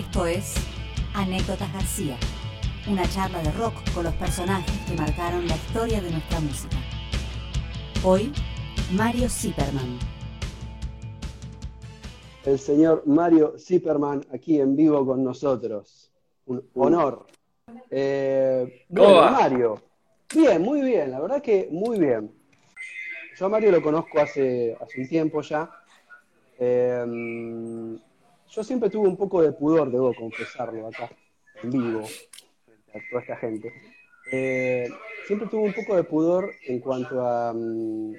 Esto es Anécdotas García, una charla de rock con los personajes que marcaron la historia de nuestra música. Hoy, Mario Zipperman. El señor Mario Zipperman aquí en vivo con nosotros. Un honor. Eh, bueno, Mario. Bien, muy bien, la verdad que muy bien. Yo a Mario lo conozco hace, hace un tiempo ya. Eh, yo siempre tuve un poco de pudor, debo confesarlo acá, en vivo, frente a toda esta gente. Eh, siempre tuve un poco de pudor en cuanto a, mm,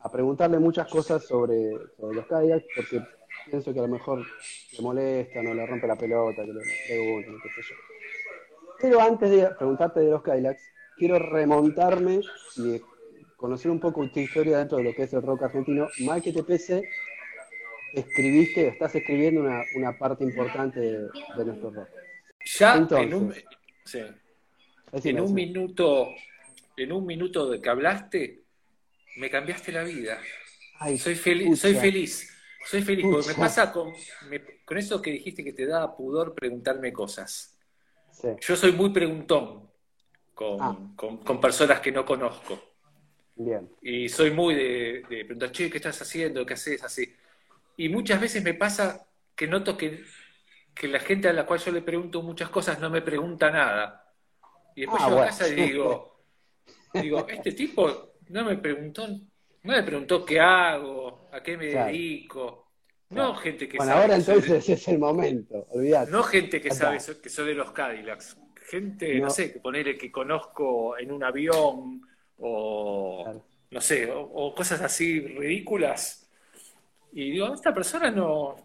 a preguntarle muchas cosas sobre, los kayaks, porque pienso que a lo mejor le molesta, no le rompe la pelota, que le pregunten, qué sé yo. Pero antes de preguntarte de los kayaks, quiero remontarme y conocer un poco tu historia dentro de lo que es el rock argentino, mal que te pese escribiste, estás escribiendo una, parte importante de, nuestro rock. Ya en un, en un minuto, en un minuto de que hablaste, me cambiaste la vida. soy feliz, soy feliz, soy feliz, porque me pasa con, con eso que dijiste que te da pudor preguntarme cosas. Yo soy muy preguntón ah. con, con, personas que no conozco. Bien. Y soy muy de, de preguntar, che, ¿qué estás haciendo? ¿Qué haces? Así. Y muchas veces me pasa que noto que, que, la gente a la cual yo le pregunto muchas cosas no me pregunta nada. Y después ah, yo a casa digo, digo, este tipo no me preguntó, no me preguntó qué hago, a qué me dedico. No gente que bueno, ahora entonces es el momento, olvidate. No gente que sabe que soy de los Cadillacs. Gente, no, sé, que ponerle que conozco en un avión o no sé, o, cosas así ridículas y digo, esta persona no,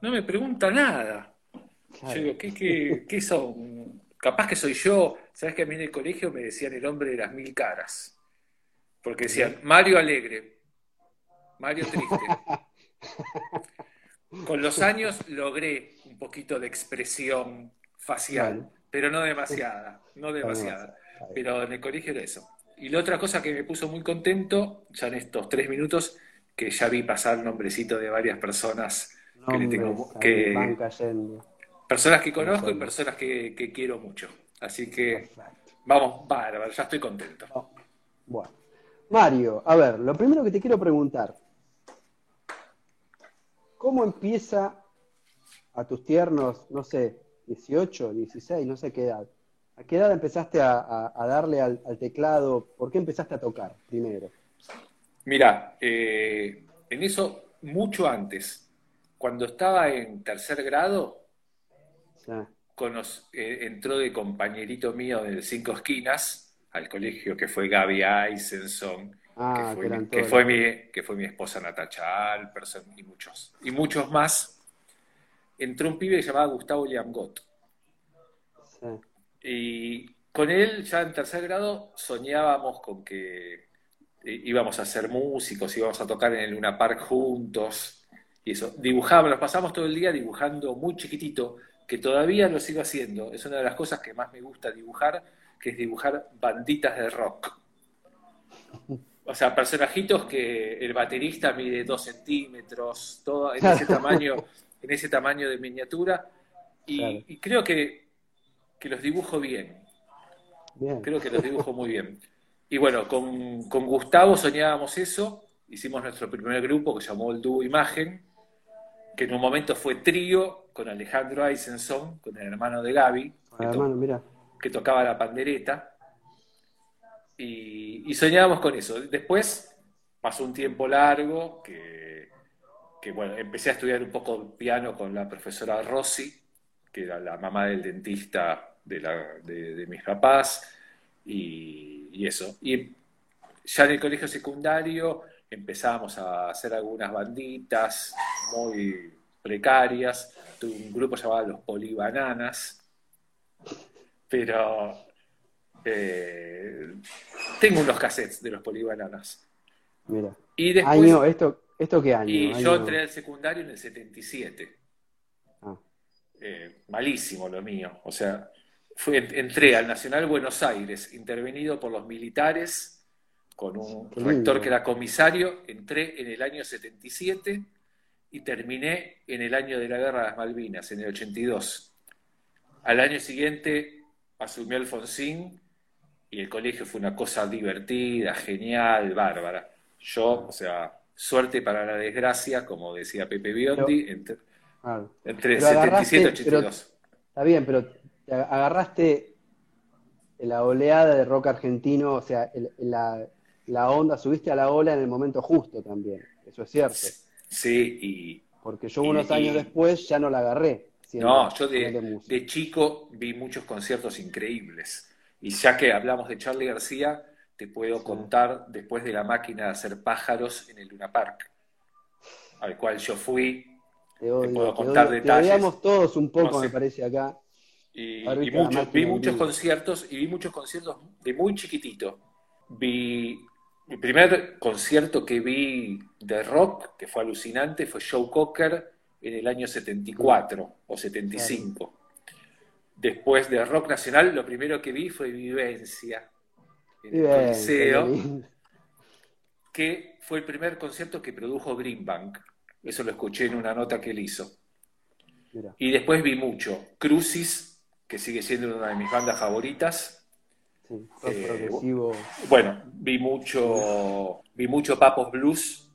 no me pregunta nada. Yo digo, ¿qué, qué, qué son? Capaz que soy yo. ¿Sabes que a mí en el colegio me decían el hombre de las mil caras? Porque decían, Mario alegre, Mario triste. Con los años logré un poquito de expresión facial, pero no demasiada, no demasiada. Pero en el colegio era eso. Y la otra cosa que me puso muy contento, ya en estos tres minutos, que ya vi pasar nombrecito de varias personas que le tengo que personas que conozco y personas que, quiero mucho. Así que vamos, bárbaro, ya estoy contento. Oh, bueno. Mario, a ver, lo primero que te quiero preguntar, ¿cómo empieza a tus tiernos, no sé, 18, 16, no sé qué edad? ¿A qué edad empezaste a, darle al, teclado? ¿Por qué empezaste a tocar primero? Mira, eh, en eso mucho antes, cuando estaba en tercer grado, eh, entró de compañerito mío de Cinco Esquinas al colegio que fue Gaby Eisenson, ah, que, fue, mi, que fue mi esposa Natacha Alperson y muchos, y muchos más. Entró un pibe llamaba Gustavo Liamgot. Y con él, ya en tercer grado, soñábamos con que íbamos a ser músicos, íbamos a tocar en el Luna Park juntos, y eso. Dibujábamos, nos pasamos todo el día dibujando muy chiquitito, que todavía lo sigo haciendo. Es una de las cosas que más me gusta dibujar, que es dibujar banditas de rock. O sea, personajitos que el baterista mide dos centímetros, todo en ese tamaño, en ese tamaño de miniatura. Y, creo que, que, los dibujo bien. bien. Creo que los dibujo muy bien. Y bueno, con, Gustavo soñábamos eso, hicimos nuestro primer grupo que se llamó el Dúo Imagen, que en un momento fue trío con Alejandro Eisenson, con el hermano de Gaby, que, tocaba la pandereta, y, soñábamos con eso. Después pasó un tiempo largo que, bueno, empecé a estudiar un poco piano con la profesora Rossi, que era la mamá del dentista de, de mis papás, y y eso. Y ya en el colegio secundario empezábamos a hacer algunas banditas muy precarias. Tuve un grupo llamado Los Polibananas, pero eh, tengo unos cassettes de los Polibananas. Mira. Y después, ¿esto, ¿Esto qué año? Y yo entré al secundario en el 77. Ah. Eh, malísimo lo mío. O sea, entré al Nacional Buenos Aires, intervenido por los militares, con un rector que era comisario, entré en el año 77 y terminé en el año de la Guerra de las Malvinas, en el 82. Al año siguiente asumió Alfonsín y el colegio fue una cosa divertida, genial, bárbara. Yo, o sea, suerte para la desgracia, como decía Pepe Biondi, entre, entre 77 y 82. está bien, pero agarraste la oleada de rock argentino, o sea, la, la onda, subiste a la ola en el momento justo también, eso es cierto. Sí, y... Porque yo unos años después ya no la agarré. No, yo de, chico vi muchos conciertos increíbles. Y ya que hablamos de Charlie García, te puedo contar después de la máquina de hacer pájaros en el Luna Park, al cual yo fui. Te, puedo contar detalles. Te todos un poco, me parece, acá. Y, vi muchos conciertos, y vi muchos conciertos de muy chiquitito. Vi mi primer concierto que vi de rock, que fue alucinante, fue Joe Cocker en el año 74 o 75. Después de rock nacional, lo primero que vi fue Vivencia, en el Coliseo, que fue el primer concierto que produjo Greenbank. Eso lo escuché en una nota que él hizo. Y después vi mucho. Crucis, que sigue siendo una de mis bandas favoritas. Eh, bueno, vi mucho, vi mucho Papos Blues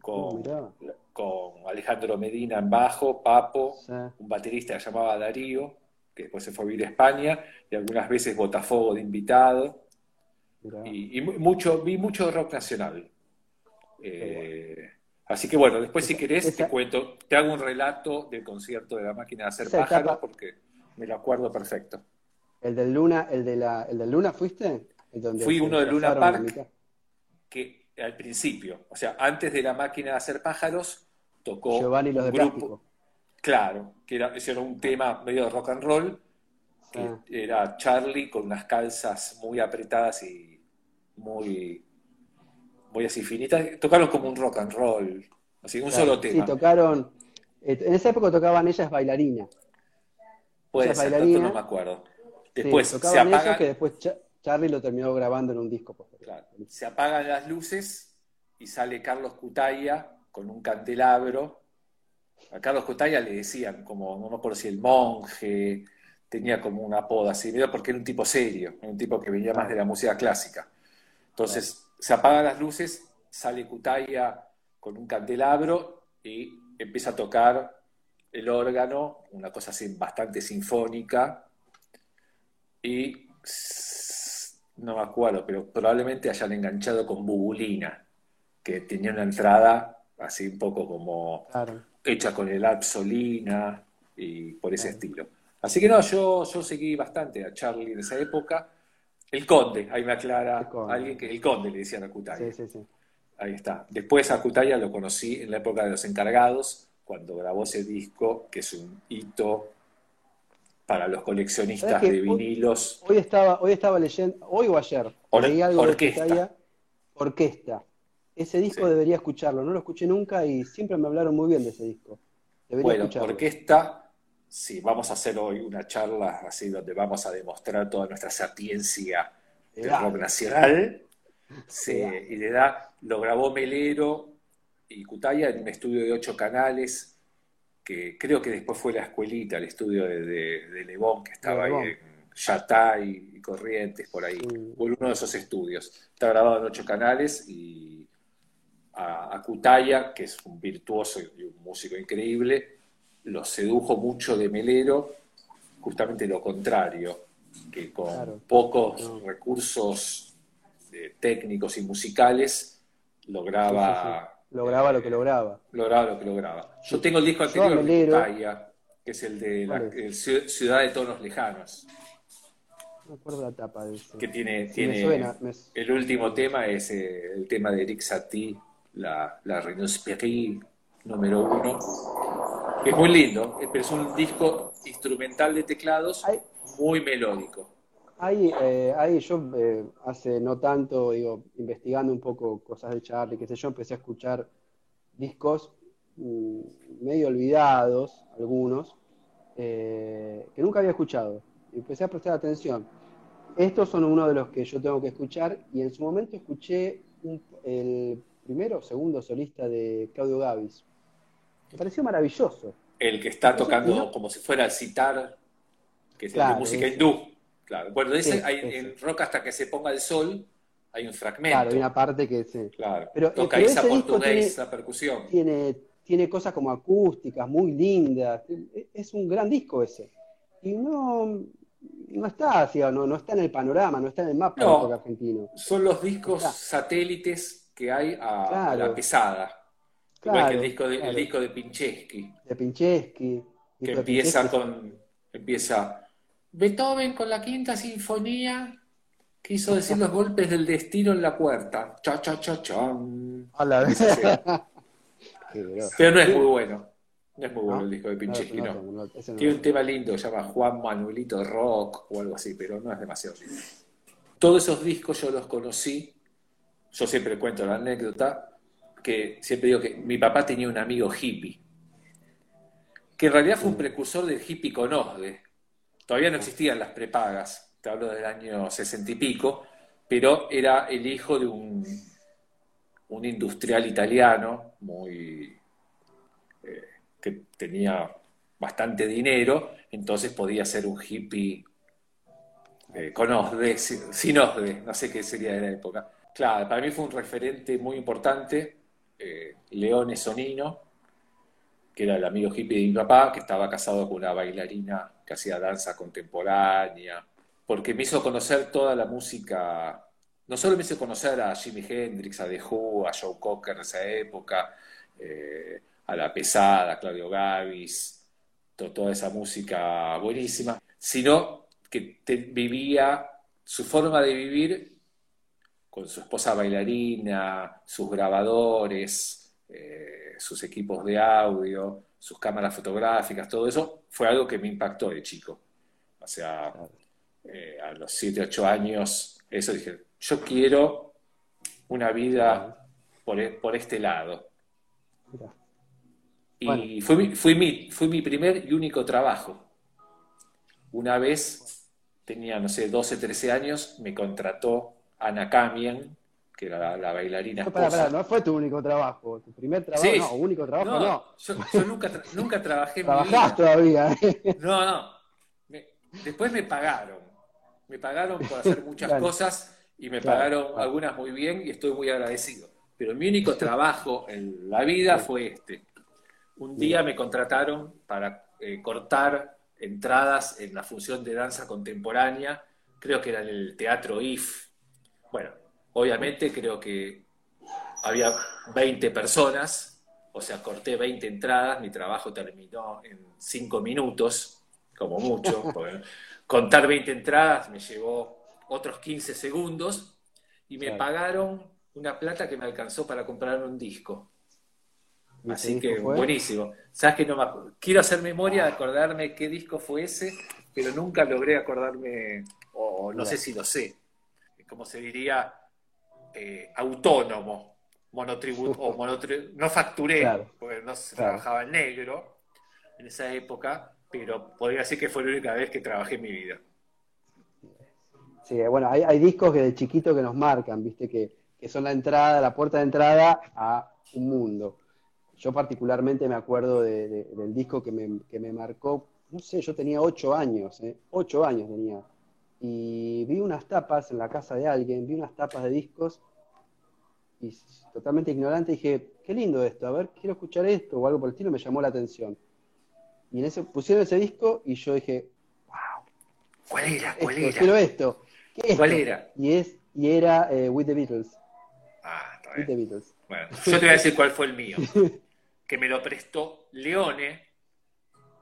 con, uh, con Alejandro Medina en bajo, Papo, un baterista que se llamaba Darío, que después se fue a vivir a España, y algunas veces Botafogo de invitado. Y, mucho, vi mucho rock nacional. Eh, así que bueno, después si querés te cuento, te hago un relato del concierto de la máquina de hacer pájaros porque me lo acuerdo perfecto. ¿El del Luna, el de la, el del Luna fuiste? Fui uno del Luna Park, que al principio, o sea, antes de la máquina de hacer pájaros, tocó Giovanni los de grupo, Claro, que era, ese era un tema medio de rock and roll, que ah. era Charlie con unas calzas muy apretadas y muy, muy así finitas. Tocaron como un rock and roll, así, un solo tema. Sí, tocaron, eh, en esa época tocaban ellas bailarinas. Puede ser, tanto no me acuerdo. Después se apaga... que después Charlie lo terminó grabando en un disco Se apagan las luces y sale Carlos Cutaya con un candelabro. A Carlos Cutaya le decían, como, no me acuerdo si el monje, tenía como una apodo así, porque era un tipo serio, un tipo que venía más de la música clásica. Entonces, se apagan las luces, sale Cutaya con un candelabro y empieza a tocar el órgano, una cosa así bastante sinfónica, y no me acuerdo, pero probablemente hayan enganchado con Bubulina, que tenía una entrada así un poco como hecha con el Absolina y por ese estilo. Así que no, yo, yo seguí bastante a Charlie en esa época. El Conde, ahí me aclara alguien que el Conde le decían a Cutaya. Ahí está. Después a Cutaya lo conocí en la época de los encargados, cuando grabó ese disco, que es un hito para los coleccionistas de vinilos. Hoy, estaba, hoy estaba leyendo, hoy o ayer, leí algo orquesta. de Orquesta. Ese disco debería escucharlo, no lo escuché nunca y siempre me hablaron muy bien de ese disco. Debería bueno, Orquesta, sí, vamos a hacer hoy una charla así donde vamos a demostrar toda nuestra sapiencia de rock nacional. Sí, y de edad lo grabó Melero y Cutaya en un estudio de ocho canales que creo que después fue la escuelita, el estudio de, de, Lebón, que estaba ahí en Yatay y Corrientes, por ahí, fue uno de esos estudios. Está grabado en ocho canales y a, Cutaya, que es un virtuoso y un músico increíble, lo sedujo mucho de Melero, justamente lo contrario, que con pocos recursos eh, técnicos y musicales lograba lograba lo que lograba. Lograba lo que lograba. Yo tengo el disco anterior de que es el de la, Ciudad de Tonos Lejanos. No me acuerdo la tapa de eso. Que tiene, tiene el último tema es eh, el tema de Eric Satie, la, la número uno. Es muy lindo, eh, pero es un disco instrumental de teclados muy melódico. Ahí, eh, ahí yo eh, hace no tanto, digo, investigando un poco cosas de Charlie, qué sé yo, empecé a escuchar discos mm, medio olvidados, algunos, eh, que nunca había escuchado. Y empecé a prestar atención. Estos son uno de los que yo tengo que escuchar y en su momento escuché el primero o segundo solista de Claudio Gavis. Me pareció maravilloso. El que está tocando como si fuera el citar, que es de música hindú. Claro. Bueno, ese, hay, en Rock hasta que se ponga el sol hay un fragmento. Claro, hay una parte que sí. Claro. Pero, Toca esa portugués, la percusión. Tiene, tiene cosas como acústicas muy lindas. Es un gran disco ese. Y no, no está así, no, no está en el panorama, no está en el mapa no, argentino. Son los discos satélites que hay a, la pesada. Igual que el disco de, el disco de Pincheschi. De Pincheschi. Que empieza con. Empieza. Beethoven con la quinta sinfonía quiso decir los golpes del destino en la puerta. Cha cha cha chan. A la vez. Pero no es muy bueno. No es muy bueno el disco de Pincheschi, no. Tiene un tema lindo que se llama Juan Manuelito Rock o algo así, pero no es demasiado lindo. Todos esos discos yo los conocí. Yo siempre cuento la anécdota que siempre digo que mi papá tenía un amigo hippie, que en realidad fue un precursor del hippie con OSDE. Todavía no existían las prepagas, te hablo del año sesenta y pico, pero era el hijo de un, industrial italiano muy eh, que tenía bastante dinero, entonces podía ser un hippie eh, con OSDE, sin OSDE, no sé qué sería de la época. Claro, para mí fue un referente muy importante eh, Leone Sonino, que era el amigo hippie de mi papá, que estaba casado con una bailarina que hacía danza contemporánea, porque me hizo conocer toda la música, no solo me hizo conocer a Jimi Hendrix, a The Who, a Joe Cocker en esa época, eh, a La Pesada, a Claudio Gavis, toda esa música buenísima, sino que vivía, su forma de vivir con su esposa bailarina, sus grabadores, eh, sus equipos de audio, sus cámaras fotográficas, todo eso, fue algo que me impactó de chico. O sea, eh, a los 7, 8 años, eso dije, yo quiero una vida por, e, por este lado. Y fue, mi, fue, mi, fue mi primer y único trabajo. Una vez, tenía, no sé, 12, 13 años, me contrató Ana Camien, que era la, bailarina. No, no fue tu único trabajo, tu primer trabajo, no, único trabajo no. Yo, nunca, nunca trabajé en Trabajás todavía. ¿eh? No, no. después me pagaron. Me pagaron por hacer muchas cosas y me pagaron algunas muy bien y estoy muy agradecido. Pero mi único trabajo en la vida fue este. Un día me contrataron para eh, cortar entradas en la función de danza contemporánea, creo que era en el Teatro IF, bueno, obviamente creo que había 20 personas, o sea, corté 20 entradas, mi trabajo terminó en 5 minutos, como mucho. contar 20 entradas me llevó otros 15 segundos y me pagaron una plata que me alcanzó para comprar un disco. Así que buenísimo. Sabes que no me quiero hacer memoria de acordarme qué disco fue ese, pero nunca logré acordarme, o no sé si lo sé como se diría, eh, autónomo, monotributo, o no facturé, porque no se trabajaba en negro en esa época, pero podría decir que fue la única vez que trabajé en mi vida. Sí, bueno, hay, discos que de chiquito que nos marcan, viste, que, son la entrada, la puerta de entrada a un mundo. Yo particularmente me acuerdo del disco que me, que me marcó, no sé, yo tenía ocho años, ¿eh? ocho años tenía y vi unas tapas en la casa de alguien, vi unas tapas de discos y totalmente ignorante dije, qué lindo esto, a ver, quiero escuchar esto o algo por el estilo, me llamó la atención. Y en ese pusieron ese disco y yo dije, wow. ¿Cuál era? ¿Cuál era? Quiero esto. ¿Cuál era? Y, es, y era eh, With the Beatles. Ah, está bien. With the Beatles. Bueno, yo te voy a decir cuál fue el mío. que me lo prestó Leone,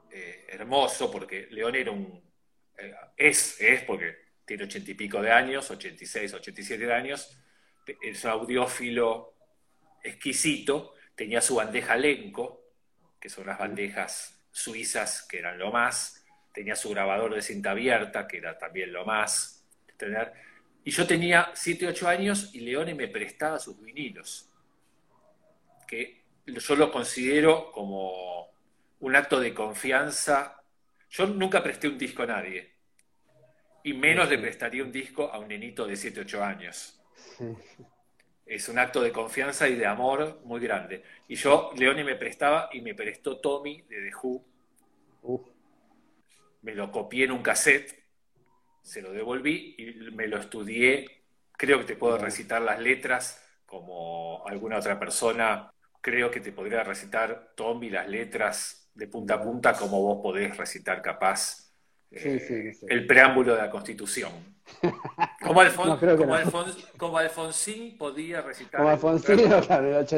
eh, hermoso, porque Leone era un eh, es, es porque tiene ochenta y pico de años, 86, 87 de años, es un audiófilo exquisito, tenía su bandeja Lenco, que son las bandejas suizas que eran lo más, tenía su grabador de cinta abierta, que era también lo más. Tener... Y yo tenía 7, 8 años y Leone me prestaba sus vinilos, que yo lo considero como un acto de confianza yo nunca presté un disco a nadie. Y menos le prestaría un disco a un nenito de 7, 8 años. Es un acto de confianza y de amor muy grande. Y yo, Leone me prestaba y me prestó Tommy de The Who. Me lo copié en un cassette, se lo devolví y me lo estudié. Creo que te puedo recitar las letras como alguna otra persona. Creo que te podría recitar Tommy las letras de punta a punta como vos podés recitar capaz eh, el preámbulo de la Constitución. Como, Alfonsín podía recitar.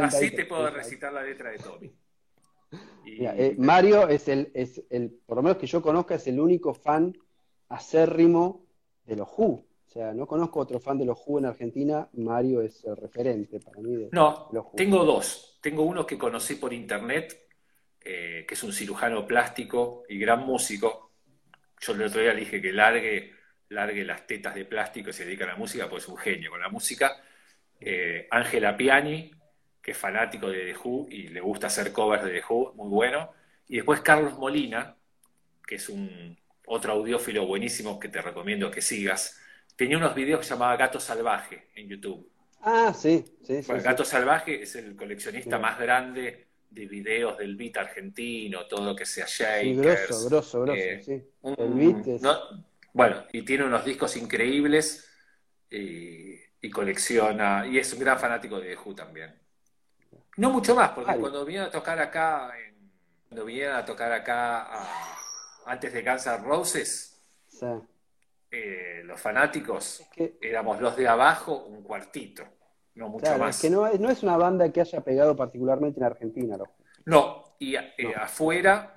así te puedo recitar la letra de Tommy. Eh, Mario es el, es el, por lo menos que yo conozca, es el único fan acérrimo de los Who. O sea, no conozco otro fan de los Who en Argentina. Mario es el referente para mí. De no, tengo dos. Tengo uno que conocí por internet, eh, que es un cirujano plástico y gran músico, yo el otro día le dije que largue, largue las tetas de plástico y se dedica a la música, pues es un genio con la música. Eh, Ángela Piani, que es fanático de The Who y le gusta hacer covers de The Who, muy bueno. Y después Carlos Molina, que es un otro audiófilo buenísimo que te recomiendo que sigas. Tenía unos videos que se llamaba Gato Salvaje en YouTube. Ah, sí, sí. Gato Salvaje es el coleccionista más grande de videos del beat argentino, todo lo que sea Shakers. Sí, grosso, grosso, grosso, eh, sí. El beat es... bueno, y tiene unos discos increíbles y, colecciona, y es un gran fanático de The también. No mucho más, porque cuando vinieron a tocar acá, cuando vinieron a tocar acá antes de Guns N' Roses, eh, los fanáticos éramos los de abajo un cuartito no mucho más. Es que no, es una banda que haya pegado particularmente en Argentina. No, y eh, afuera,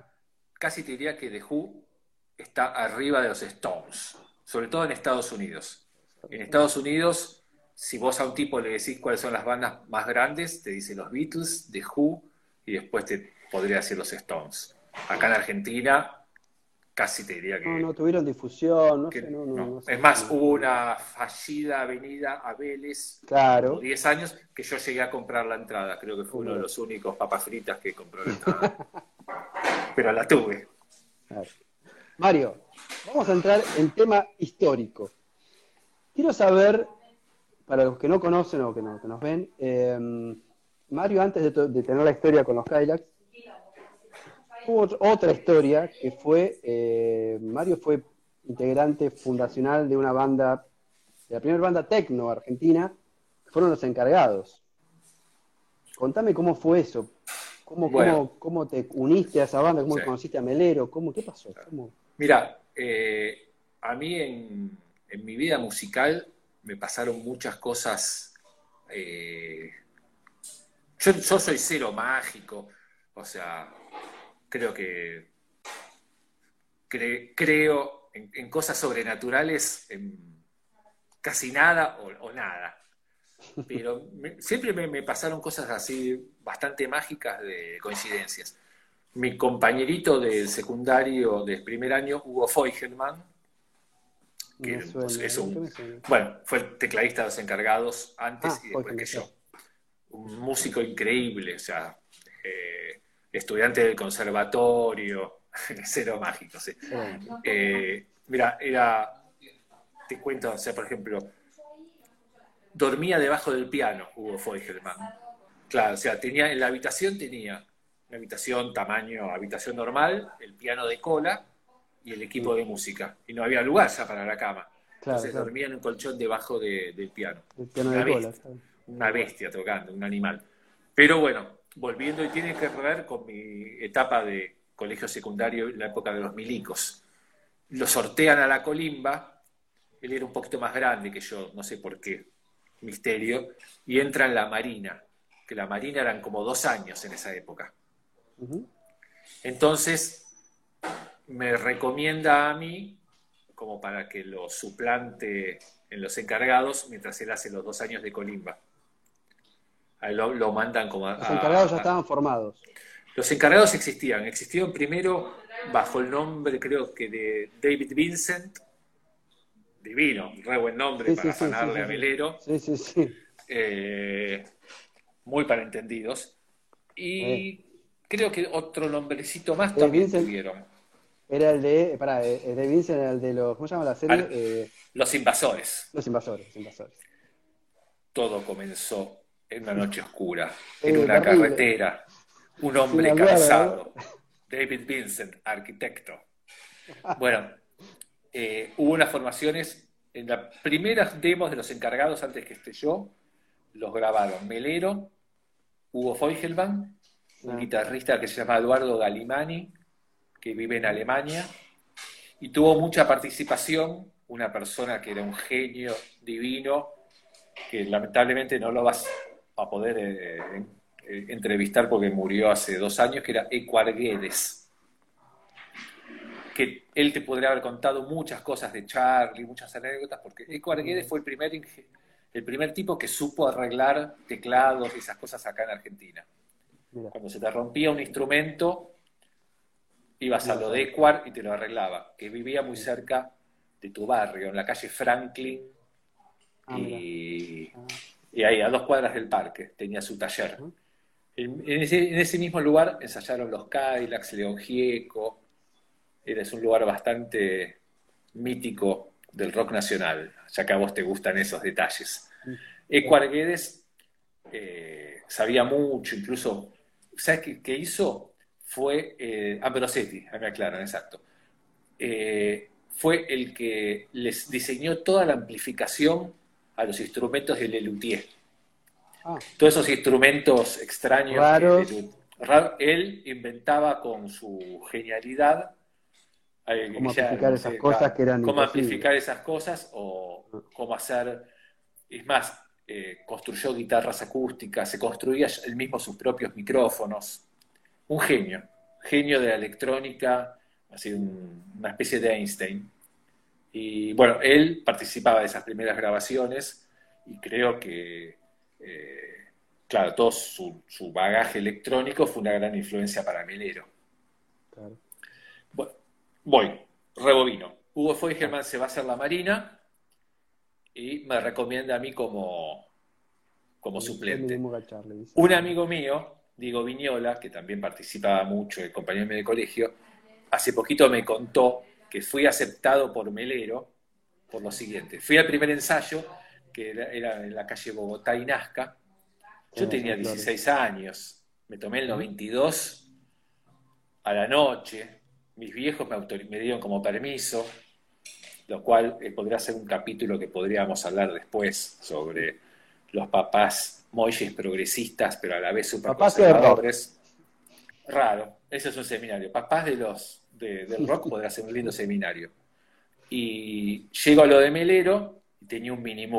casi te diría que The Who está arriba de los Stones, sobre todo en Estados Unidos. En Estados Unidos, si vos a un tipo le decís cuáles son las bandas más grandes, te dice los Beatles, The Who, y después te podría decir los Stones. Acá en Argentina, casi te diría que... No, no tuvieron difusión, no, sé, no, no, Es más, hubo una fallida avenida a Vélez, claro. 10 años, que yo llegué a comprar la entrada. Creo que fue uno de los únicos papas fritas que compró la entrada. Pero la tuve. Mario, vamos a entrar en tema histórico. Quiero saber, para los que no conocen o que, nos ven, eh, Mario antes de, de tener la historia con los Kylax, hubo otra historia que fue, eh, Mario fue integrante fundacional de una banda, de la primera banda tecno argentina, que fueron los encargados. Contame cómo fue eso, cómo, cómo, te uniste a esa banda, cómo conociste a Melero, cómo, qué pasó. Mira, eh, a mí en, mi vida musical me pasaron muchas cosas. Eh, yo, soy cero mágico, o sea, creo que creo en, cosas sobrenaturales, en casi nada o, nada. Pero siempre me, pasaron cosas así bastante mágicas de coincidencias. Mi compañerito del secundario del primer año, Hugo Feugelman, que es un, bueno, fue el tecladista de los encargados antes ah, y después que yo. Un músico increíble, o sea, estudiante del conservatorio, cero mágico, sí. Eh, mira, era, te cuento, o sea, por ejemplo, dormía debajo del piano Hugo Feugelman. Claro, o sea, tenía, en la habitación tenía una habitación tamaño, habitación normal, el piano de cola y el equipo de música. Y no había lugar ya para la cama. Entonces dormía en un colchón debajo del piano. una, bestia, una bestia tocando, un animal. Pero bueno, volviendo y tiene que ver con mi etapa de colegio secundario en la época de los milicos. Lo sortean a la colimba, él era un poquito más grande que yo, no sé por qué, misterio, y entra en la marina, que la marina eran como dos años en esa época. Entonces, me recomienda a mí como para que lo suplante en los encargados mientras él hace los dos años de colimba. Lo, mandan como Los encargados ya estaban formados. Los encargados existían. Existieron primero bajo el nombre, creo que de David Vincent. Divino, re buen nombre para sí, a Velero. Sí, sí, sí. Eh, muy para entendidos. Y creo que otro nombrecito más también tuvieron. Era el de, para, eh, de Vincent era el de los, ¿cómo se llama la serie? Ah, los invasores. Los invasores, invasores. Todo comenzó en una noche oscura, en una carretera, un hombre cansado, David Vincent, arquitecto. Bueno, eh, hubo unas formaciones, en las primeras demos de los encargados, antes que esté yo, los grabaron Melero, Hugo Feugelman, un ah. guitarrista que se llama Eduardo Galimani, que vive en Alemania, y tuvo mucha participación, una persona que era un genio divino, que lamentablemente no lo vas a poder eh, eh, entrevistar porque murió hace dos años, que era Ecuarguedes que él te podría haber contado muchas cosas de Charlie, muchas anécdotas, porque Eco fue el primer, el primer tipo que supo arreglar teclados y esas cosas acá en Argentina. Cuando se te rompía un instrumento, ibas a lo de Ecuar y te lo arreglaba, que vivía muy cerca de tu barrio, en la calle Franklin, ah, y, ahí, a dos cuadras del parque, tenía su taller. En, ese, mismo lugar ensayaron los Cadillacs, León Gieco, eres un lugar bastante mítico del rock nacional, ya que a vos te gustan esos detalles. Eco Arguedes eh, sabía mucho, incluso, ¿sabes qué, hizo? Fue eh, Ambrosetti, me aclaran, exacto. Eh, fue el que les diseñó toda la amplificación a los instrumentos de Lelutier. Ah. Todos esos instrumentos extraños. él inventaba con su genialidad cómo amplificar esas cosas que eran cómo amplificar esas cosas o ah. cómo hacer es más eh, construyó guitarras acústicas se construía él mismo sus propios micrófonos un genio genio de la electrónica así una especie de Einstein y bueno él participaba de esas primeras grabaciones y creo que eh, claro todo su, su, bagaje electrónico fue una gran influencia para Melero claro. Voy, rebobino. Hugo Feugelman se va a hacer la Marina y me recomienda a mí como, como suplente. Un amigo mío, Diego Viñola, que también participaba mucho, el compañero de colegio, hace poquito me contó que fui aceptado por Melero por lo siguiente. Fui al primer ensayo, que era en la calle Bogotá y Nazca. Yo tenía 16 años, me tomé el 92 a la noche, mis viejos me, me dieron como permiso, lo cual eh, podría ser un capítulo que podríamos hablar después sobre los papás moyes progresistas, pero a la vez super conservadores. Raro, ese es un seminario. Papás de los del rock podría ser un lindo seminario. Y llego a lo de Melero y tenía un mini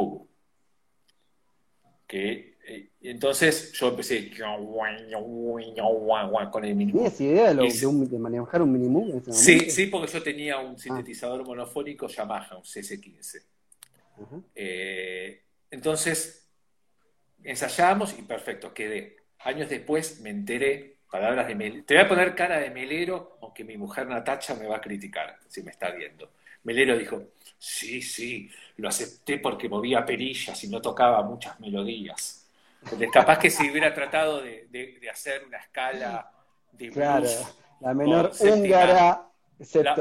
que entonces yo empecé con el minimoog. ¿Tienes idea de, manejar un minimoog? sí, sí, porque yo tenía un sintetizador monofónico Yamaha, un CS15. Eh, entonces ensayamos y perfecto, quedé. Años después me enteré, palabras de Melero. Te voy a poner cara de Melero, aunque mi mujer Natacha me va a criticar si me está viendo. Melero dijo, sí, sí, lo acepté porque movía perillas y no tocaba muchas melodías capaz que si hubiera tratado de, hacer una escala de claro, la menor húngara, la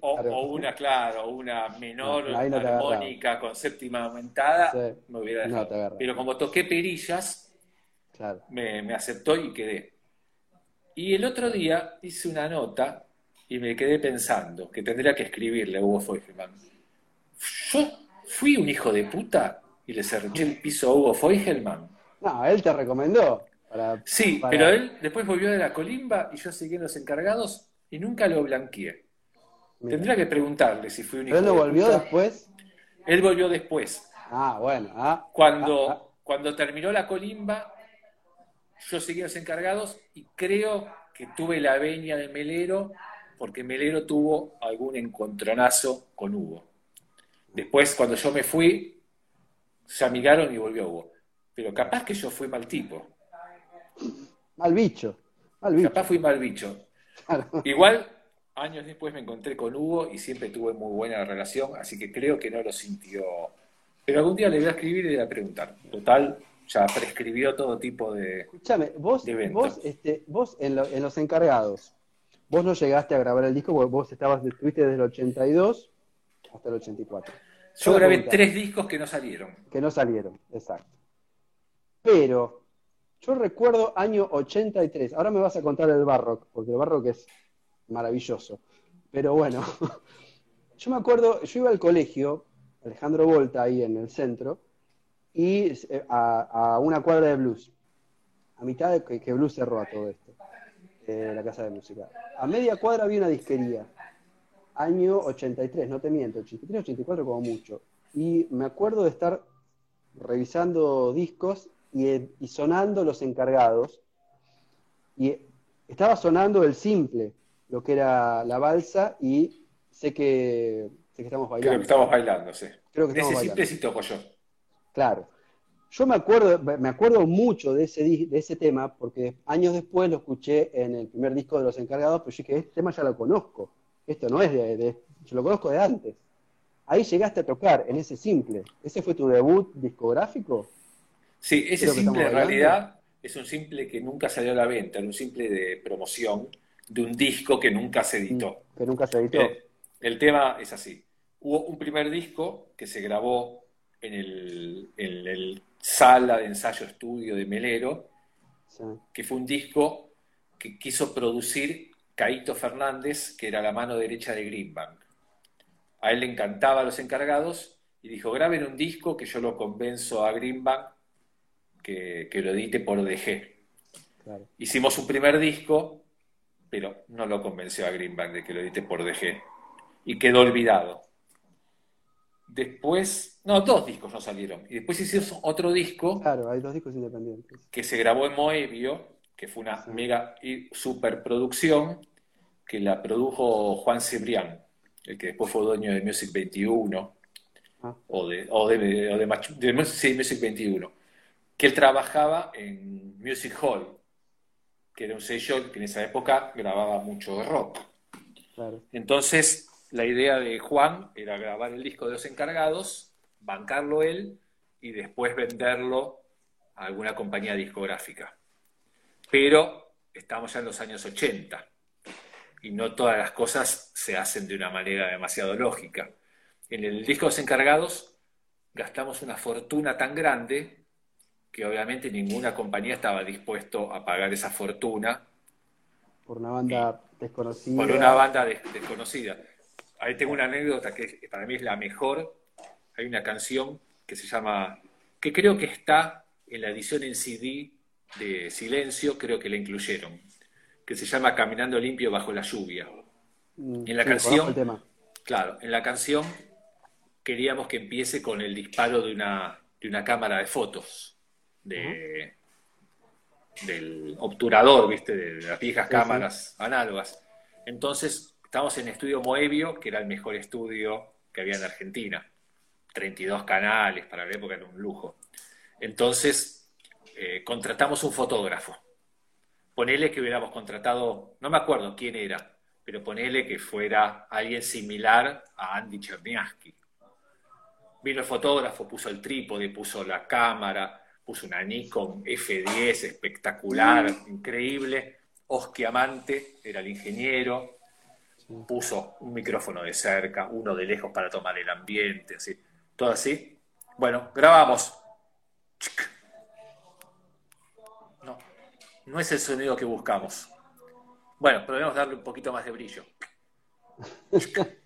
o, una, claro, una menor armónica con séptima aumentada, me hubiera dejado. Pero como toqué perillas, me, aceptó y quedé. Y el otro día hice una nota y me quedé pensando que tendría que escribirle a Hugo Feugelman. Yo fui un hijo de puta y le cerré el piso a Hugo Feugelman. No, él te recomendó. sí, pero él después volvió de la colimba y yo seguí en los encargados y nunca lo blanqueé. Tendría que preguntarle si fui un hijo ¿Él no volvió después? Él volvió después. Ah, bueno. Ah, cuando, ah, ah. cuando terminó la colimba, yo seguí en los encargados y creo que tuve la veña de Melero porque Melero tuvo algún encontronazo con Hugo. Después, cuando yo me fui, se amigaron y volvió Hugo. Pero capaz que yo fui mal tipo. Mal bicho. Capaz fui mal bicho. Igual, años después me encontré con Hugo y siempre tuve muy buena relación, así que creo que no lo sintió. Pero algún día le voy a escribir y le voy a preguntar. Total, ya prescribió todo tipo de. Escúchame, vos, vos, este, vos en, en, los encargados, vos no llegaste a grabar el disco porque vos estabas, estuviste desde el 82 hasta el 84. Yo grabé tres discos que no salieron. Que no salieron, exacto. Pero yo recuerdo año 83, ahora me vas a contar el barrock, porque el barrock es maravilloso. Pero bueno, yo me acuerdo, yo iba al colegio, Alejandro Volta, ahí en el centro, y eh, a, una cuadra de blues, a mitad de que, blues cerró a todo esto, eh, la casa de música. A media cuadra había una disquería, año 83, no te miento, 83, 84 como mucho. Y me acuerdo de estar revisando discos y, y sonando los encargados, y estaba sonando el simple, lo que era la balsa, y sé que, sé que estamos bailando. Creo que estamos bailando, sí. Creo que estamos Ese simple yo. Claro. Yo me acuerdo, me acuerdo mucho de ese, de ese tema, porque años después lo escuché en el primer disco de Los Encargados, pero yo dije, este tema ya lo conozco. Esto no es de, yo lo conozco de antes. Ahí llegaste a tocar en ese simple. ¿Ese fue tu debut discográfico? Sí, ese simple en realidad es un simple que nunca salió a la venta, era un simple de promoción de un disco que nunca se editó. Que nunca se editó. Eh, el tema es así. Hubo un primer disco que se grabó en el, sala de ensayo estudio de Melero, que fue un disco que quiso producir Caito Fernández, que era la mano derecha de Greenbank. A él le encantaba los encargados y dijo, graben un disco que yo lo convenzo a Greenbank que, lo edite por DG. Hicimos un primer disco, pero no lo convenció a Greenbank de que lo edite por DG. Y quedó olvidado. Después, no, dos discos no salieron. Y después hicimos otro disco. Claro, hay dos discos independientes. Que se grabó en Moebio, que fue una mega y superproducción, que la produjo Juan Cebrián, el que después fue dueño de Music 21, ah. o de, o de, o de, Music 21, que él trabajaba en Music Hall, que era un sello que en esa época grababa mucho rock. Entonces, la idea de Juan era grabar el disco de los encargados, bancarlo él y después venderlo a alguna compañía discográfica. Pero estamos ya en los años 80 y no todas las cosas se hacen de una manera demasiado lógica. En el disco de los encargados gastamos una fortuna tan grande que obviamente ninguna compañía estaba dispuesto a pagar esa fortuna. Por una banda desconocida. Por una banda desconocida. Ahí tengo una anécdota que para mí es la mejor. Hay una canción que se llama, que creo que está en la edición en CD de Silencio, creo que la incluyeron, que se llama Caminando limpio bajo la lluvia. Mm, en la canción, claro, en la canción queríamos que empiece con el disparo de una, de una cámara de fotos, de, del obturador, ¿viste? De, las viejas cámaras análogas. Entonces Estamos en Estudio Moebio, que era el mejor estudio que había en Argentina. 32 canales, para la época era un lujo. Entonces, eh, contratamos un fotógrafo. Ponele que hubiéramos contratado, no me acuerdo quién era, pero ponele que fuera alguien similar a Andy Cherniaski. Vino el fotógrafo, puso el trípode, puso la cámara, puso una Nikon F10 espectacular, increíble. Osquiamante era el ingeniero, puso un micrófono de cerca, uno de lejos para tomar el ambiente, así, todo así. Bueno, grabamos. No es el sonido que buscamos. Bueno, probemos darle un poquito más de brillo.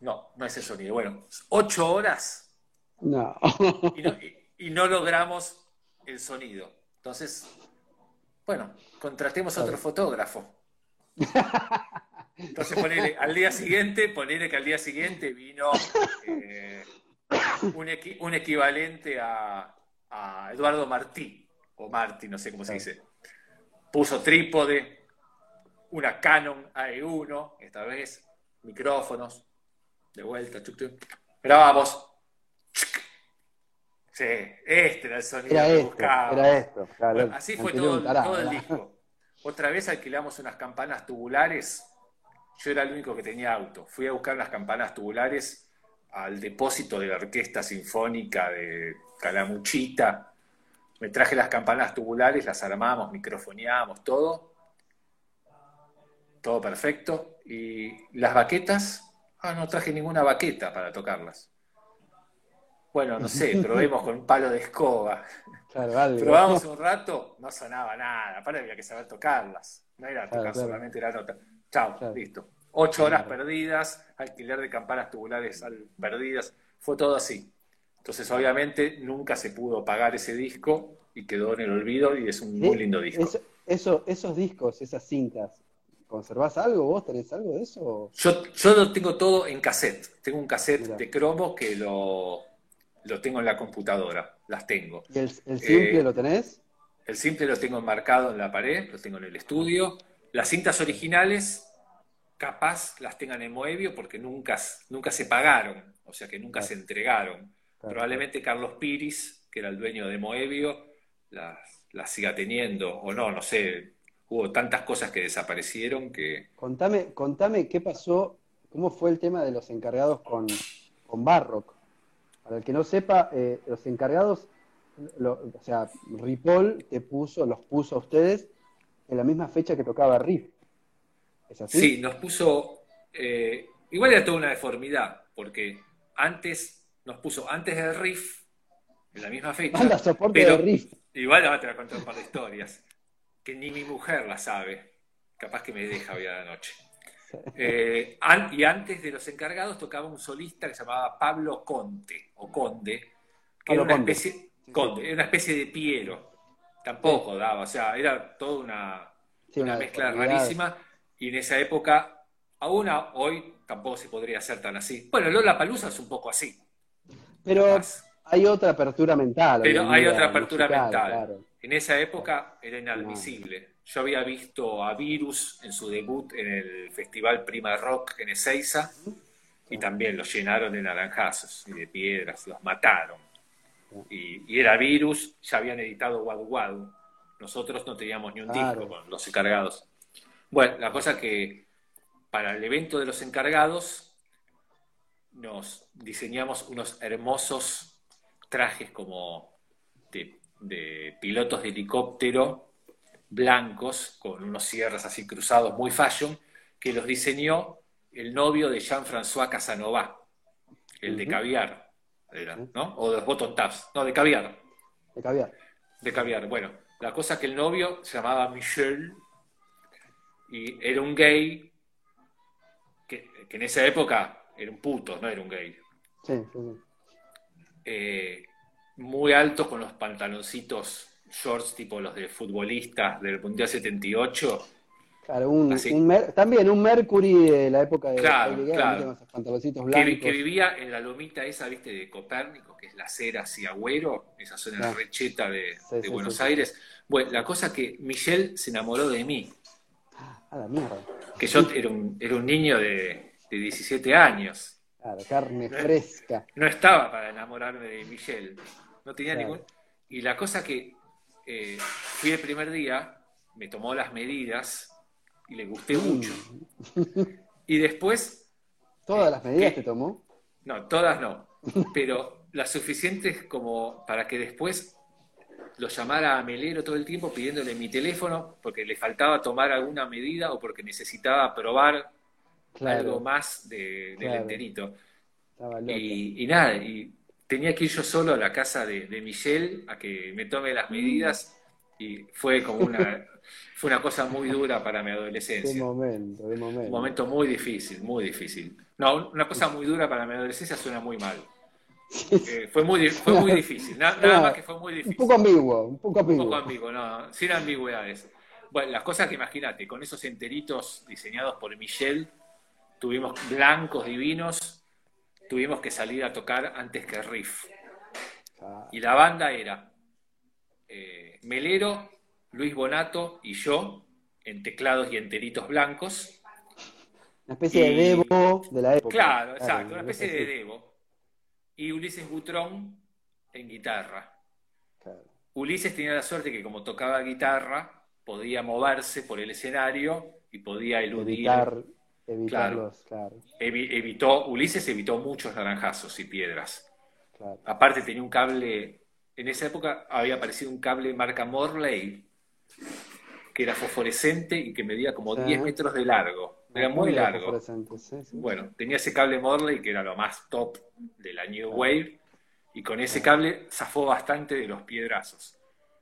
No, no es el sonido. Bueno, ocho horas. No. Y no, logramos el sonido. Entonces, bueno, contratemos a otro fotógrafo. Entonces, ponele, al día siguiente, ponele que al día siguiente vino eh, un, equivalente a, Eduardo Martí, o Martí, no sé cómo se dice. Puso trípode, una Canon AE1, esta vez, micrófonos, de vuelta, grabamos. Sí, este era el sonido que este, buscaba. Era esto, así fue todo, todo el disco. Otra vez alquilamos unas campanas tubulares yo era el único que tenía auto. Fui a buscar las campanas tubulares al depósito de la Orquesta Sinfónica de Calamuchita. Me traje las campanas tubulares, las armamos, microfoneamos, todo. Todo perfecto. Y las baquetas, ah, no traje ninguna baqueta para tocarlas. Bueno, no sé, probemos con un palo de escoba. Claro, algo. Probamos un rato, no sonaba nada. Aparte había que saber tocarlas. No era tocar solamente la nota. Chao, listo. Ocho horas perdidas, alquiler de campanas tubulares perdidas. Fue todo así. Entonces, obviamente, nunca se pudo pagar ese disco y quedó en el olvido y es un muy lindo disco. Eso, esos discos, esas cintas, ¿conservás algo? ¿Vos tenés algo de eso? Yo, yo lo tengo todo en cassette. Tengo un cassette de cromo que lo, lo tengo en la computadora. Las tengo. ¿Y el, simple eh, lo tenés? El simple lo tengo enmarcado en la pared, lo tengo en el estudio. Las cintas originales, capaz las tengan en Moebio porque nunca, nunca se pagaron, o sea que nunca se entregaron. Probablemente Carlos Piris, que era el dueño de Moebio, las, siga teniendo, o no, no sé. Hubo tantas cosas que desaparecieron que. Contame, contame qué pasó, cómo fue el tema de los encargados con, con Barrock. Para el que no sepa, eh, los encargados, o sea, Ripoll te puso, los puso a ustedes en la misma fecha que tocaba Riff. ¿Es así? Sí, nos puso. Eh, igual era toda una deformidad, porque antes nos puso antes del Riff, en la misma fecha. Anda, soporte pero, Riff. Igual te voy a contar un par de historias, que ni mi mujer la sabe. Capaz que me deja hoy a la noche. Eh, y antes de los encargados tocaba un solista que se llamaba Pablo Conte, o Conde, que era una especie, Conde, una especie de Piero. Tampoco daba, o sea, era toda una, una, mezcla rarísima. Y en esa época, aún hoy tampoco se podría hacer tan así. Bueno, Lola Palusa es un poco así. Pero hay otra apertura mental. Pero hay otra apertura mental. En esa época era inadmisible. Yo había visto a Virus en su debut en el Festival Prima Rock en Ezeiza y también los llenaron de naranjazos y de piedras, los mataron. Y, era Virus, ya habían editado Wadu Wadu. Nosotros no teníamos ni un disco con los encargados. Bueno, la cosa que para el evento de los encargados nos diseñamos unos hermosos trajes como de pilotos de helicóptero blancos, con unos cierres así cruzados, muy fashion, que los diseñó el novio de Jean-François Casanova, el de caviar, ¿no? O de los bottom tabs, no, de caviar. De caviar. De caviar. Bueno, la cosa que el novio se llamaba Michel y era un gay que, en esa época era un puto, no era un gay. Sí, sí, sí. Eh, muy alto con los pantaloncitos shorts tipo los de futbolistas del Mundial 78. Claro, un, también un Mercury de la época de claro, claro. pantaloncitos blancos. Que, vivía en la lomita esa, viste, de Copérnico, que es la cera y Agüero, esa zona recheta de, Buenos Aires. Bueno, la cosa que Michelle se enamoró de mí. A la mierda. Que yo era un, era un niño de, de 17 años. Claro, carne fresca. No estaba para enamorarme de Michelle. No tenía ningún. Y la cosa que eh, fui el primer día, me tomó las medidas y le gusté mm. mucho. Y después... ¿Todas las medidas te tomó? No, todas no, pero las suficientes como para que después lo llamara a Melero todo el tiempo pidiéndole mi teléfono porque le faltaba tomar alguna medida o porque necesitaba probar algo más de, del enterito. Y, y, nada, y tenía que ir yo solo a la casa de, de Michelle a que me tome las medidas y fue como una, fue una cosa muy dura para mi adolescencia. De momento, de momento. Un momento muy difícil, muy difícil. No, una cosa muy dura para mi adolescencia suena muy mal. Eh, fue, muy, fue muy difícil, nada, más que fue muy difícil. Un poco ambiguo, un poco ambiguo. Un poco ambiguo, no, sin ambigüedades. Bueno, las cosas que imagínate, con esos enteritos diseñados por Michelle, tuvimos blancos divinos, tuvimos que salir a tocar antes que Riff. Y la banda era eh, Melero, Luis Bonato y yo, en teclados y enteritos blancos. Una especie de Devo de la época. Claro, exacto, una especie de Devo. Y Ulises Butrón en guitarra. Ulises tenía la suerte que como tocaba guitarra, podía moverse por el escenario y podía eludir Evitarlos, claro. evitó, Ulises evitó muchos naranjazos y piedras. Aparte tenía un cable, en esa época había aparecido un cable marca Morley, que era fosforescente y que medía como 10 metros de largo. Era muy, largo. Bueno, tenía ese cable Morley que era lo más top de la New Wave Y con ese cable zafó bastante de los piedrazos.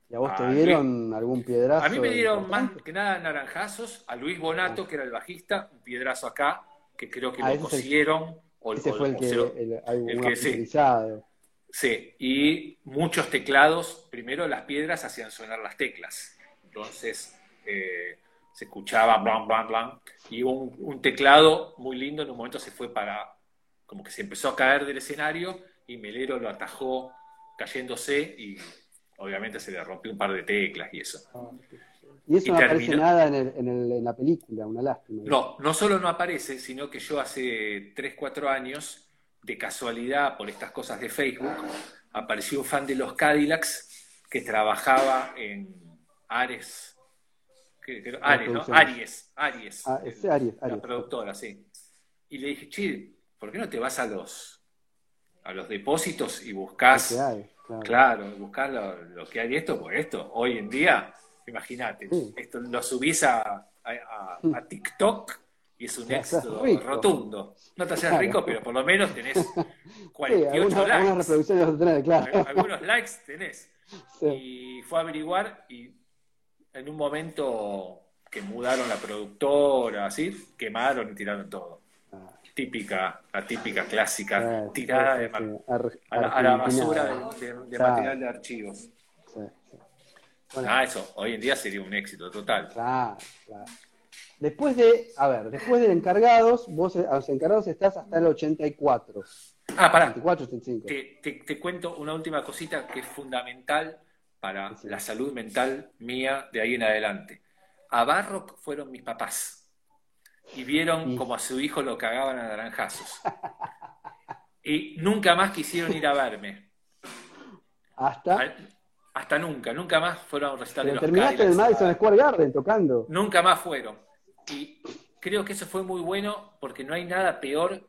¿Y a vos te dieron algún piedrazo? A mí me dieron más que nada naranjazos. A Luis Bonato, ah. que era el bajista, un piedrazo acá, que creo que ah, lo cosieron. o, ese fue el que, el, que utilizado. Sí, y muchos teclados, primero las piedras hacían sonar las teclas. Entonces eh, se escuchaba blan, blan, blan. Y un, un teclado muy lindo en un momento se fue para, como que se empezó a caer del escenario y Melero lo atajó cayéndose y obviamente se le rompió un par de teclas y eso. Ah, y eso no aparece nada en, la película, una lástima. No, no solo no aparece, sino que yo hace 3, 4 años, de casualidad por estas cosas de Facebook, apareció un fan de los Cadillacs que trabajaba en Ares. Ares, ¿no? Aries, Aries. Ah, es Aries, La productora, sí. Y le dije, che, ¿por qué no te vas a los, a los depósitos y buscas Claro, buscar lo, que hay esto, pues esto, hoy en día, imagínate, esto lo subís a, a, TikTok y es un éxito rotundo. No te haces rico, pero por lo menos tenés 48 likes. Algunos likes tenés. Y fue a averiguar y en un momento que mudaron la productora, así, quemaron y tiraron todo típica, la típica clásica, tirada de a, la, basura de, material de archivos. ah, eso, hoy en día sería un éxito total. Claro, claro. Después de, a ver, después de encargados, vos a los encargados estás hasta el 84. Ah, pará. 84, 85. Te, te, cuento una última cosita que es fundamental para la salud mental mía de ahí en adelante. A Barrock fueron mis papás y vieron como a su hijo lo cagaban a naranjazos. Y nunca más quisieron ir a verme. ¿Hasta? hasta nunca, nunca más fueron a un recital de los terminaste en el Madison Square Garden tocando. Nunca más fueron. Y creo que eso fue muy bueno porque no hay nada peor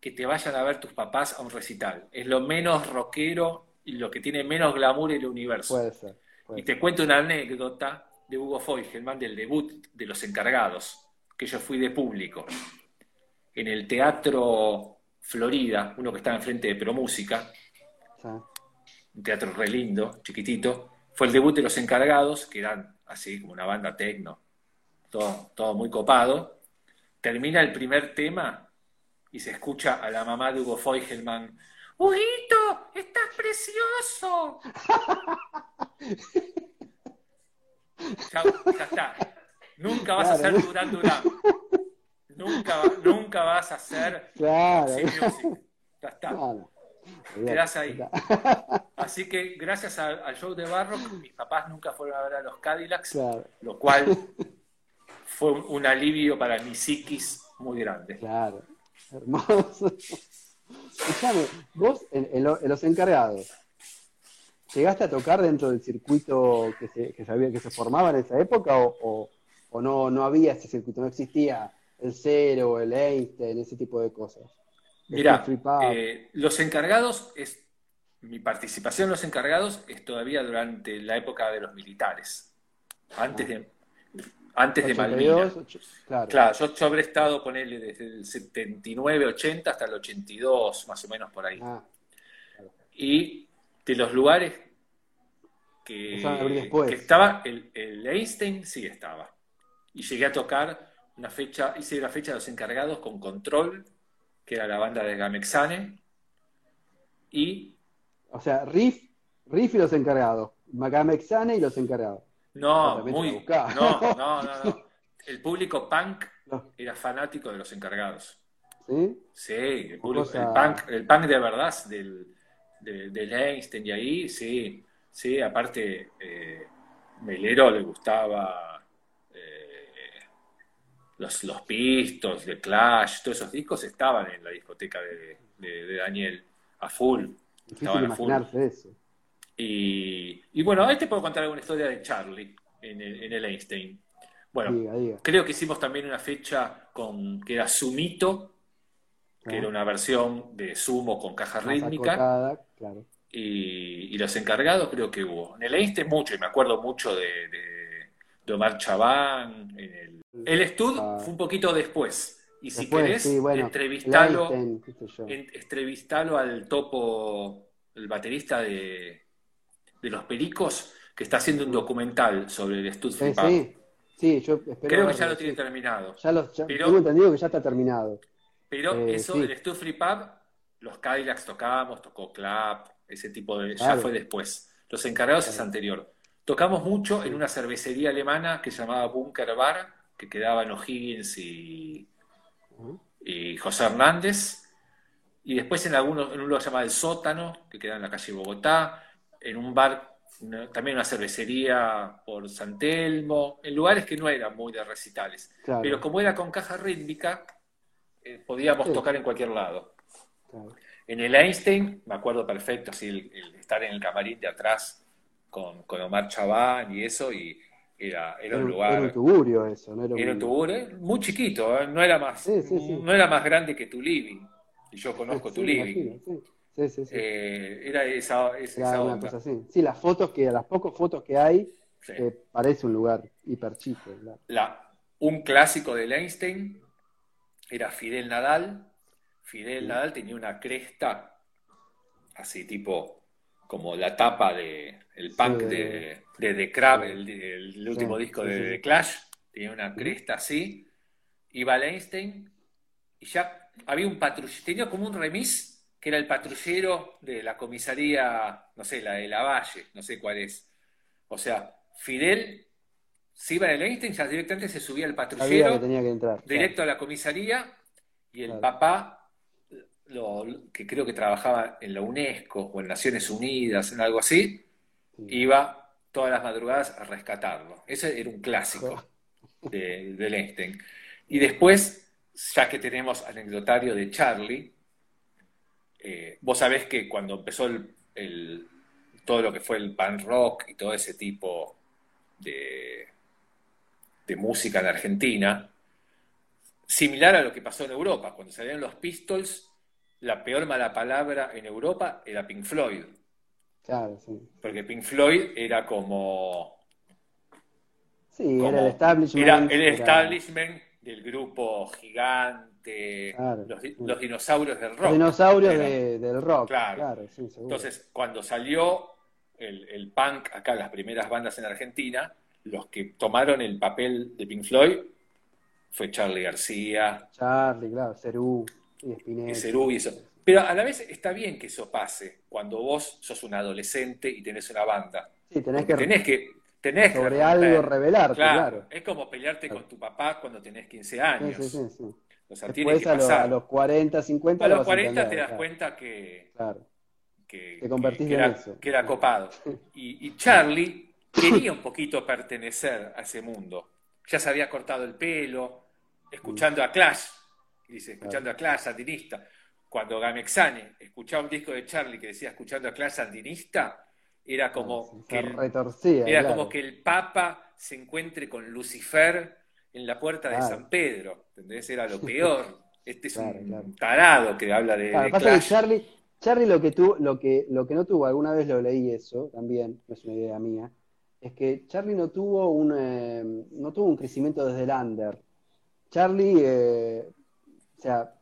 que te vayan a ver tus papás a un recital. Es lo menos rockero y lo que tiene menos glamour en el universo. Puede ser. y te cuento una anécdota de Hugo Feugelman del debut de Los Encargados que yo fui de público en el Teatro Florida, uno que estaba enfrente de Promúsica, un teatro re lindo, chiquitito, fue el debut de los encargados, que eran así como una banda tecno, todo, todo muy copado. Termina el primer tema y se escucha a la mamá de Hugo Feugelman, ¡Huguito, estás precioso! ya, ya está. Nunca vas a ser Durán Durán. Nunca, nunca vas a ser claro. Ya está. Quedás ahí. Así que gracias al, show de Barrock, mis papás nunca fueron a ver a los Cadillacs, lo cual fue un, alivio para mi psiquis muy grande. Claro, hermoso. Escuchame, vos en, los encargados, ¿llegaste a tocar dentro del circuito que se, que sabía que se formaba en esa época o, o no, no había ese circuito, no existía el Cero, el Einstein, ese tipo de cosas. Mira, eh, los encargados, es, mi participación en los encargados es todavía durante la época de los militares, antes de, antes de Malvinas. Claro, claro yo, yo, habré estado, ponerle desde el 79, 80 hasta el 82, más o menos por ahí. Ah, y de los lugares que, que estaba, el, el Einstein sí estaba y llegué a tocar una fecha, hice la fecha de los encargados con Control, que era la banda de Gamexane, y... O sea, Riff, Riff y los encargados, Gamexane y los encargados. No, muy... No, no, no, El público punk era fanático de los encargados. ¿Sí? Sí, el, público, el, punk, el punk de verdad del, de, Einstein y ahí, sí, sí, aparte eh, Melero le gustaba los, los Pistols, The Clash, todos esos discos estaban en la discoteca de, Daniel a full. Estaban a full. Eso. Y, y, bueno, ahí te puedo contar alguna historia de Charlie en el, en el Einstein. Bueno, creo que hicimos también una fecha con que era Sumito, que era una versión de Sumo con caja rítmica. y, los encargados creo que hubo. En el Einstein mucho, y me acuerdo mucho de, de, Omar Chabán, en el el Stud ah. fue un poquito después. Y si querés, entrevistalo, entrevistalo al topo el baterista de, Los Pericos, que está haciendo un documental sobre el Stud sí, sí, sí, yo espero Creo que ya lo tiene terminado. Ya lo, tengo entendido que ya está terminado. Pero eh, eso, el Stud Free Pub, los Cadillacs tocábamos, tocó Clap, ese tipo de... Ya fue después. Los encargados es anterior. Tocamos mucho en una cervecería alemana que se llamaba Bunker Bar, que quedaba en O'Higgins y, y José Hernández. Y después en, algunos, en un lugar llamado El Sótano, que queda en la calle Bogotá, en un bar, también una cervecería por San Telmo, en lugares que no eran muy de recitales. Pero como era con caja rítmica, eh, podíamos tocar en cualquier lado. En el Einstein, me acuerdo perfecto, así, el, estar en el camarín de atrás con, con Omar Chabán y eso, y era, era, un lugar. Era un tuburio eso, ¿no? Era, un tuburio, muy chiquito, ¿eh? no, era más, no era más grande que tu living. Y yo conozco tu living. Sí, sí, sí. Eh, era esa, esa, una cosa así. Sí, las fotos que, las pocas fotos que hay, eh, parece un lugar hiper chico. La, un clásico de Einstein era Fidel Nadal. Fidel Nadal tenía una cresta así tipo como la tapa de el punk de, de, The Crab, el, último disco de The Clash, tenía una cresta así, iba a Einstein y ya había un patrullero, tenía como un remis que era el patrullero de la comisaría, no sé, la de la Valle, no sé cuál es. O sea, Fidel si iba a Einstein, ya directamente se subía al patrullero, directo a la comisaría, y el papá, que creo que trabajaba en la UNESCO o en Naciones Unidas, en algo así, iba todas las madrugadas a rescatarlo. Ese era un clásico de, de Einstein. Y después, ya que tenemos anecdotario de Charlie, eh, vos sabés que cuando empezó el, todo lo que fue el pan rock y todo ese tipo de, de música en Argentina, similar a lo que pasó en Europa. Cuando salieron los Pistols, la peor mala palabra en Europa era Pink Floyd. Claro, sí. Porque Pink Floyd era como. Sí, era el establishment. Era el establishment del grupo gigante, los, dinosaurios del rock. Los dinosaurios del rock. Claro, sí, Entonces, cuando salió el, el punk acá, las primeras bandas en Argentina, los que tomaron el papel de Pink Floyd fue Charlie García. Charlie, claro, Cerú y Spinetta. Cerú y eso. Pero a la vez está bien que eso pase cuando vos sos un adolescente y tenés una banda. Sí, tenés que, tenés que tenés sobre algo revelarte, claro, Es como pelearte con tu papá cuando tenés 15 años. Sí, sí, sí. O sea, tiene que pasar. A, los 40, 50. A los 40 te das cuenta que, claro. que, te convertiste era, en eso. que era copado. Y, y Charlie quería un poquito pertenecer a ese mundo. Ya se había cortado el pelo, escuchando a Clash, dice, escuchando a Clash, sandinista. Cuando Gamexane escuchaba un disco de Charlie que decía escuchando a Clash sandinista, era como, que, el, era como que el Papa se encuentre con Lucifer en la puerta de San Pedro, ¿entendés? Era lo peor. Este es un tarado que habla de, Clash. Charlie, Charlie lo que, lo, que, lo que no tuvo, alguna vez lo leí eso también, no es una idea mía, es que Charlie no tuvo un, eh, no tuvo un crecimiento desde el under. Charlie, eh, sea,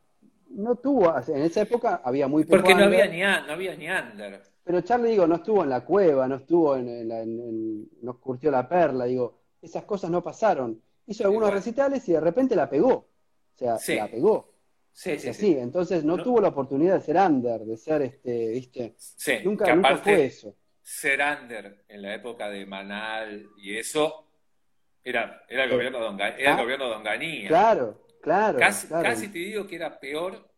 no tuvo, en esa época había muy poco Porque no había, ni, no había ni under. Pero Charlie, digo, no estuvo en la cueva, no estuvo en, en, no curtió la perla, digo, esas cosas no pasaron. Hizo algunos recitales y de repente la pegó. O sea, la pegó. Sí, sí, sí. Entonces no, tuvo la oportunidad de ser under, de ser este, viste. nunca, nunca fue eso ser under en la época de Manal y eso era, era el gobierno de Onganía. Era el ah, gobierno de Onganía. Claro, claro casi, casi, te digo que era peor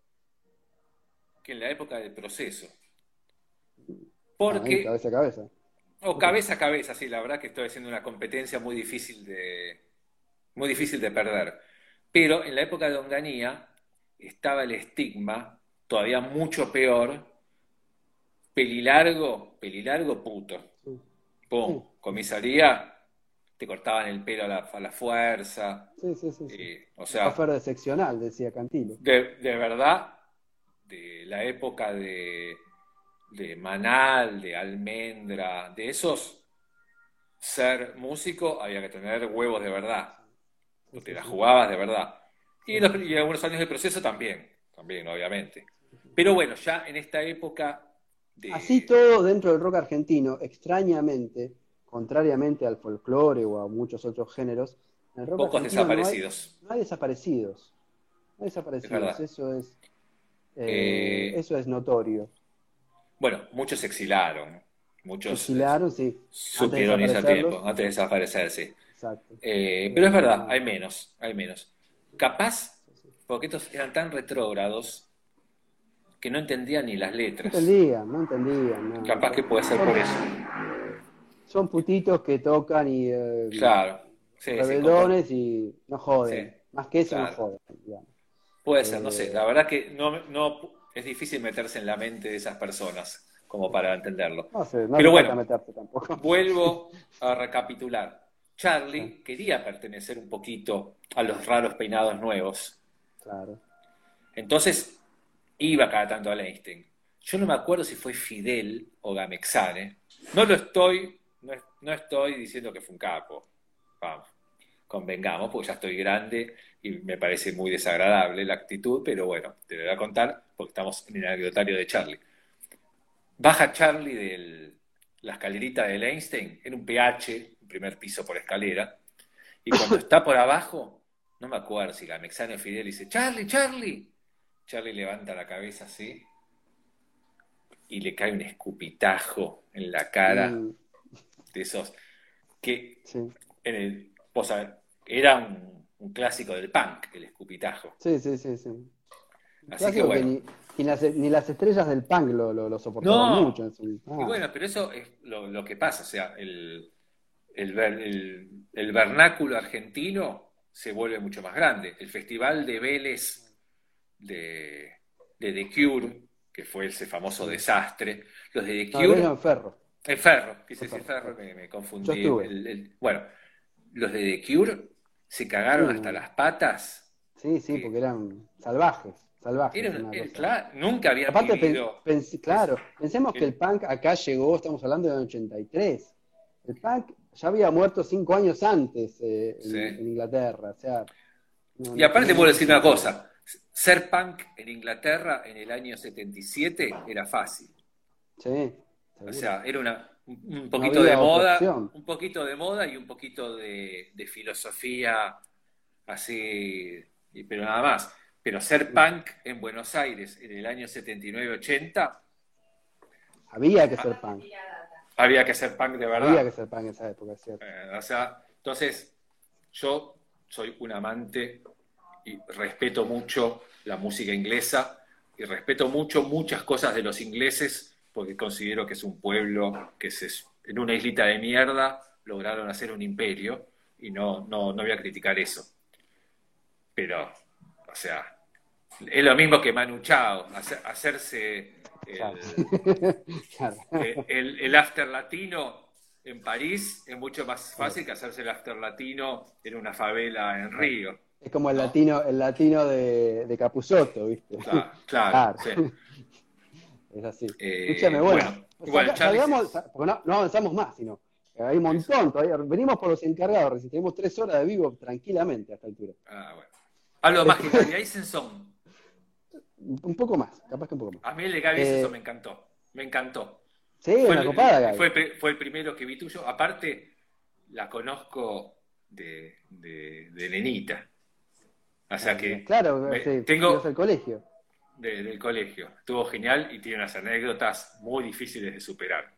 que en la época del proceso. Porque. cabeza a cabeza. O cabeza a cabeza, sí, la verdad que estoy haciendo una competencia muy difícil de. muy difícil de perder. Pero en la época de Onganía estaba el estigma todavía mucho peor pelilargo, pelilargo puto. Pum, comisaría, te cortaban el pelo a la, fuerza. Sí, sí, sí. Eh, o sea, de seccional, decía Cantilo. De, verdad, de la época de, de Manal, de Almendra, de esos, ser músico había que tener huevos de verdad. te la jugabas de verdad. Y, y algunos años de proceso también, también, obviamente. Pero bueno, ya en esta época Así todo dentro del rock argentino, extrañamente, contrariamente al folclore o a muchos otros géneros, el rock Pocos desaparecidos. No hay, desaparecidos. No hay desaparecidos. eso es eh, Eh, eso es notorio. Bueno, muchos se exilaron. Muchos Fusilaron, sí. supieron irse a tiempo, antes de desaparecerse. Exacto. Eh, pero es verdad, hay menos, hay menos. Capaz, porque estos eran tan retrógrados que no entendían ni las No letras. entendían, no entendían. no. Capaz que puede ser por eso. Son putitos que tocan y Claro. Sí, rebeldones y no joden. Sí, Más que eso claro. no joden. digamos. Puede ser, no sé. Eh, La verdad que no, no es difícil meterse en la mente de esas personas como para entenderlo. No sé, no Pero bueno. tampoco. Vuelvo a recapitular. Charlie quería pertenecer un poquito a los raros peinados nuevos. Claro. Entonces iba cada tanto a Einstein. Yo no me acuerdo si fue Fidel o Gamexane. No lo estoy, no, no estoy diciendo que fue un capo. Vamos, convengamos, porque ya estoy grande y me parece muy desagradable la actitud, pero bueno, te lo voy a contar porque estamos en el anecdotario de Charlie. Baja Charlie de la escalerita del Einstein en un PH, primer piso por escalera, y cuando está por abajo, no me acuerdo si Gamexane o Fidel dice, Charlie, Charlie. Charlie levanta la cabeza así y le cae un escupitajo en la cara Mm, de esos que sí. en el, era un, un clásico del punk, el escupitajo. Sí, sí, sí, sí. Así Clásico que bueno. ni, ni las, ni las estrellas del punk lo, lo, lo soportaban No. mucho. en su- ah, Y bueno, pero eso es lo, lo que pasa, o sea, el, el, ver- el- el vernáculo argentino se vuelve mucho más grande. El festival de Vélez de, de The Cure, que fue ese famoso desastre, los de The no, Cure, Vélez en Ferro. el Ferro, quise decir Ferro. Me, confundí. El- el- bueno, los de The Cure se cagaron Sí. hasta las patas. Sí, sí, porque eran salvajes. Salvajes. Era, una claro, nunca habían Aparte, pen- claro, pensemos que el punk acá llegó, estamos hablando del 83. El punk ya había muerto cinco años antes eh, en, Sí. en Inglaterra. O sea, no- Y aparte no- puedo decir una cosa, ser punk en Inglaterra en el año 77 era fácil. Sí, O sea, era una, un No poquito de moda, opción. un poquito de moda y un poquito de, de filosofía así, y- pero nada más. Pero ser punk en Buenos Aires en el año 79-80, había que ser punk. había que ser punk de verdad. Había que ser punk en esa época, es cierto. Eh, o sea, entonces, yo soy un amante y respeto mucho la música inglesa y respeto mucho muchas cosas de los ingleses porque considero que es un pueblo que se, en una islita de mierda lograron hacer un imperio y no, no, no voy a criticar eso. Pero, o sea, es lo mismo que Manu Chao, hacer- hacerse el, el, el after latino en París es mucho más fácil que hacerse el after latino en una favela en Río. Es como el latino, el latino de, de Capusotto, ¿viste? Claro, claro. Claro. sí. Es así. Eh, Escúchame, bueno. bueno, bueno, salgamos- porque no, no avanzamos más, sino. que Hay un montón todavía. Venimos por los encargados, recién tenemos tres horas de vivo tranquilamente a esta altura. Ah, bueno. Algo más que Gaby Eisenson. Un poco más, capaz que un poco más. A mí el de Gaby Eh, Eisenson me encantó. Me encantó. Sí, Fue una el, copada, Gaby. fue, el pri- fue el primero que vi tuyo. Aparte, la conozco de, de, de nenita. O sea que Claro, me- sí, tengo- al colegio. De- del colegio. Estuvo genial y tiene unas anécdotas muy difíciles de superar.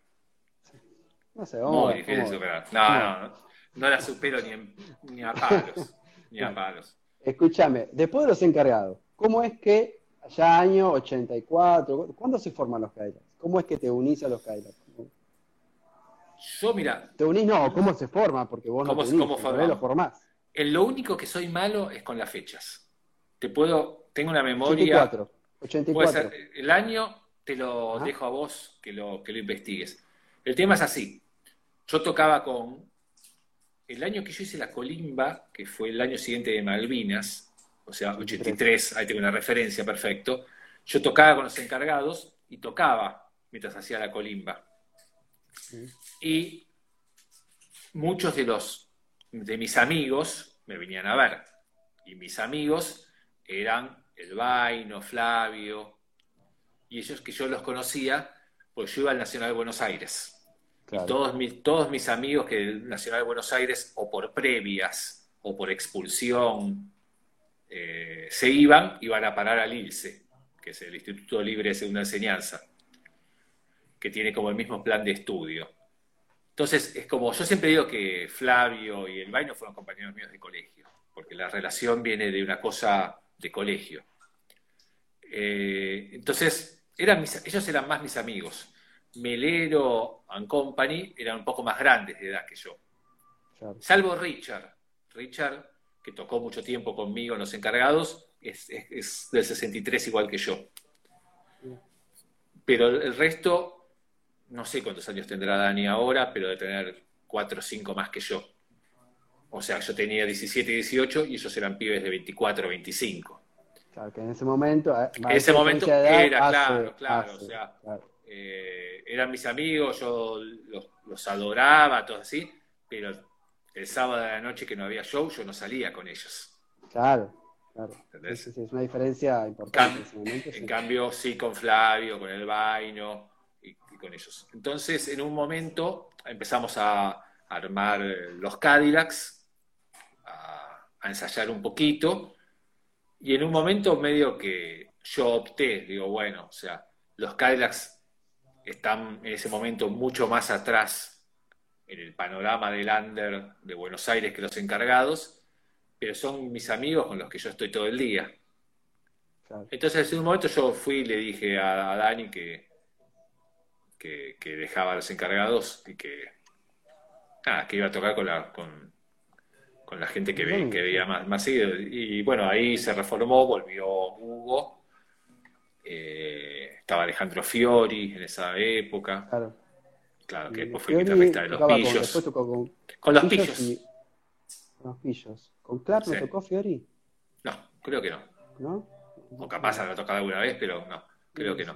No sé, vamos a Muy ver, difícil de a superar. No, no, no. No la supero ni, en- ni a palos. Ni a palos. Escúchame, después de los encargados, ¿cómo es que allá año 84, ¿cuándo se forman los Cadillacs? ¿Cómo es que te unís a los Cadillacs? Yo, mira, ¿Te unís? No, ¿cómo se forma? Porque vos no ¿Cómo- te unís, cómo lo formás. en lo único que soy malo es con las fechas. Te puedo, tengo una memoria. 84. Puede 84. ser, el año te lo dejo a vos que lo, que lo investigues. El tema es así. Yo tocaba con. El año que yo hice la colimba, que fue el año siguiente de Malvinas, o sea, 83, ahí tengo una referencia, perfecto. Yo tocaba con los encargados y tocaba mientras hacía la colimba. Y muchos de los de mis amigos me venían a ver. Y mis amigos eran el Vaino, Flavio, y ellos que yo los conocía pues yo iba al Nacional de Buenos Aires. Y todos mis, todos mis amigos que del Nacional de Buenos Aires, o por previas, o por expulsión, eh, se iban, iban a parar al ILSE, que es el Instituto Libre de Segunda Enseñanza, que tiene como el mismo plan de estudio. Entonces, es como, yo siempre digo que Flavio y el Vaino fueron compañeros míos de colegio, porque la relación viene de una cosa de colegio. Eh, entonces, eran ellos eran más mis amigos. Melero and Company eran un poco más grandes de edad que yo. Salvo Richard. Richard, que tocó mucho tiempo conmigo en los encargados, es, es del 63 igual que yo. Pero el resto no sé cuántos años tendrá Dani ahora, pero de tener cuatro o cinco más que yo. O sea, yo tenía 17 y 18 y ellos eran pibes de 24 o 25. Claro, que en ese momento... Eh, en ese momento era, claro, claro. o sea, eh, eran mis amigos, yo los, adoraba, todo así, pero el sábado de la noche que no había show, yo no salía con ellos. Claro, claro. es una diferencia importante. en, ese momento, en cambio, sí con Flavio, con el Vaino con ellos. Entonces, en un momento empezamos a armar los Cadillacs, a, ensayar un poquito, y en un momento medio que yo opté, digo, bueno, o sea, los Cadillacs están en ese momento mucho más atrás en el panorama del under de Buenos Aires que los encargados, pero son mis amigos con los que yo estoy todo el día. Entonces, en un momento yo fui y le dije a Dani que, que, dejaba a los encargados y que, que iba a tocar con la, con, la gente que, que veía más, más seguido. Y bueno, ahí se reformó, volvió Hugo, eh, estaba Alejandro Fiori en esa época. Claro. Claro, que después fue guitarrista de los pillos. Con, los pillos. Con los pillos. ¿Con Clark no tocó Fiori? No, creo que no. ¿No? O capaz ha tocado alguna vez, pero no, creo que no.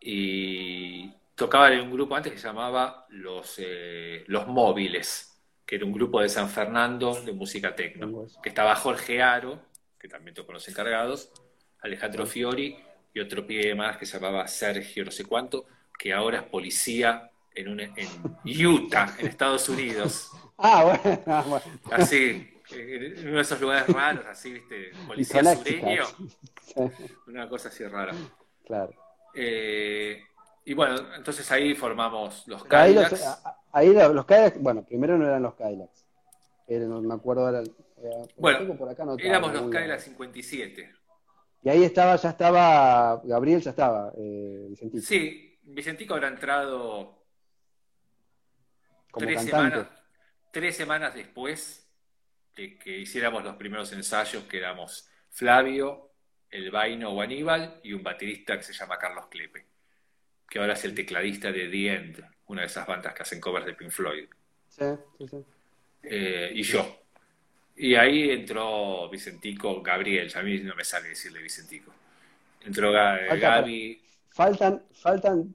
Y, tocaba en un grupo antes que se llamaba Los, eh, Los Móviles, que era un grupo de San Fernando de música tecno, que estaba Jorge Aro, que también tocó los encargados, Alejandro Fiori y otro pie más que se llamaba Sergio no sé cuánto, que ahora es policía en, un, en Utah, en Estados Unidos. Ah, bueno, Así, en uno de esos lugares raros, así, viste, policía sureño. Una cosa así rara. Claro. Eh, y bueno, entonces ahí formamos los Cadillacs. Ahí los, Cadillacs, bueno, primero no eran los Cadillacs. no me acuerdo ahora. bueno, por acá no éramos los Cadillacs 57. Y ahí estaba, ya estaba, Gabriel ya estaba, eh, Vicentico. Sí, Vicentico habrá entrado tres semanas, tres semanas después de que hiciéramos los primeros ensayos, que éramos Flavio, el Vaino o Aníbal y un baterista que se llama Carlos Clepe que ahora es el tecladista de The End, una de esas bandas que hacen covers de Pink Floyd. Sí, sí, sí. Eh, y yo. Y ahí entró Vicentico, Gabriel, a mí no me sale decirle Vicentico. Entró Gaby. Faltan, faltan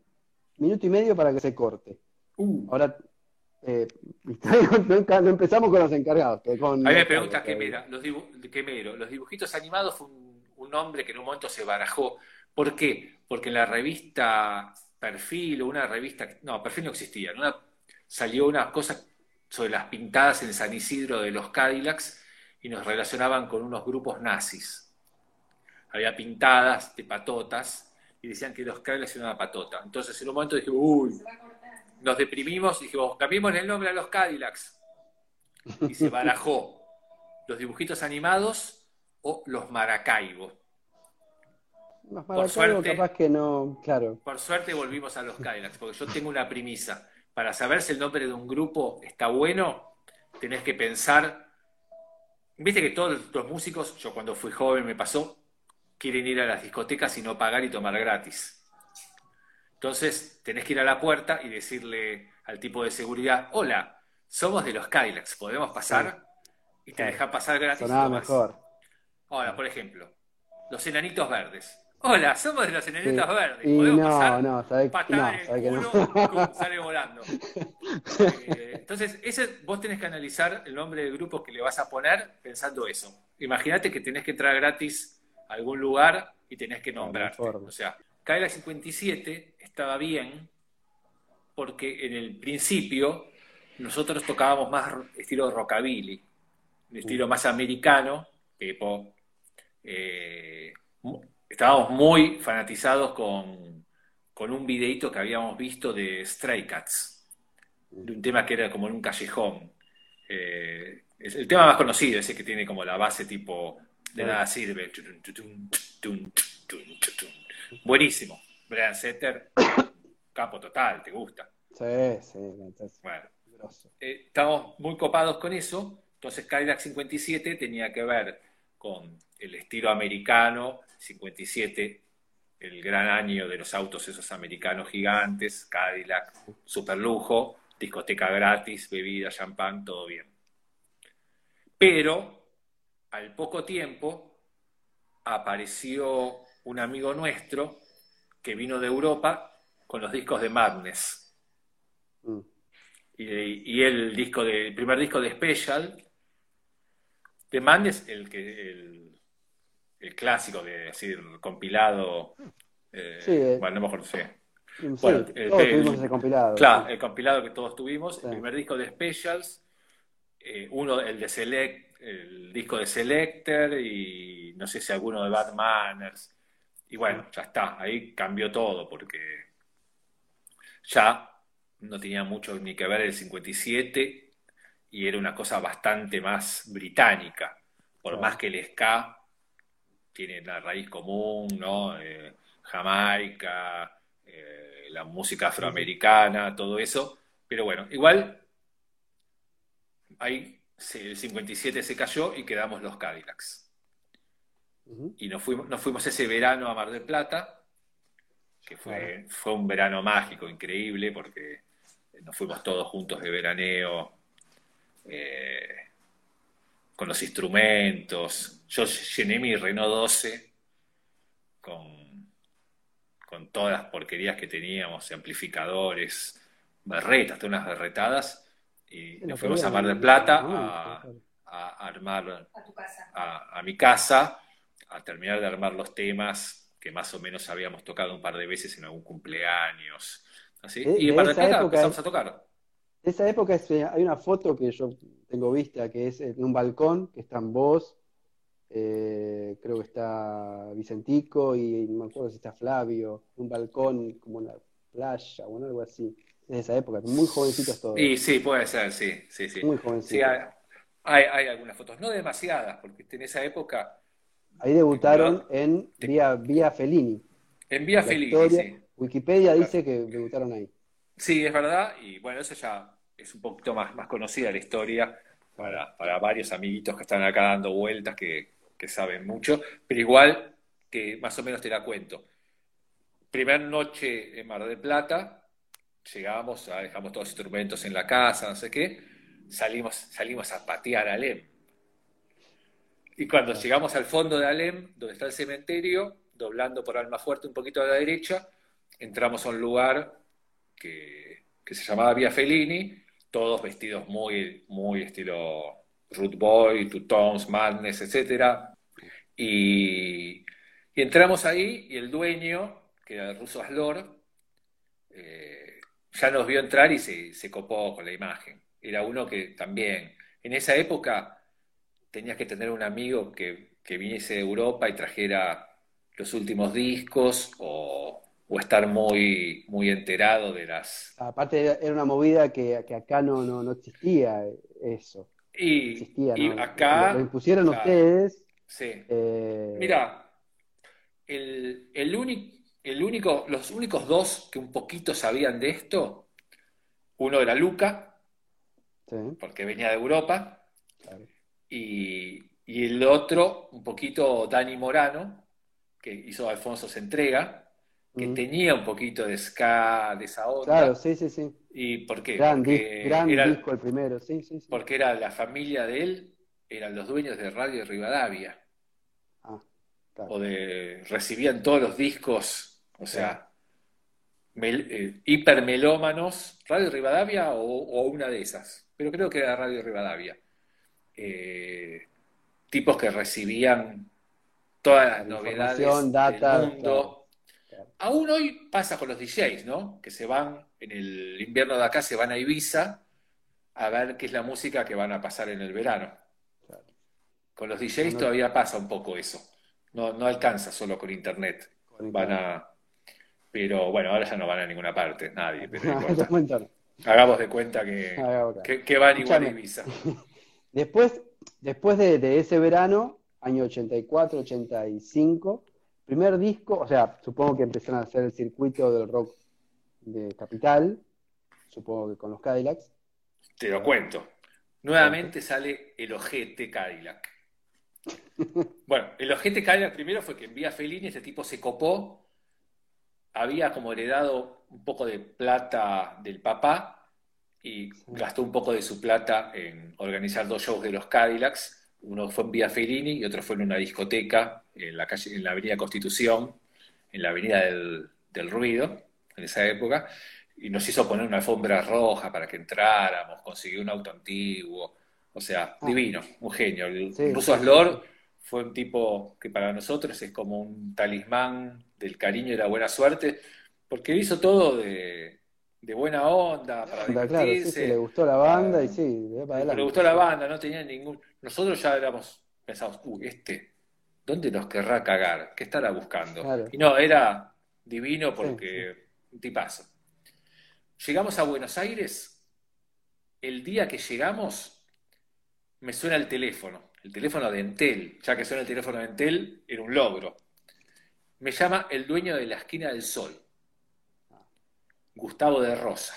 minuto y medio para que se corte. Uh. Ahora, eh, no, empezamos con los encargados. Con a mí me preguntas qué mira, los, los dibujitos animados fue un, un nombre que en un momento se barajó. ¿Por qué? Porque en la revista Perfil o una revista, no, Perfil no existía, salió una cosa sobre las pintadas en San Isidro de los Cadillacs y nos relacionaban con unos grupos nazis. Había pintadas de patotas y decían que los Cadillacs eran una patota. Entonces en un momento dijimos, uy, nos deprimimos y dijimos, cambiemos el nombre a los Cadillacs. Y se barajó los dibujitos animados o los Por suerte, capaz que no, claro. Por suerte volvimos a los Cadillacs, porque yo tengo una premisa. Para saber si el nombre de un grupo está bueno, tenés que pensar. Viste que todos los músicos, yo cuando fui joven me pasó, quieren ir a las discotecas y no pagar y tomar gratis. Entonces tenés que ir a la puerta y decirle al tipo de seguridad, hola, somos de los Cadillacs, ¿podemos pasar? Y te deja pasar gratis. Sonaba mejor. Ahora, por ejemplo, los enanitos verdes. Hola, somos de los enanitos verdes. ¿Podemos no, pasar? No, sabés, no, que no. sale volando. Eh, entonces, ese, vos tenés que analizar el nombre del grupo que le vas a poner pensando eso. Imagínate que tenés que entrar gratis a algún lugar y tenés que nombrar. O sea, Kaila 57 estaba bien porque en el principio nosotros tocábamos más estilo rockabilly, un estilo más americano, tipo, eh, estábamos muy fanatizados con, con un videito que habíamos visto de Stray Cats, de un tema que era como en un callejón. Eh, el tema más conocido, ese que tiene como la base tipo de nada sirve. Buenísimo. Brian Setter, capo total, ¿te gusta? Sí, sí. Bueno, eh, estamos muy copados con eso. Entonces Cadillac 57 tenía que ver con el estilo americano, 57, el gran año de los autos esos americanos gigantes, Cadillac, super lujo, discoteca gratis, bebida, champán, todo bien. Pero al poco tiempo apareció un amigo nuestro que vino de Europa con los discos de Madness. Mm. Y, el disco de, primer disco de Special, de Madness, el que el, el clásico de así compilado. Eh, eh, bueno, no mejor sé. Bueno, todos tuvimos ese compilado. Claro, el compilado que todos tuvimos, el primer disco de Specials, eh, uno, el de Select, el disco de Selector y no sé si alguno de Bad Manners. Y bueno, ya está, ahí cambió todo porque ya no tenía mucho ni que ver el 57 y era una cosa bastante más británica, por más que el ska tiene la raíz común, ¿no? Eh, Jamaica, eh, la música afroamericana, todo eso, pero bueno, igual ahí el 57 se cayó y quedamos los Cadillacs. Y nos fuimos, nos fuimos ese verano a Mar del Plata, que fue, fue un verano mágico, increíble, porque nos fuimos todos juntos de veraneo, eh, con los instrumentos. Yo llené mi Renault 12 con, con todas las porquerías que teníamos, amplificadores, berretas, todas unas berretadas y nos fuimos a Mar del Plata a, armar a, mi casa, a terminar de armar los temas que más o menos habíamos tocado un par de veces en algún cumpleaños. Así. y en Mar del Plata empezamos a tocar. Esa época eh, hay una foto que yo tengo vista que es en un balcón, que están vos, eh, creo que está Vicentico y no me acuerdo si está Flavio, un balcón como una playa o algo así en esa época, muy jovencitos todos. Sí, sí, puede ser, sí, sí, sí. Muy jovencitos. hay, hay, algunas fotos, no demasiadas, porque en esa época... Ahí debutaron en Vía, Vía Fellini. En Vía Fellini, sí. Wikipedia dice que debutaron ahí. Sí, es verdad, y bueno, eso ya es un poquito más, más conocida la historia para, para varios amiguitos que están acá dando vueltas que, que saben mucho, pero igual que más o menos te la cuento. Primer noche en Mar del Plata, llegamos, ah, dejamos todos los instrumentos en la casa, no sé qué, salimos, salimos a patear a Alem. Y cuando llegamos al fondo de Alem, donde está el cementerio, doblando por Alma Fuerte un poquito a la derecha, entramos a un lugar que, se llamaba Via Fellini, todos vestidos muy, muy estilo Root Boy, Two Tones, Madness, etc. Y, entramos ahí y el dueño, que era el ruso Aslor, eh, ya nos vio entrar y se, copó con la imagen. Era uno que también, en esa época, tenías que tener un amigo que, viniese de Europa y trajera los últimos discos o, estar muy, muy enterado de las... Aparte era una movida que, acá no, no, existía eso. Y, acá... Lo, impusieron ustedes. Sí. Eh, Mira, el, el único el único, los únicos dos que un poquito sabían de esto, uno era Luca, porque venía de Europa, y, el otro, un poquito Dani Morano, que hizo Alfonso se entrega, que tenía un poquito de ska, de esa onda. Claro, sí, sí, sí. ¿Y por qué? Gran, disco el primero, sí, sí, sí. Porque era la familia de él, eran los dueños de Radio Rivadavia. Ah, claro. O de, recibían todos los discos o sea, eh, hipermelómanos, Radio Rivadavia o, una de esas, pero creo que era Radio Rivadavia. Eh, tipos que recibían todas las novedades del mundo. Aún hoy pasa con los DJs, ¿no? Que se van, en el invierno de acá se van a Ibiza a ver qué es la música que van a pasar en el verano. Con los DJs todavía pasa un poco eso. No, no alcanza solo con internet. Van a. Pero bueno, ahora ya no van a ninguna parte, nadie. Hagamos de cuenta que, que, van igual a Ibiza. Después, después de, de ese verano, año 84, 85, primer disco, o sea, supongo que empezaron a hacer el circuito del rock de Capital, supongo que con los Cadillacs. Te lo cuento. Nuevamente sale el ojete Cadillac. Bueno, el ojete Cadillac primero fue que en Vía Fellini ese tipo se copó, había como heredado un poco de plata del papá y gastó un poco de su plata en organizar dos shows de los Cadillacs uno fue en Vía Fellini y otro fue en una discoteca en la, calle, en la Avenida Constitución, en la Avenida del, Ruido, en esa época, y nos hizo poner una alfombra roja para que entráramos, consiguió un auto antiguo, o sea, ah. divino, un genio. El ruso Aslor fue un tipo que para nosotros es como un talismán del cariño y la buena suerte, porque hizo todo de, de buena onda, para divertirse. Claro, le gustó la banda y sí, Le gustó la banda, no tenía ningún... Nosotros ya éramos, pensamos, uy, este, ¿dónde nos querrá cagar? ¿Qué estará buscando? Y no, era divino porque un tipazo. Llegamos a Buenos Aires, el día que llegamos, me suena el teléfono, el teléfono de Entel, ya que suena el teléfono de Entel, era un logro. Me llama el dueño de la esquina del sol Gustavo de Rosa.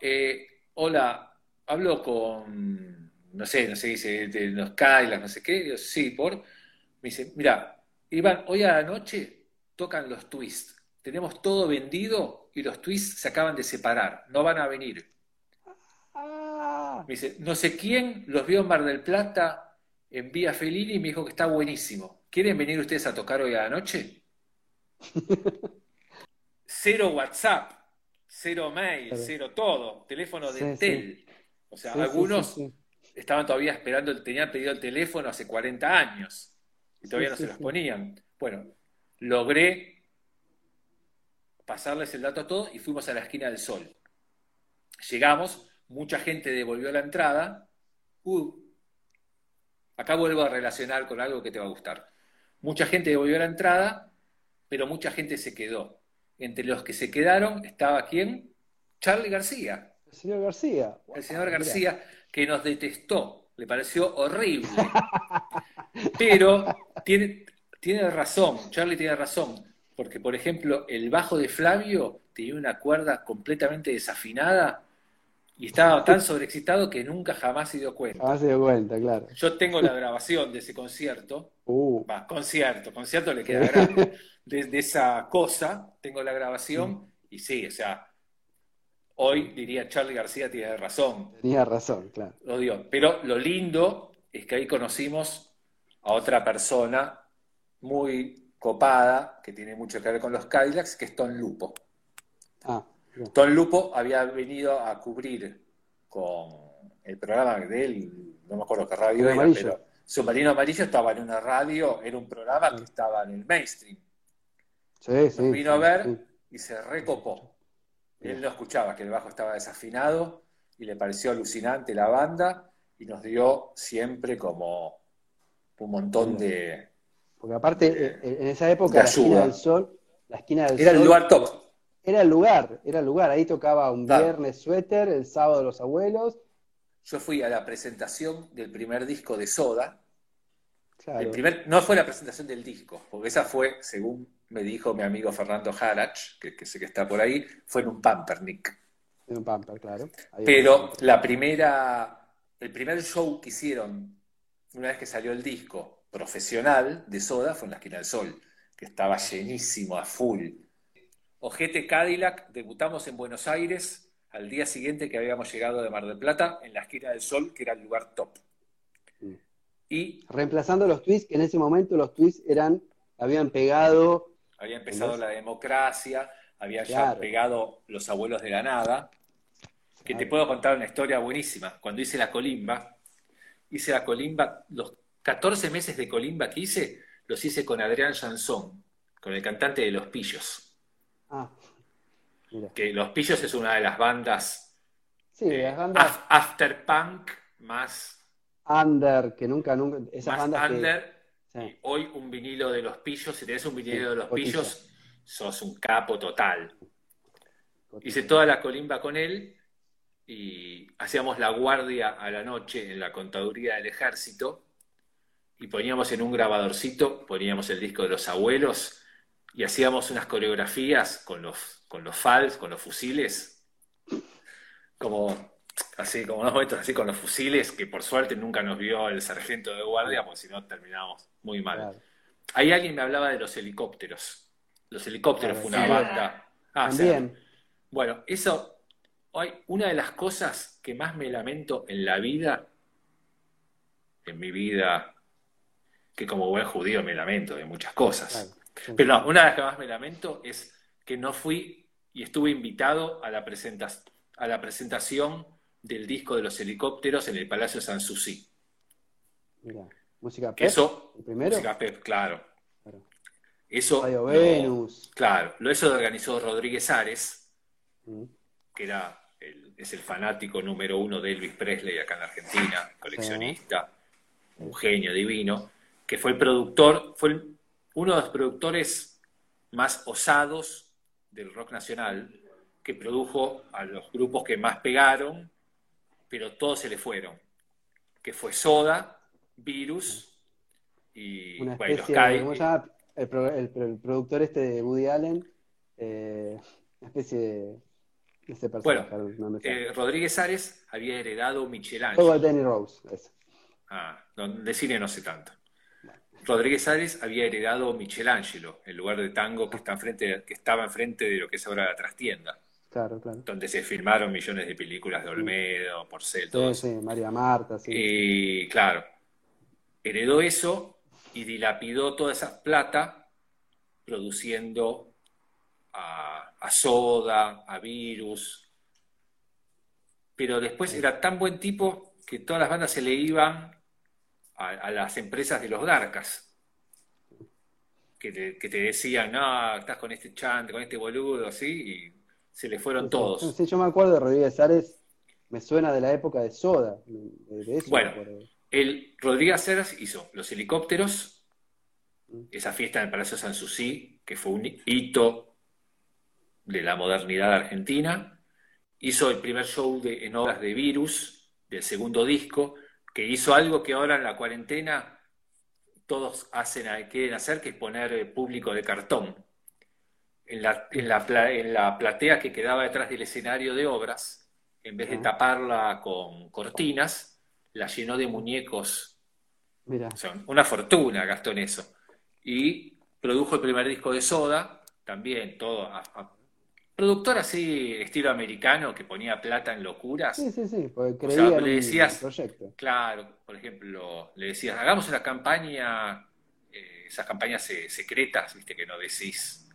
Eh, hola, hablo con, no sé, no sé, dice, de los Kailas, no sé qué. sí, por. Me dice, mira, Iván, hoy a la noche tocan los twists. Tenemos todo vendido y los twists se acaban de separar. No van a venir. Me dice, no sé quién los vio en Mar del Plata en Vía Felini y me dijo que está buenísimo. ¿Quieren venir ustedes a tocar hoy a la noche? cero WhatsApp, cero mail, cero todo, teléfono de Intel. O sea, algunos estaban todavía esperando, tenían pedido el teléfono hace 40 años y todavía no se los ponían. Bueno, logré pasarles el dato a todos y fuimos a la esquina del sol. Llegamos, mucha gente devolvió la entrada. Uh, acá vuelvo a relacionar con algo que te va a gustar. Mucha gente devolvió la entrada, pero mucha gente se quedó. Entre los que se quedaron estaba quién? Charlie García. El señor García. El señor García, que nos detestó, le pareció horrible. Pero tiene, tiene razón, Charlie tiene razón, porque por ejemplo el bajo de Flavio tenía una cuerda completamente desafinada y estaba tan sobreexcitado que nunca jamás se dio cuenta. Jamás se dio cuenta, claro. Yo tengo la grabación de ese concierto. Uh. Va, concierto, concierto le queda grande. de, esa cosa, tengo la grabación mm. y sí, o sea, hoy diría Charlie García tiene razón. Tenía razón, claro. Lo dio. Pero lo lindo es que ahí conocimos a otra persona muy copada, que tiene mucho que ver con los Cadillacs, que es Ton Lupo. Ah, Ton Lupo había venido a cubrir con el programa de él, no me acuerdo qué radio era, pero Submarino Amarillo estaba en una radio, era un programa que estaba en el mainstream. Sí, vino a ver y se recopó. Él no escuchaba que el bajo estaba desafinado y le pareció alucinante la banda y nos dio siempre como un montón de. Porque aparte, eh, en esa época, la esquina del sol, la esquina del era el lugar top. Era el lugar, era el lugar. Ahí tocaba un viernes suéter, el sábado los abuelos. Yo fui a la presentación del primer disco de Soda. El primer, no fue la presentación del disco, porque esa fue, según me dijo mi amigo Fernando Harach, que, sé que está por ahí, fue en un Pampernick. En un Pamper, claro. Pero la primera, el primer show que hicieron, una vez que salió el disco profesional de Soda, fue en la esquina del Sol, que estaba llenísimo, a full. Ojete Cadillac, debutamos en Buenos Aires al día siguiente que habíamos llegado de Mar del Plata, en la esquina del Sol, que era el lugar top. Y, Reemplazando los twists, que en ese momento los twists eran, habían pegado había empezado la democracia, había ya pegado los abuelos de la nada. Que te puedo contar una historia buenísima. Cuando hice la colimba, hice la colimba, los 14 meses de colimba que hice, los hice con Adrián Jansón, con el cantante de Los Pillos. Ah, mira. Que Los Pillos es una de las bandas, Sí, eh, las bandas af- after punk más, under, que nunca, nunca, esas más bandas que... under. sí, hoy un vinilo de Los Pillos, si tenés un vinilo Sí, de Los cotilla. Pillos, sos un capo total. cotilla. Hice toda la colimba con él y hacíamos la guardia a la noche en la contaduría del ejército y poníamos en un grabadorcito, poníamos el disco de los abuelos y hacíamos unas coreografías con los, con los fals, con los fusiles, como así, como unos momentos así con los fusiles, que por suerte nunca nos vio el sargento de guardia, porque si no terminábamos muy mal. Claro. Ahí alguien me hablaba de los helicópteros. Los helicópteros fue una Sí. banda. Ah, También, bueno, eso, hoy, una de las cosas que más me lamento en la vida, en mi vida, que como buen judío me lamento de muchas cosas, claro, pero no, una de las que más me lamento es que no fui y estuve invitado a la, presenta- a la presentación del disco de los helicópteros en el Palacio Sanssouci. Mira, música pop, eso, el primero, música pep, claro. Claro. Eso, Radio lo- Venus, claro, lo eso lo organizó Rodríguez Ares, Mm, que era el- es el fanático número uno de Elvis Presley acá en la Argentina, coleccionista, un genio divino, que fue el productor, fue el- uno de los productores más osados del rock nacional, que produjo a los grupos que más pegaron, pero todos se le fueron, que fue Soda, Virus y una bueno, los especie Kai- de, ¿cómo se llama? El, pro- el- el productor este de Woody Allen, eh, una especie de ese personaje, no me sale. eh, Rodríguez Ares había heredado Todo Michelangelo. de Danny Rose, eso. Ah, no, de cine no sé tanto. Rodríguez Ares había heredado Michelangelo, el lugar de tango que, está enfrente, que estaba enfrente de lo que es ahora la trastienda, Claro, claro. donde se filmaron millones de películas de Olmedo, Porcel, todo Sí, sí, María Marta, sí. Y claro, heredó eso y dilapidó toda esa plata produciendo a, a Soda, a Virus. Pero después era tan buen tipo que todas las bandas se le iban a, a las empresas de los Garcas. Que te, que te decían, no, estás con este chante, con este boludo, así, y se le fueron Sí, todos. Sí, yo me acuerdo de Rodríguez Ares, me suena de la época de Soda, de de eso Bueno. El Rodríguez Aceras hizo los helicópteros, Mm. esa fiesta en el Palacio Sanssouci, que fue un hito de la modernidad argentina. Hizo el primer show de, en obras de Virus, del segundo disco, que hizo algo que ahora en la cuarentena todos hacen, quieren hacer, que es poner eh, público de cartón. En la, en la, en la platea que quedaba detrás del escenario de obras, en vez de taparla con cortinas, la llenó de muñecos. Mira, O sea, una fortuna gastó en eso. Y produjo el primer disco de Soda, también todo. a- a- productor así, estilo americano, que ponía plata en locuras. sí, sí, sí, porque O sea, creía en le decías- proyecto. Claro, por ejemplo, le decías, hagamos una campaña, eh, esas campañas se- secretas, viste, que no decís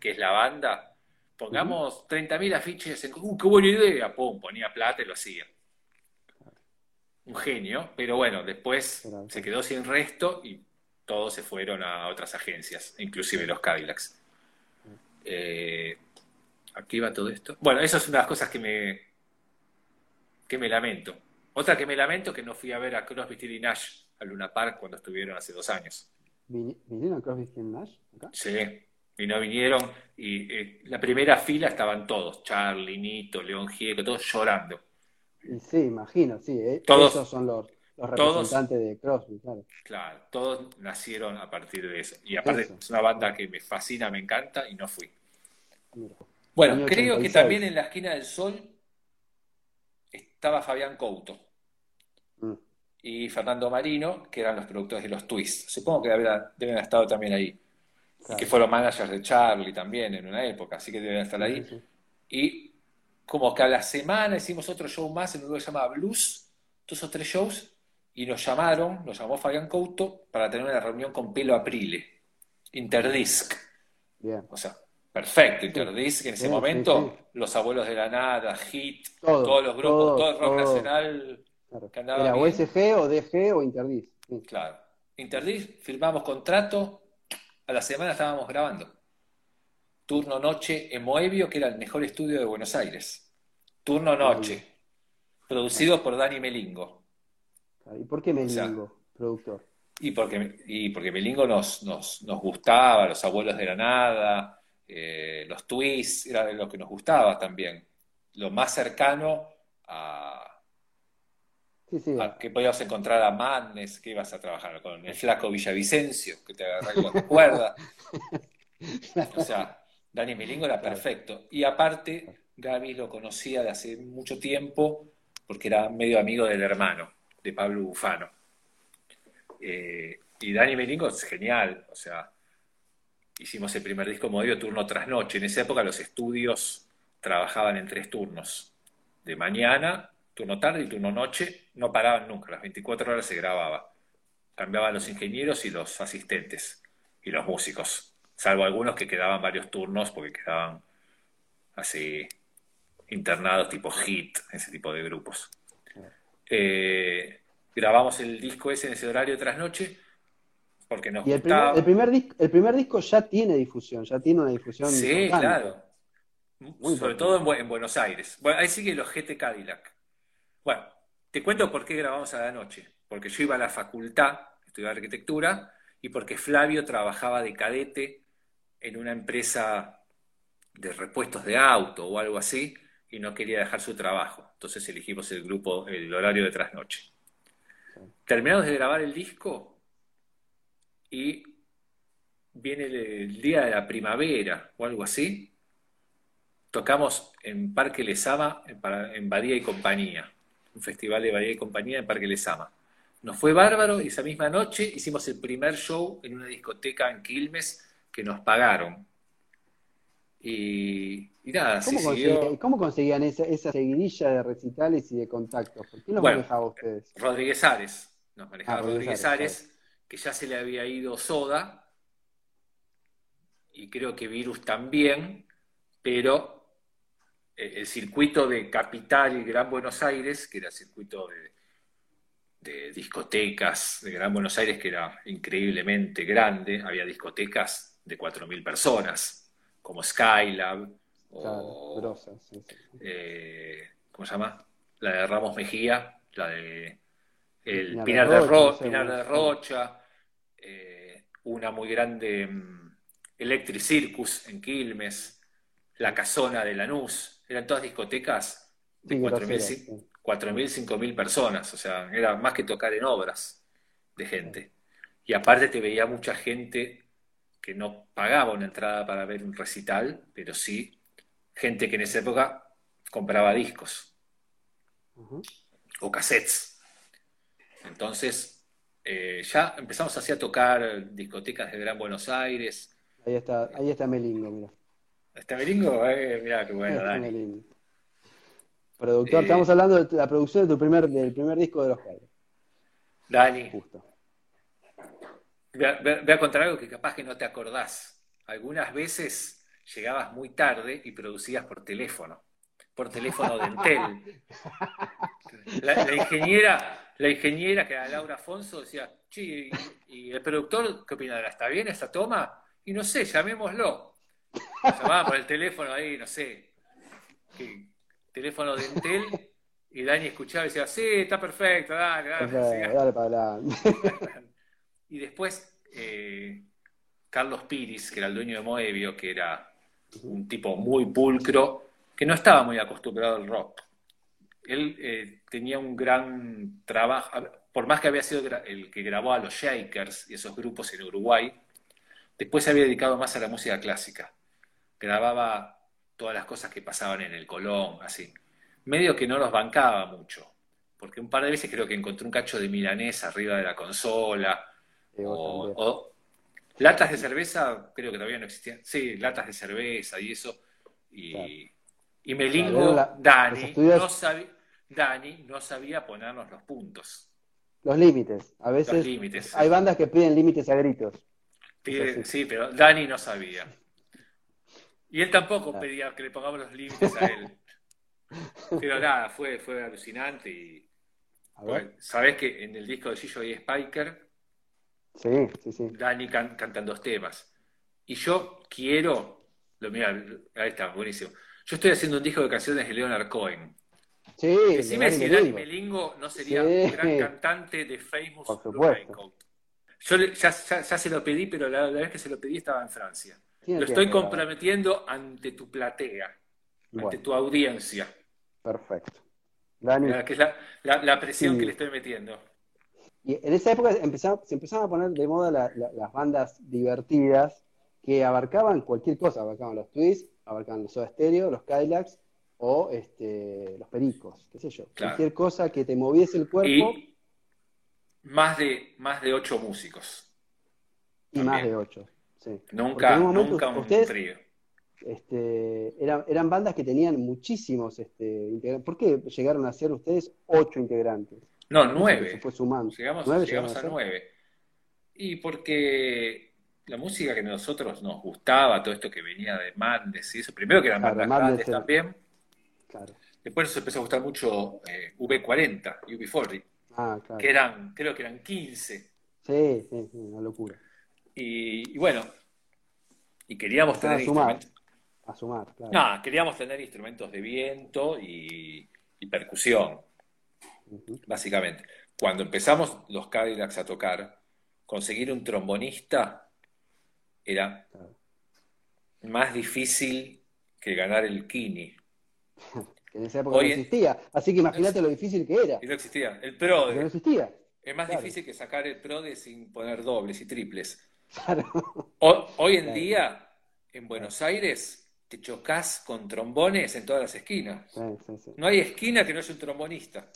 que es la banda. Pongamos 30.000 afiches en. ¡Uh, qué buena idea! Pum, ponía plata y lo hacía. Un genio, pero bueno, después Claro. se quedó sin resto y todos se fueron a otras agencias, inclusive los Cadillacs. Eh, aquí va todo esto. Bueno, eso es una de las cosas que me, que me lamento. Otra que me lamento que no fui a ver a Crosby, Still y Nash a Luna Park cuando estuvieron hace dos años. Vini- ¿Vinieron Crosby, Stills Nash acá? Sí, y no vinieron. Y eh, la primera fila estaban todos, Charlie, Nito, León Gieco, todos llorando. Y sí, imagino, sí, eh, Todos- esos son los, los todos- representantes de Crosby, claro. Claro, todos nacieron a partir de eso. Y aparte Eso. es una banda que me fascina, me encanta y no fui. Mira. Bueno, creo que 86. también en la esquina del sol estaba Fabián Couto Mm. y Fernando Marino, que eran los productores de los Twists. Supongo que deben haber estado también ahí. Claro. Que fueron managers de Charlie también en una época, así que deben estar ahí. Sí, sí. Y como que a la semana hicimos otro show más en un lugar que se llamaba Blues, dos o tres shows, y nos llamaron, nos llamó Fabián Couto para tener una reunión con Pelo Aprile, Interdisc. Bien. O sea, perfecto, Interdisc en ese Sí, momento, sí, Los Abuelos de la Nada, Hit, Todo, todos los grupos, todo, todo el rock todo. nacional, Claro. Que andaba Era bien. USG o DG o Interdis. Claro. Interdisc, firmamos contrato, a la semana estábamos grabando. Turno noche en Moebio, que era el mejor estudio de Buenos Aires. Turno noche, producido por Dani Melingo. ¿Y por qué Melingo, productor? Y porque, y porque Melingo nos, nos, nos gustaba, los abuelos de la nada, eh, los twists, era lo que nos gustaba también. Lo más cercano a, que podías encontrar a Madness, que ibas a trabajar con el flaco Villavicencio, que te agarraba con cuerda. O sea, Dani Melingo era perfecto. Y aparte, Gaby lo conocía de hace mucho tiempo porque era medio amigo del hermano, de Pablo Bufano. Eh, y Dani Melingo es genial, o sea, hicimos el primer disco modelo turno tras noche. En esa época los estudios trabajaban en tres turnos, de mañana, turno tarde y turno noche, no paraban nunca, las 24 horas se grababa. Cambiaban los ingenieros y los asistentes y los músicos, salvo algunos que quedaban varios turnos porque quedaban así internados tipo hit, ese tipo de grupos. Eh, grabamos el disco ese en ese horario de trasnoche porque nos y el primer, el, primer disco, ya tiene difusión, ya tiene una difusión. Sí, claro. Sobre todo en, Buenos Aires. Bueno, ahí sigue los GT Cadillac. Bueno, te cuento por qué grabamos a la noche. Porque yo iba a la facultad, estudiaba arquitectura, y porque Flavio trabajaba de cadete en una empresa de repuestos de auto o algo así, y no quería dejar su trabajo. Entonces elegimos el grupo, el horario de trasnoche. Terminamos de grabar el disco y viene el día de la primavera o algo así. Tocamos en Parque Lesama, en Badía y Compañía, un festival de Badía y Compañía en Parque Lesama. Nos fue bárbaro y esa misma noche hicimos el primer show en una discoteca en Quilmes que nos pagaron. Y, nada, ¿Cómo, conseguían esa, seguidilla de recitales y de contactos? ¿Por qué los manejaba ustedes? Rodríguez Ares, nos manejaba ah, Rodríguez Ares, que ya se le había ido Soda, y creo que Virus también, pero eh, el circuito de Capital y Gran Buenos Aires, que era el circuito de, de discotecas de Gran Buenos Aires, que era increíblemente grande, había discotecas de 4.000 personas como Skylab, o, eh, ¿cómo se llama? La de Ramos Mejía, la de el Pinar, de, Rocha, eh, una muy grande um, Electric Circus en Quilmes, La Casona de Lanús, eran todas discotecas de 4.000, 5.000 personas, o sea, era más que tocar en obras de gente. Y aparte te veía mucha gente que no pagaba una entrada para ver un recital, pero sí gente que en esa época compraba discos. O cassettes. Entonces, eh, ya empezamos así a tocar discotecas de Gran Buenos Aires. Ahí está, ahí está Melingo, mira. ¿Está Melingo? Eh, mira qué bueno, Dani. Productor, eh, estamos hablando de la producción de tu primer, del primer disco de los padres. Dani. Justo. Voy a, contar algo que capaz que no te acordás. Algunas veces llegabas muy tarde y producías por teléfono, por teléfono de Entel. La, ingeniera, la ingeniera que era Laura Afonso decía, ¿y, el productor qué opinará? ¿Está bien esta toma? Y no sé, llamémoslo. Llamaba por el teléfono ahí, no sé, teléfono de Entel, y Dani escuchaba y decía, sí, está perfecto, dale, dale. dale para adelante. Y después, eh, Carlos Piris, que era el dueño de Moebio, que era un tipo muy pulcro, que no estaba muy acostumbrado al rock. Él eh, tenía un gran trabajo, por más que había sido el que grabó a los Shakers y esos grupos en Uruguay, después se había dedicado más a la música clásica. Grababa todas las cosas que pasaban en el Colón, así. Medio que no los bancaba mucho, porque un par de veces creo que encontré un cacho de milanés arriba de la consola, o, latas de cerveza, creo que todavía no existían. Sí, latas de cerveza y eso. Y, y Melingo, Dani, no sabía, Dani no sabía ponernos los puntos. Los límites. A veces hay bandas que piden límites a gritos. sí, pero Dani no sabía. Y él tampoco pedía que le pongamos los límites a él. Pero nada, fue, fue alucinante y. Sabés que en el disco de Gillo y Spiker Sí, sí, sí. Dani cantan dos temas. Y yo quiero, lo mira, ahí está, buenísimo. Yo estoy haciendo un disco de canciones de Leonard Cohen. Sí, Decime si Dani Melingo no sería Sí. un gran cantante de Famous Por supuesto. Yo le- ya, ya- ya se lo pedí, pero la, la vez que se lo pedí estaba en Francia. Lo estoy comprometiendo ante tu platea, ante tu audiencia, perfecto. Dani, la- que es la, presión Sí. que le estoy metiendo. Y en esa época se empezaban a poner de moda la- la- las bandas divertidas que abarcaban cualquier cosa, abarcaban los Twists, abarcaban los Soda Stereo, los Cadillacs o este, los Pericos, qué sé yo. Claro. Cualquier cosa que te moviese el cuerpo Y más de, más de ocho músicos. y, más de ocho. Sí. Nunca, momento nunca un ustedes trío. este, eran, eran bandas que tenían muchísimos este, integrantes. ¿Por qué llegaron a ser ustedes ocho integrantes? No, Se nueve. fue sumando. Llegamos, ¿Nueve llegamos a nueve. Y porque la música que a nosotros nos gustaba, todo esto que venía de Madness y eso, primero que eran Claro, bandas grandes era- también, Claro. después nos empezó a gustar mucho eh, V40 y V40, Ah, claro. que eran, creo que eran 15. Sí, sí, sí, una locura. Y, y bueno, y queríamos tener a sumar. instrumentos. A sumar, claro. No, queríamos tener instrumentos de viento y, y percusión. Básicamente. Cuando empezamos los Cadillacs a tocar, conseguir un trombonista era Claro. más difícil que ganar el Kini. Que en esa época Hoy no existía. Así que imagínate lo difícil que era. Y no existía. El Porque no PRODE existía. es más claro. difícil que sacar el PRODE sin poner dobles y triples. Claro. Ho- Hoy en Claro. día, en Buenos Aires, te chocas con trombones en todas las esquinas. Sí, sí, sí. No hay esquina que no haya un trombonista.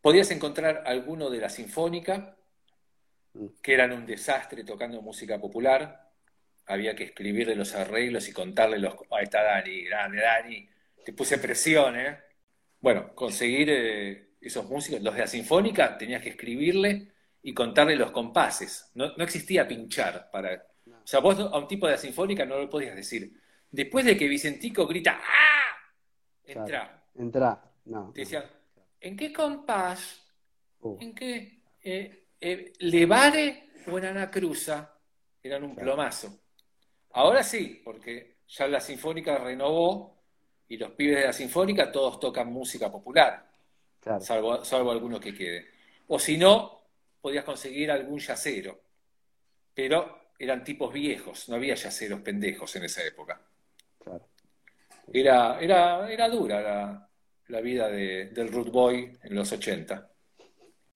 Podías encontrar alguno de la Sinfónica, Mm. que eran un desastre tocando música popular. Había que escribirle los arreglos y contarle los... Ahí está Dani, grande Dani. Te puse presión, ¿eh? Bueno, conseguir eh, esos músicos, los de la Sinfónica, tenías que escribirle y contarle los compases. No, no existía pinchar para... O sea, vos a un tipo de la Sinfónica no lo podías decir. Después de que Vicentico grita ¡Ah! Entra. Claro. Entra. No. Te decían, ¿en qué compás? Uh, ¿En qué? Eh, eh, ¿Levare o en Anacruza? Eran un Claro. plomazo. Ahora sí, porque ya la Sinfónica renovó y los pibes de la Sinfónica todos tocan música popular, claro. salvo, salvo alguno que quede. O si no, podías conseguir algún yacero. Pero eran tipos viejos, no había yaceros pendejos en esa época. claro. Era, era, era dura la, la vida de- del Root Boy en los 80.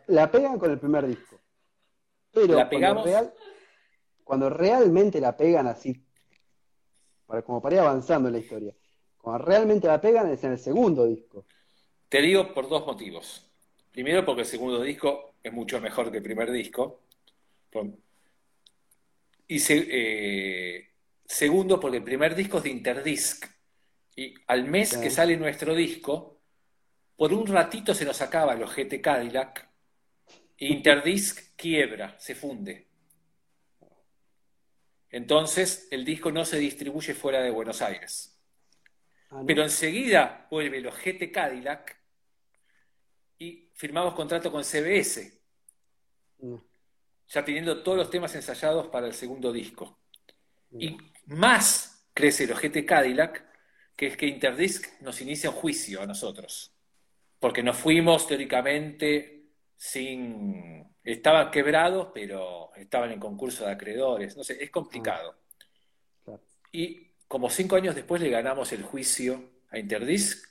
La pegan con el primer disco. Pero La cuando, pegamos- real- cuando realmente la pegan así, para, como para ir avanzando en la historia, cuando realmente la pegan es en el segundo disco. Te digo por dos motivos. Primero, porque el segundo disco es mucho mejor que el primer disco. Y se- eh, segundo, porque el primer disco es de Interdisc. Y al mes que sale nuestro disco, por un ratito se nos acaba el ojete Cadillac. Interdisc quiebra, se funde. Entonces, el disco no se distribuye fuera de Buenos Aires. Ah, ¿no? Pero enseguida vuelve el ojete Cadillac y firmamos contrato con CBS, No. ya teniendo todos los temas ensayados para el segundo disco. No. Y más crece el ojete Cadillac, que es que Interdisc nos inicia un juicio a nosotros. Porque nos fuimos teóricamente sin... Estaban quebrados, pero estaban en concurso de acreedores. No sé, es complicado. Claro. Y como cinco años después le ganamos el juicio a Interdisc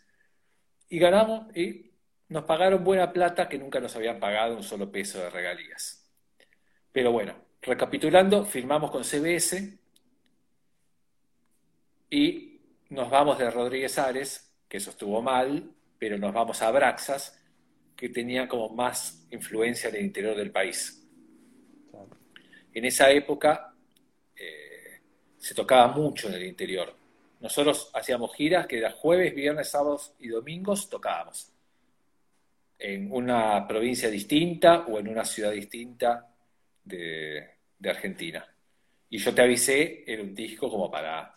y ganamos y nos pagaron buena plata que nunca nos habían pagado un solo peso de regalías. Pero bueno, recapitulando, firmamos con CBS y nos vamos de Rodríguez Ares, que eso estuvo mal, pero nos vamos a Braxas, que tenía como más influencia en el interior del país. En esa época se tocaba mucho en el interior. Nosotros hacíamos giras que era jueves, viernes, sábados y domingos tocábamos. En una provincia distinta o en una ciudad distinta de, de Argentina. Y yo te avisé, era un disco como para...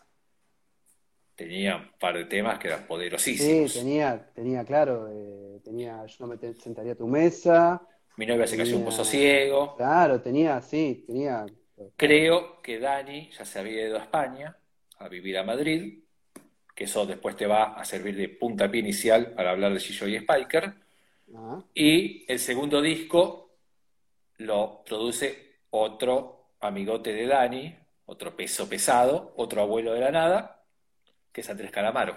Tenía un par de temas que eran Sí, poderosísimos. tenía, tenía, claro, eh, tenía Yo no me sentaría a tu mesa, Mi novia se cayó en un pozo ciego. claro, tenía, sí, tenía Creo que Dani ya se había ido a España a vivir a Madrid, que eso después te va a servir de puntapié inicial para hablar de Gillo y Spiker. Ah, Y el segundo disco lo produce otro amigote de Dani, otro peso pesado, otro abuelo de la nada, que es Andrés Calamaro.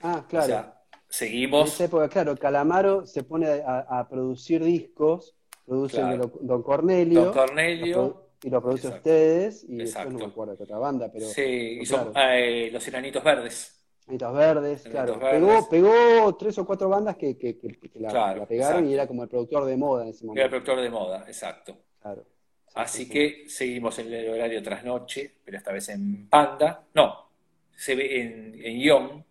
ah, O claro. sea, En seguimos, esa época, claro, Calamaro se pone a, a producir discos, produce Claro. Don Cornelio, Don Cornelio, y lo produce Exacto. ustedes, y después no me acuerdo de otra banda, pero sí, y pero son eh, Los Enanitos Verdes. Anitos Verdes, claro. Verdes. Pegó, pegó tres o cuatro bandas que, que, que- que la, Claro, la pegaron exacto. y era como el productor de moda en ese Era el momento. productor de moda, exacto. Claro. Sí, Así sí, sí. que seguimos en el horario trasnoche, pero esta vez en Panda. No, se ve en, en Ion.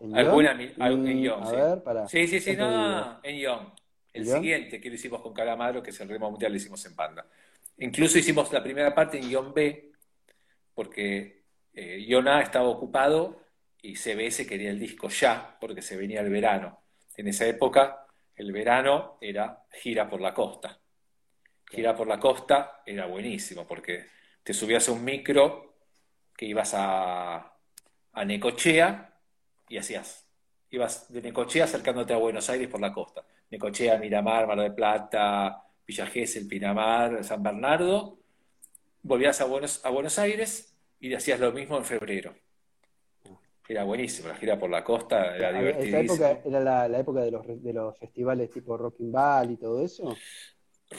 ¿En Alguna, al- en Mm, Ion, a sí. ver. Sí, sí, no, en Ion. El siguiente que lo hicimos con Calamaro, que es el Remo Mundial, lo hicimos en Panda. Incluso hicimos la primera parte en Ion B, porque eh, Ion A estaba ocupado y CBS quería el disco ya, porque se venía el verano. En esa época, el verano era gira por la costa. Gira por la costa era buenísimo, porque te subías a un micro que ibas a, a Necochea y hacías. Ibas de Necochea acercándote a Buenos Aires por la costa. Necochea, Miramar, Mar del Plata, Villa Gesell, Pinamar, San Bernardo. Volvías a Buenos, a Buenos Aires y hacías lo mismo en febrero. Era buenísimo, la gira por la costa era ver, ¿Esa divertidísimo. época era la, la época de los, de los festivales tipo Rock in Ball y todo eso?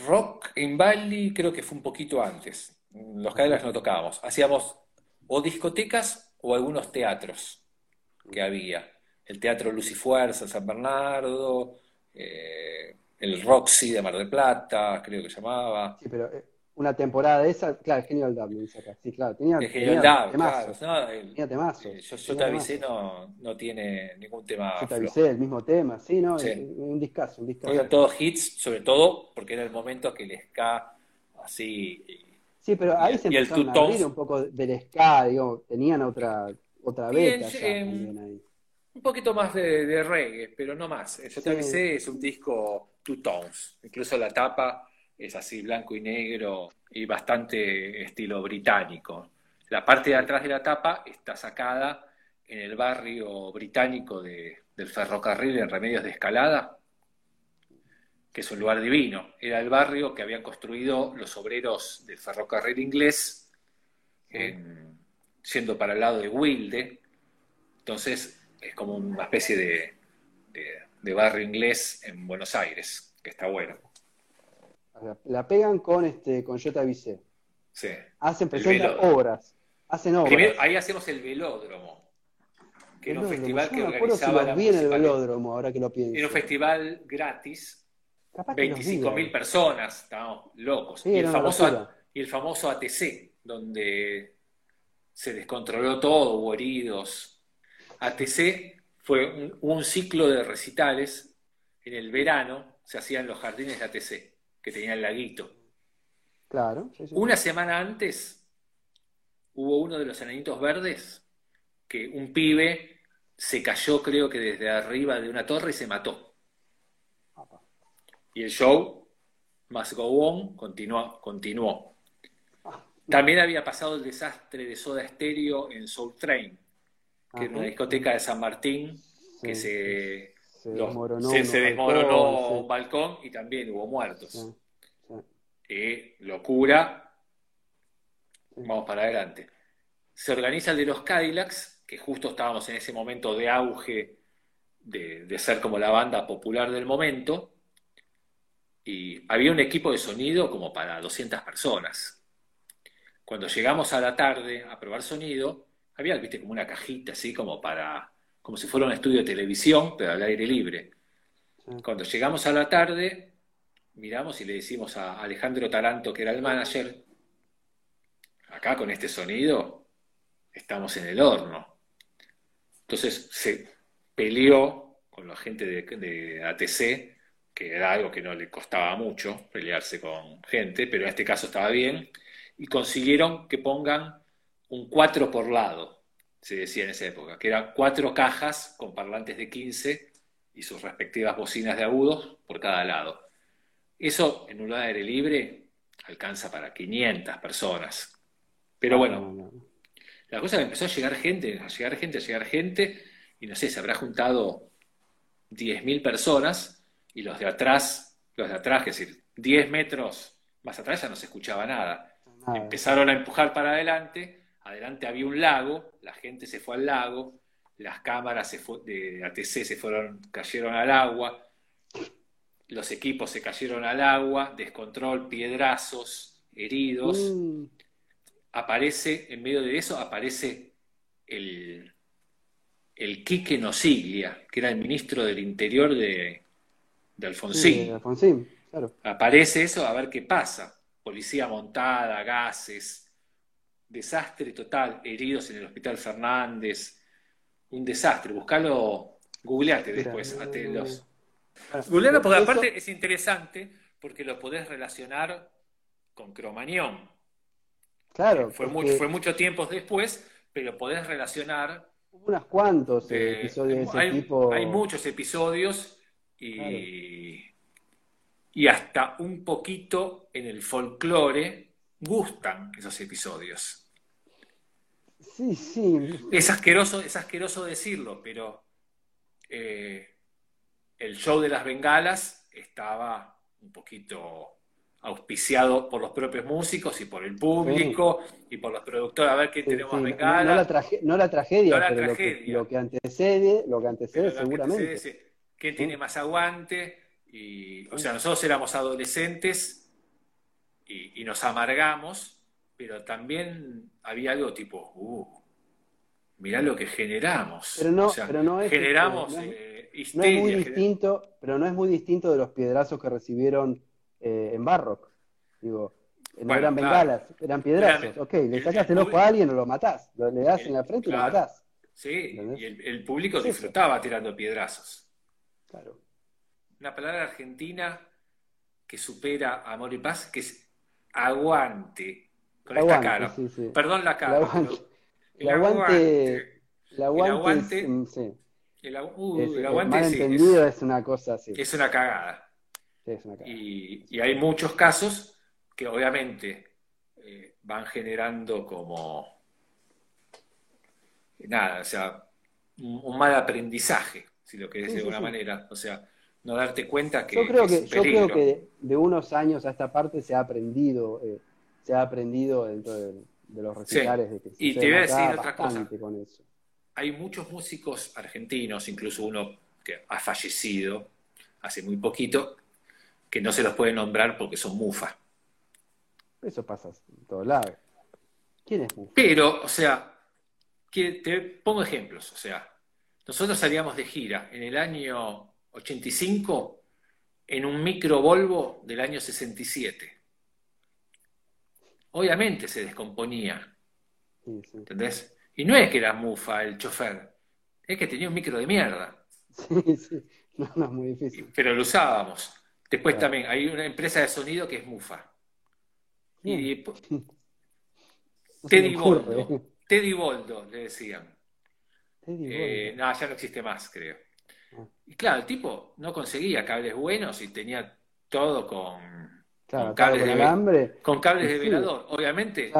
Rock in Valley creo que fue un poquito antes. Los Cadillacs no tocábamos. Hacíamos o discotecas o algunos teatros que había. El Teatro Luz y Fuerza, San Bernardo, eh, el Roxy de Mar del Plata, creo que llamaba. Sí, pero eh, una temporada de esa, claro, Genial Dub, dice acá. Sí, claro, tenía, El tenía Genial Dab, temazos, claro. No, el- tenía temazos, eh, yo, yo tenía te avisé, no, no tiene ningún tema Yo te flojo. avisé, el mismo tema, sí, ¿no? Sí. Un discazo, un discazo. Eran todos hits, sobre todo porque era el momento que el ska así. Sí, pero ahí y- se el empezaron a abrir un poco del ska, digamos, tenían otra, otra Bien, beta ya eh, también ahí. Un poquito más de, de reggae, pero no más. Yo te avisé, es un disco two tones. Incluso la tapa es así blanco y negro y bastante estilo británico. La parte de atrás de la tapa está sacada en el barrio británico de- del ferrocarril en Remedios de Escalada, que es un lugar divino. Era el barrio que habían construido los obreros del ferrocarril inglés, en- yendo para el lado de Wilde. Entonces es como una especie de, de- de barrio inglés en Buenos Aires, que está bueno. La, la pegan con este, con avisé. Sí. Hacen, presentan obras. Hacen obras. Primero, ahí hacemos el velódromo, que era un festival yo que me si organizaba la los vi en el velódromo, ahora que lo pienso. Era un festival gratis, Capaz que los vi, 25.000 ahora. personas, estábamos locos. Sí, y, el famoso, y el famoso ATC, donde se descontroló todo, hubo heridos. ATC fue un, un ciclo de recitales en el verano, se hacían los jardines de ATC, que tenía el laguito. Claro, sí, sí. Una semana antes hubo uno de los enanitos verdes que un pibe se cayó, creo que desde arriba de una torre y se mató. Y el show, Must Go On, continuó. continuó. También había pasado el desastre de Soda Stereo en Soul Train, que era una discoteca de San Martín que se, se desmoronó se- unos se desmoronó balcones, un balcón y también hubo muertos. Eh, locura, vamos para adelante. Se organiza el de los Cadillacs, que justo estábamos en ese momento de auge de, de ser como la banda popular del momento, y había un equipo de sonido como para 200 personas. Cuando llegamos a la tarde a probar sonido, había, viste, como una cajita así como para, como si fuera un estudio de televisión, pero al aire libre. sí. Cuando llegamos a la tarde, miramos y le decimos a Alejandro Taranto, que era el manager, acá con este sonido estamos en el horno. Entonces se peleó con la gente de, de ATC, que era algo que no le costaba mucho pelearse con gente, pero en este caso estaba bien, y consiguieron que pongan un 4 por lado, se decía en esa época, que eran cuatro cajas con parlantes de 15 y sus respectivas bocinas de agudos por cada lado. Eso en un aire libre alcanza para 500 personas. Pero bueno, la cosa que empezó a llegar gente, a llegar gente, a llegar gente, y no sé, se habrá juntado 10.000 personas, y los de atrás, los de atrás, es decir, 10 metros más atrás ya no se escuchaba nada. Empezaron a empujar para adelante, adelante había un lago, la gente se fue al lago, las cámaras de ATC se fueron, cayeron al agua, los equipos se cayeron al agua, descontrol, piedrazos, heridos. Mm. Aparece, en medio de eso, aparece el, el Quique Nosiglia, que era el ministro del Interior de, Alfonsín. Aparece eso a ver qué pasa. Policía montada, gases, desastre total, heridos en el Hospital Fernández, un desastre. Buscalo, googleate después. los... Googlealo porque aparte es interesante porque lo podés relacionar con Cromañón. Claro. Fue, fue mucho tiempo después, pero podés relacionar. Unos cuantos eh, episodios de ese tipo. Hay muchos episodios y, y hasta un poquito en el folclore gustan esos episodios. Sí, sí. Es asqueroso, es asqueroso decirlo, pero eh, el show de las bengalas estaba un poquito auspiciado por los propios músicos y por el público y por los productores. A ver qué tenemos bengalas. No, la tragedia, pero Lo, que, antecede, lo que antecede seguramente. ¿Qué tiene más aguante? Y, o sea, nosotros éramos adolescentes y nos amargamos pero también había algo tipo, uh, mirá lo que generamos. Pero no, pero no es generamos eh, no es, muy distinto, pero no es muy distinto de los piedrazos que recibieron eh, en Barrock. Digo, no eran bengalas, eran piedrazos. ok, le sacas el, ojo a alguien o lo matás, le das en la frente y lo matás. Sí, y el, público disfrutaba tirando piedrazos. Claro. Una palabra argentina que supera amor y paz, que es aguante. Con esta cara. Perdón la cara. El aguante. El aguante. El aguante. El, aguante entendido es, una cosa así. Es una cagada. es una cagada. Y, y, hay muchos casos que obviamente eh, van generando como. Nada, o sea, un, mal aprendizaje, si lo querés de alguna manera. O sea, no darte cuenta que. Yo creo que, yo creo que de, unos años a esta parte se ha aprendido. Eh, se ha aprendido dentro de, los recitales de que Y te voy a decir otra cosa. Hay muchos músicos argentinos, incluso uno que ha fallecido hace muy poquito, que no se los puede nombrar porque son mufa. Eso pasa en todos lados. ¿Quién es mufa? Pero, o sea, que te pongo ejemplos. O sea, nosotros salíamos de gira en el año 85 en un micro Volvo del año 67 obviamente se descomponía. ¿Entendés? Y no es que era mufa el chofer, es que tenía un micro de mierda. Sí, sí. No, no, es muy difícil. Pero lo usábamos. Después también hay una empresa de sonido que es mufa. Y Teddy Boldo. Teddy Boldo, le decían. Eh, no, ya no existe más, creo. Ah. Y claro, el tipo no conseguía cables buenos y tenía todo con con cables, de, con cables de velador. Obviamente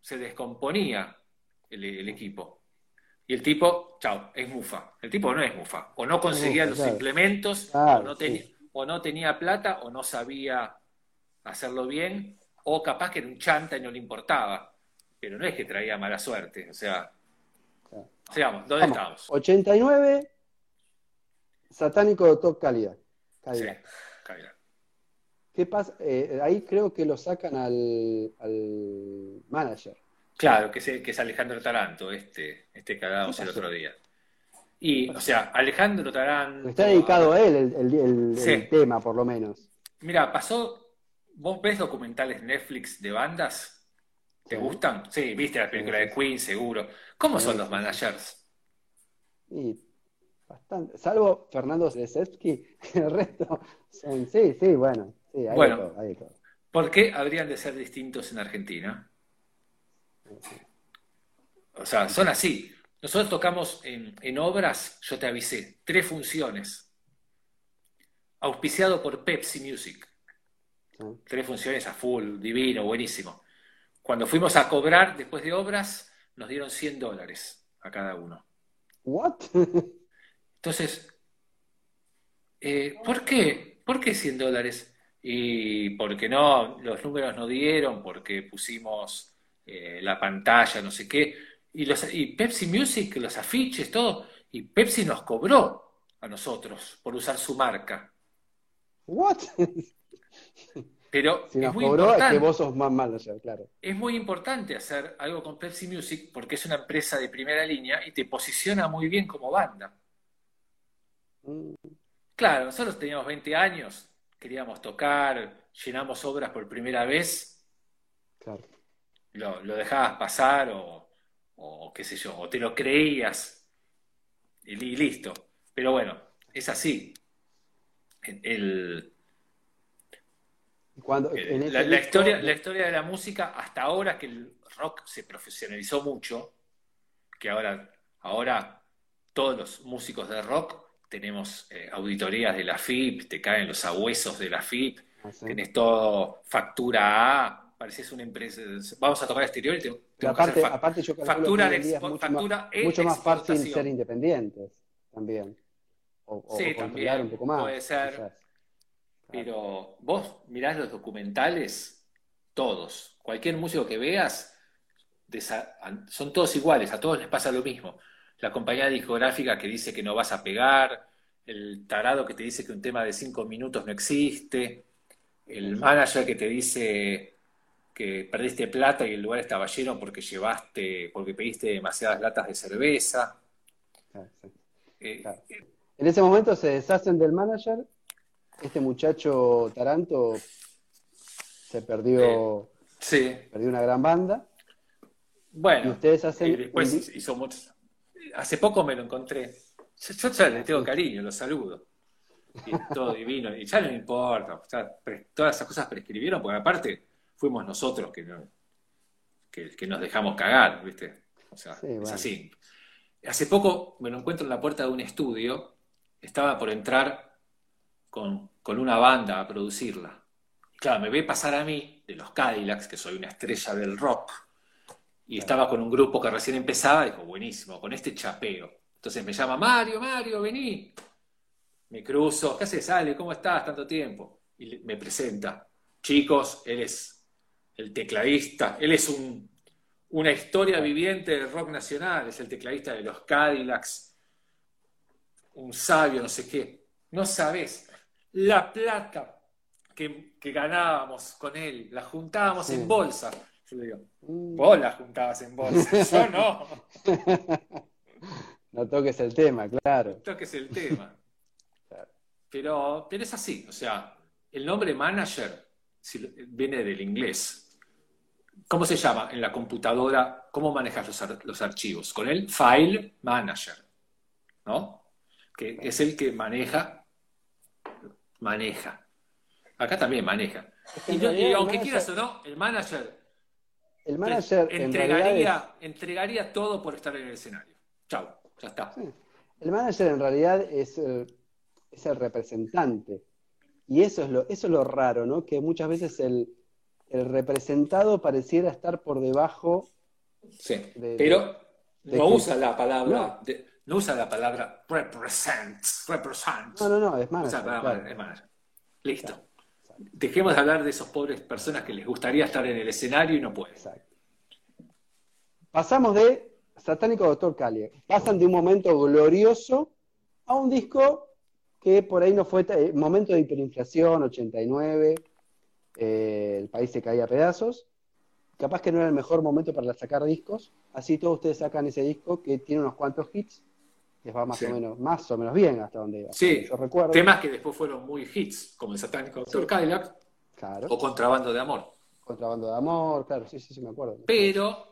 se descomponía el, equipo. Y el tipo, chao, es mufa. El tipo no es mufa. O no conseguía los implementos, o, no tenía, o no tenía plata, o no sabía hacerlo bien, o capaz que era un chanta y no le importaba. Pero no es que traía mala suerte. O sea, sigamos, ¿dónde estamos? 89, satánico de top calidad. calidad. ¿Qué pasa? Eh, ahí creo que lo sacan al, manager. Claro, que es, que es Alejandro Taranto, este, este cagado el otro día. Y, o sea, Alejandro Taranto. Está dedicado a él el, tema, por lo menos. Mira, pasó. ¿Vos ves documentales Netflix de bandas? ¿Te gustan? Sí, viste la película de Queen, seguro. ¿Cómo son los managers? Sí, bastante. Salvo Fernando Zesewski, el resto son. Sí, sí, bueno bueno, ¿por qué habrían de ser distintos en Argentina? O sea, son así. Nosotros tocamos en, obras, yo te avisé, tres funciones. Auspiciado por Pepsi Music. Tres funciones a full, divino, buenísimo. Cuando fuimos a cobrar después de obras, nos dieron 100 dólares a cada uno. ¿What? Entonces, eh, ¿por qué? ¿Por qué 100 dólares? Y porque no, los números no dieron, porque pusimos eh, la pantalla, no sé qué. Y, los, y Pepsi Music, los afiches, todo. Y Pepsi nos cobró a nosotros por usar su marca. ¿What? Pero Si es nos muy cobró es importante. que vos sos más manager, claro. Es muy importante hacer algo con Pepsi Music porque es una empresa de primera línea y te posiciona muy bien como banda. Mm, Claro, nosotros teníamos 20 años, queríamos tocar, llenamos obras por primera vez, Claro. lo, lo dejabas pasar o, o qué sé yo, o te lo creías y li- listo. Pero bueno, es así. El- Cuando, Eh, en la, la historia, la historia de la música, hasta ahora que el rock se profesionalizó mucho, que ahora, ahora todos los músicos de rock tenemos eh, auditorías de la FIP, te caen los abuesos de la FIP, Ah, sí. tenés todo factura A, pareces una empresa, vamos a tocar exterior y te, tengo que hacer aparte, fac- aparte yo factura de expo- mucho factura más, e mucho más fácil ser independientes también. O, o- Sí, o también, un poco más. puede ser. quizás. Pero vos mirás los documentales, todos, cualquier músico que veas, son todos iguales, a todos les pasa lo mismo. La compañía discográfica que dice que no vas a pegar, el tarado que te dice que un tema de cinco minutos no existe, el manager que te dice que perdiste plata y el lugar estaba lleno porque llevaste, porque pediste demasiadas latas de cerveza. Claro, sí. Eh, Claro. En ese momento se deshacen del manager. Este muchacho Taranto se perdió, sí, perdió una gran banda. bueno. Y ustedes hacen Y después hizo muchos. Hace poco me lo encontré. Yo, yo ya le tengo cariño, lo saludo. Y todo divino. Y ya no me importa. ya todas esas cosas prescribieron, porque aparte fuimos nosotros que, no- que, que nos dejamos cagar, ¿viste? O sea, Sí, es bueno. así. Hace poco me lo encuentro en la puerta de un estudio. Estaba por entrar con, con una banda a producirla. Y claro, me ve pasar a mí, de los Cadillacs, que soy una estrella del rock, y estaba con un grupo que recién empezaba, dijo, buenísimo, con este chapeo. Entonces me llama, Mario, Mario, vení. Me cruzo, ¿qué haces, Ale? ¿Cómo estás? Tanto tiempo. Y me presenta, chicos, él es el tecladista, él es un, una historia viviente del rock nacional, es el tecladista de los Cadillacs, un sabio, no sé qué. No sabes la plata que, que ganábamos con él, la juntábamos Sí. en bolsa. Yo le digo, Mm, vos la juntabas en bolsa, yo no. No toques el tema, claro. Esto que es el tema. Claro. Pero, pero es así, o sea, el nombre manager viene del inglés. ¿Cómo se llama en la computadora? ¿Cómo manejas los, ar- los archivos? Con el file manager, ¿no? Que es el que maneja, maneja. Acá también maneja. Y, no- aunque manager- quieras o no, el manager El manager en realidad entregaría, entregaría todo por estar en el escenario. Chau, ya está. es, el manager en realidad es el, es el representante. Y eso es lo, eso es lo raro, ¿no? Que muchas veces el, el representado pareciera estar por debajo Sí, de- pero de no usa la palabra, No. de- no usa la palabra represents, represents. No, no, no, es Usa manager. la palabra claro. es manager. Listo. Claro. Dejemos de hablar de esos pobres personas que les gustaría estar en el escenario y no pueden. Exacto. Pasamos de Satánico Doctor Calia. Pasan de un momento glorioso a un disco que por ahí no fue eh, momento de hiperinflación, 89, eh, el país se caía a pedazos. Capaz que no era el mejor momento para sacar discos. Así todos ustedes sacan ese disco que tiene unos cuantos hits. Les va más Sí. o menos, más o menos bien hasta donde hasta Sí, yo recuerdo. temas que después fueron muy hits, como el satánico Dr. Cadillac Claro. o Contrabando de Amor. Contrabando de amor, claro, sí, sí, sí, me acuerdo. Pero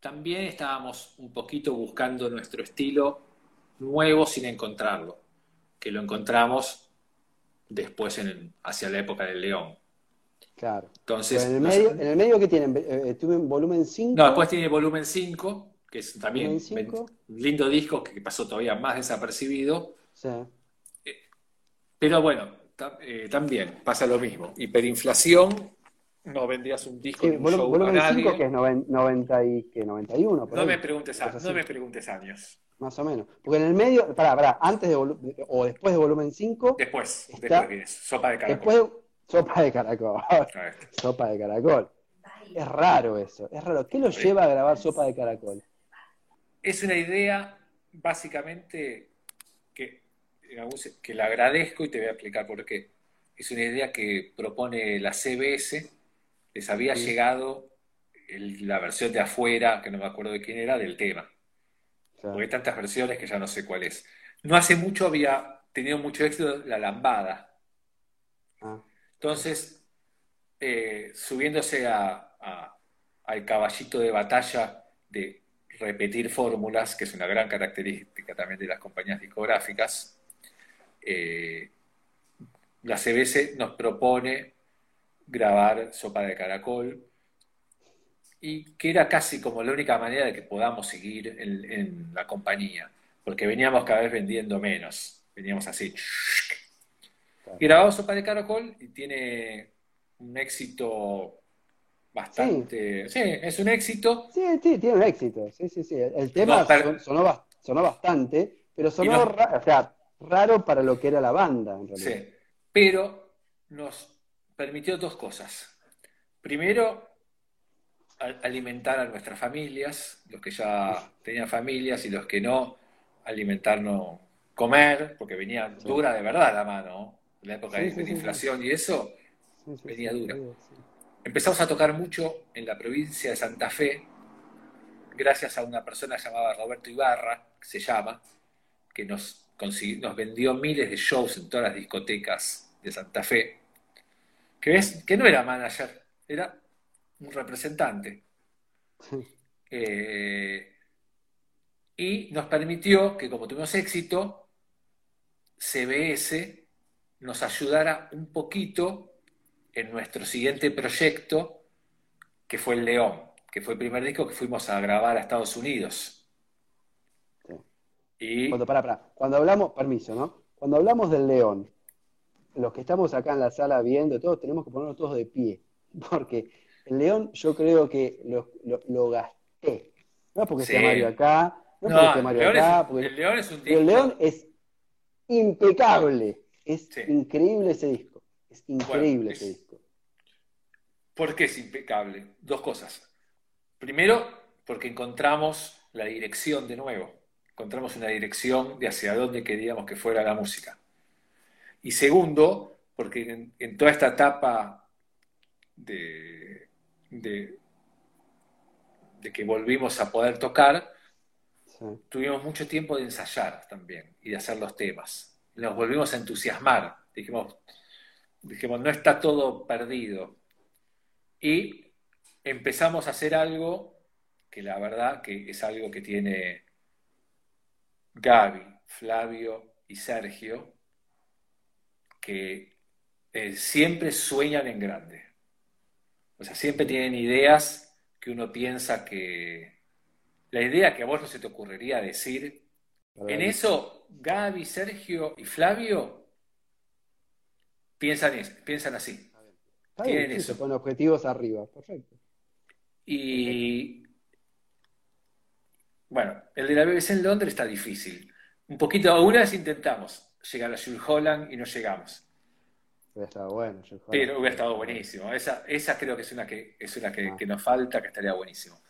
también estábamos un poquito buscando nuestro estilo nuevo sin encontrarlo, que lo encontramos después en, hacia la época del León. Claro. Entonces, Pero en el medio, en el medio que tienen, Eh, eh, tuve volumen 5. no, después tiene volumen 5, que es también un lindo disco que pasó todavía más desapercibido. Sí. Pero bueno, eh, también pasa lo mismo. Hiperinflación, no vendías un disco Sí, volumen 5 que es 90 y, que 91. No me, preguntes no me preguntes años. Más o menos. Porque en el medio, pará, pará, antes de o después de volumen 5. Después, después vienes, sopa de caracol. Después, sopa de caracol. sopa de caracol. Es raro eso, es raro. ¿Qué lo lleva a grabar sopa de caracol? Es una idea, básicamente, que, que la agradezco y te voy a explicar por qué. Es una idea que propone la CBS, les había llegado la versión de afuera, que no me acuerdo de quién era, del tema. Porque hay tantas versiones que ya no sé cuál es. No hace mucho había tenido mucho éxito la lambada. Ah. Entonces, eh, subiéndose al caballito de batalla de repetir fórmulas, que es una gran característica también de las compañías discográficas, eh, la CBS nos propone grabar Sopa de Caracol, y que era casi como la única manera de que podamos seguir en, la compañía, porque veníamos cada vez vendiendo menos, veníamos así. Y grabamos Sopa de Caracol y tiene un éxito bastante... Sí. es un éxito. Sí, sí, tiene un éxito, sí, sí, sí. El tema sonó, sonó, bastante, pero sonó raro para lo que era la banda, en realidad. Sí, pero nos permitió dos cosas. Primero, alimentar a nuestras familias, los que ya tenían familias y los que no, alimentarnos, comer, porque venía dura de verdad la mano, en la época de, inflación y eso, venía dura. Empezamos a tocar mucho en la provincia de Santa Fe, gracias a una persona llamada Roberto Ibarra, que se llama, que nos, nos vendió miles de shows en todas las discotecas de Santa Fe, que, es, que no era manager, era un representante. Eh, y nos permitió que como tuvimos éxito, CBS nos ayudara un poquito en nuestro siguiente proyecto, que fue El León, que fue el primer disco que fuimos a grabar a Estados Unidos. Y... Cuando, Cuando hablamos, permiso, ¿no? Cuando hablamos del León, los que estamos acá en la sala viendo, todos tenemos que ponernos todos de pie, porque el león yo creo que lo, gasté. No es porque sea Mario acá, no, es porque esté Mario acá. el león es un disco. El león es impecable. Es increíble ese disco. Es increíble ese disco. ¿Por qué es impecable? Dos cosas. Primero, porque encontramos la dirección de nuevo. Encontramos una dirección de hacia dónde queríamos que fuera la música. Y segundo, porque en toda esta etapa de, de, que volvimos a poder tocar, tuvimos mucho tiempo de ensayar también y de hacer los temas. Nos volvimos a entusiasmar. Dijimos, dijimos, no está todo perdido. Y empezamos a hacer algo que la verdad que es algo que tiene Gaby, Flavio y Sergio, que eh, siempre sueñan en grande. O sea, siempre tienen ideas que uno piensa que... La idea que a vos no se te ocurriría decir, en eso Gaby, Sergio y Flavio piensan, piensan así. Tienen eso. Se objetivos arriba, perfecto. Y bueno, el de la BBC en Londres está difícil. Un poquito, alguna vez intentamos llegar a Jules Holland y no llegamos. Hubiera estado bueno. Pero hubiera estado buenísimo. Esa, esa creo que es una, que, es una que, ah. que, nos falta, que estaría buenísimo.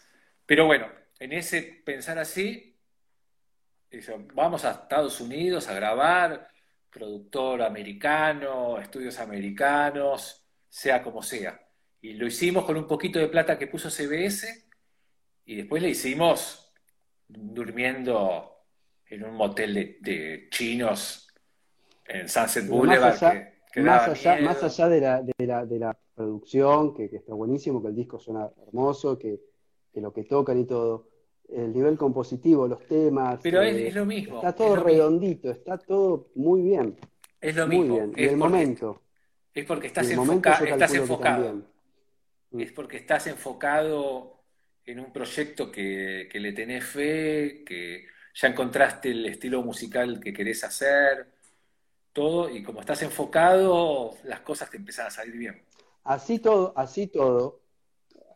Pero bueno, en ese pensar así, vamos a Estados Unidos a grabar, productor americano, estudios americanos, sea como sea. Y lo hicimos con un poquito de plata que puso CBS y después le hicimos durmiendo en un motel de, chinos en Sunset Boulevard más allá, más allá de la, de la, de la producción, que, está buenísimo, que el disco suena hermoso, que, lo que tocan y todo, el nivel compositivo, los temas. Pero es, eh, lo mismo. Está todo redondito, está todo muy bien. Es lo mismo. Bien. Y el momento. Es porque estás, estás enfocado. Mm. Es porque estás enfocado en un proyecto que, que le tenés fe, que ya encontraste el estilo musical que querés hacer todo, y como estás enfocado, las cosas te empiezan a salir bien. Así todo, así todo,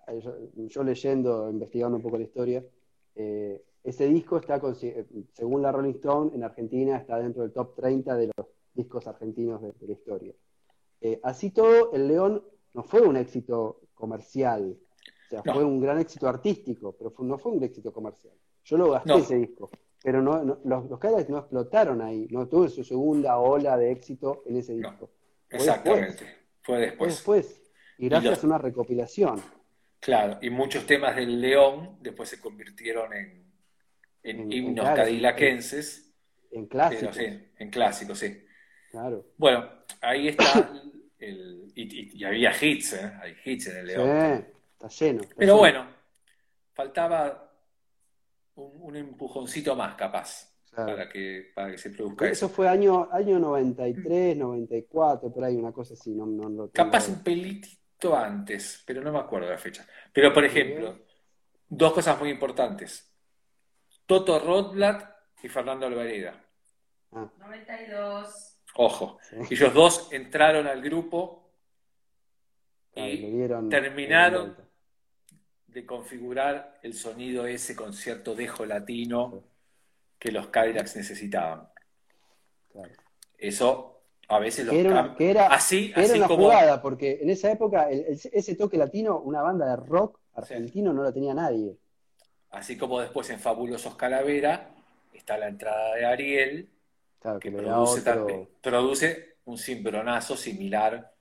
eh, yo, leyendo, investigando un poco la historia, eh, ese disco está, según la Rolling Stone, en Argentina está dentro del top 30 de los discos argentinos de, la historia. Eh, así todo, El León no fue un éxito comercial, o sea, fue un gran éxito artístico, pero no fue un éxito comercial. Yo lo gasté ese disco, pero no, los, los no explotaron ahí, no tuvo su segunda ola de éxito en ese disco. exactamente, fue después. después. Y gracias a una recopilación. Claro, y muchos temas del León después se convirtieron en, en, himnos cadillaquenses. En clásicos. Sí, en clásicos, sí. Claro. Bueno, ahí está. El, y, había hits, ¿eh? Hay hits en el León. Sí, está lleno. Pero bueno, faltaba un, empujoncito más, capaz. Para, que, para que se produzca eso. Eso fue año, año 93, 94, por ahí, una cosa así. No, no, capaz un pelitito antes, pero no me acuerdo la fecha. Pero, por ejemplo, dos cosas muy importantes. Toto Rothblatt y Fernando Alvareda. 92. Ah. Ojo. Ellos dos entraron al grupo y terminaron de configurar el sonido ese concierto dejo latino que los Cadillacs necesitaban. Eso a veces los era, que era, así, era una jugada, porque en esa época ese toque latino, una banda de rock argentino no la tenía nadie. Así como después en Fabulosos Calavera está la entrada de Ariel, que, produce, un cimbronazo similar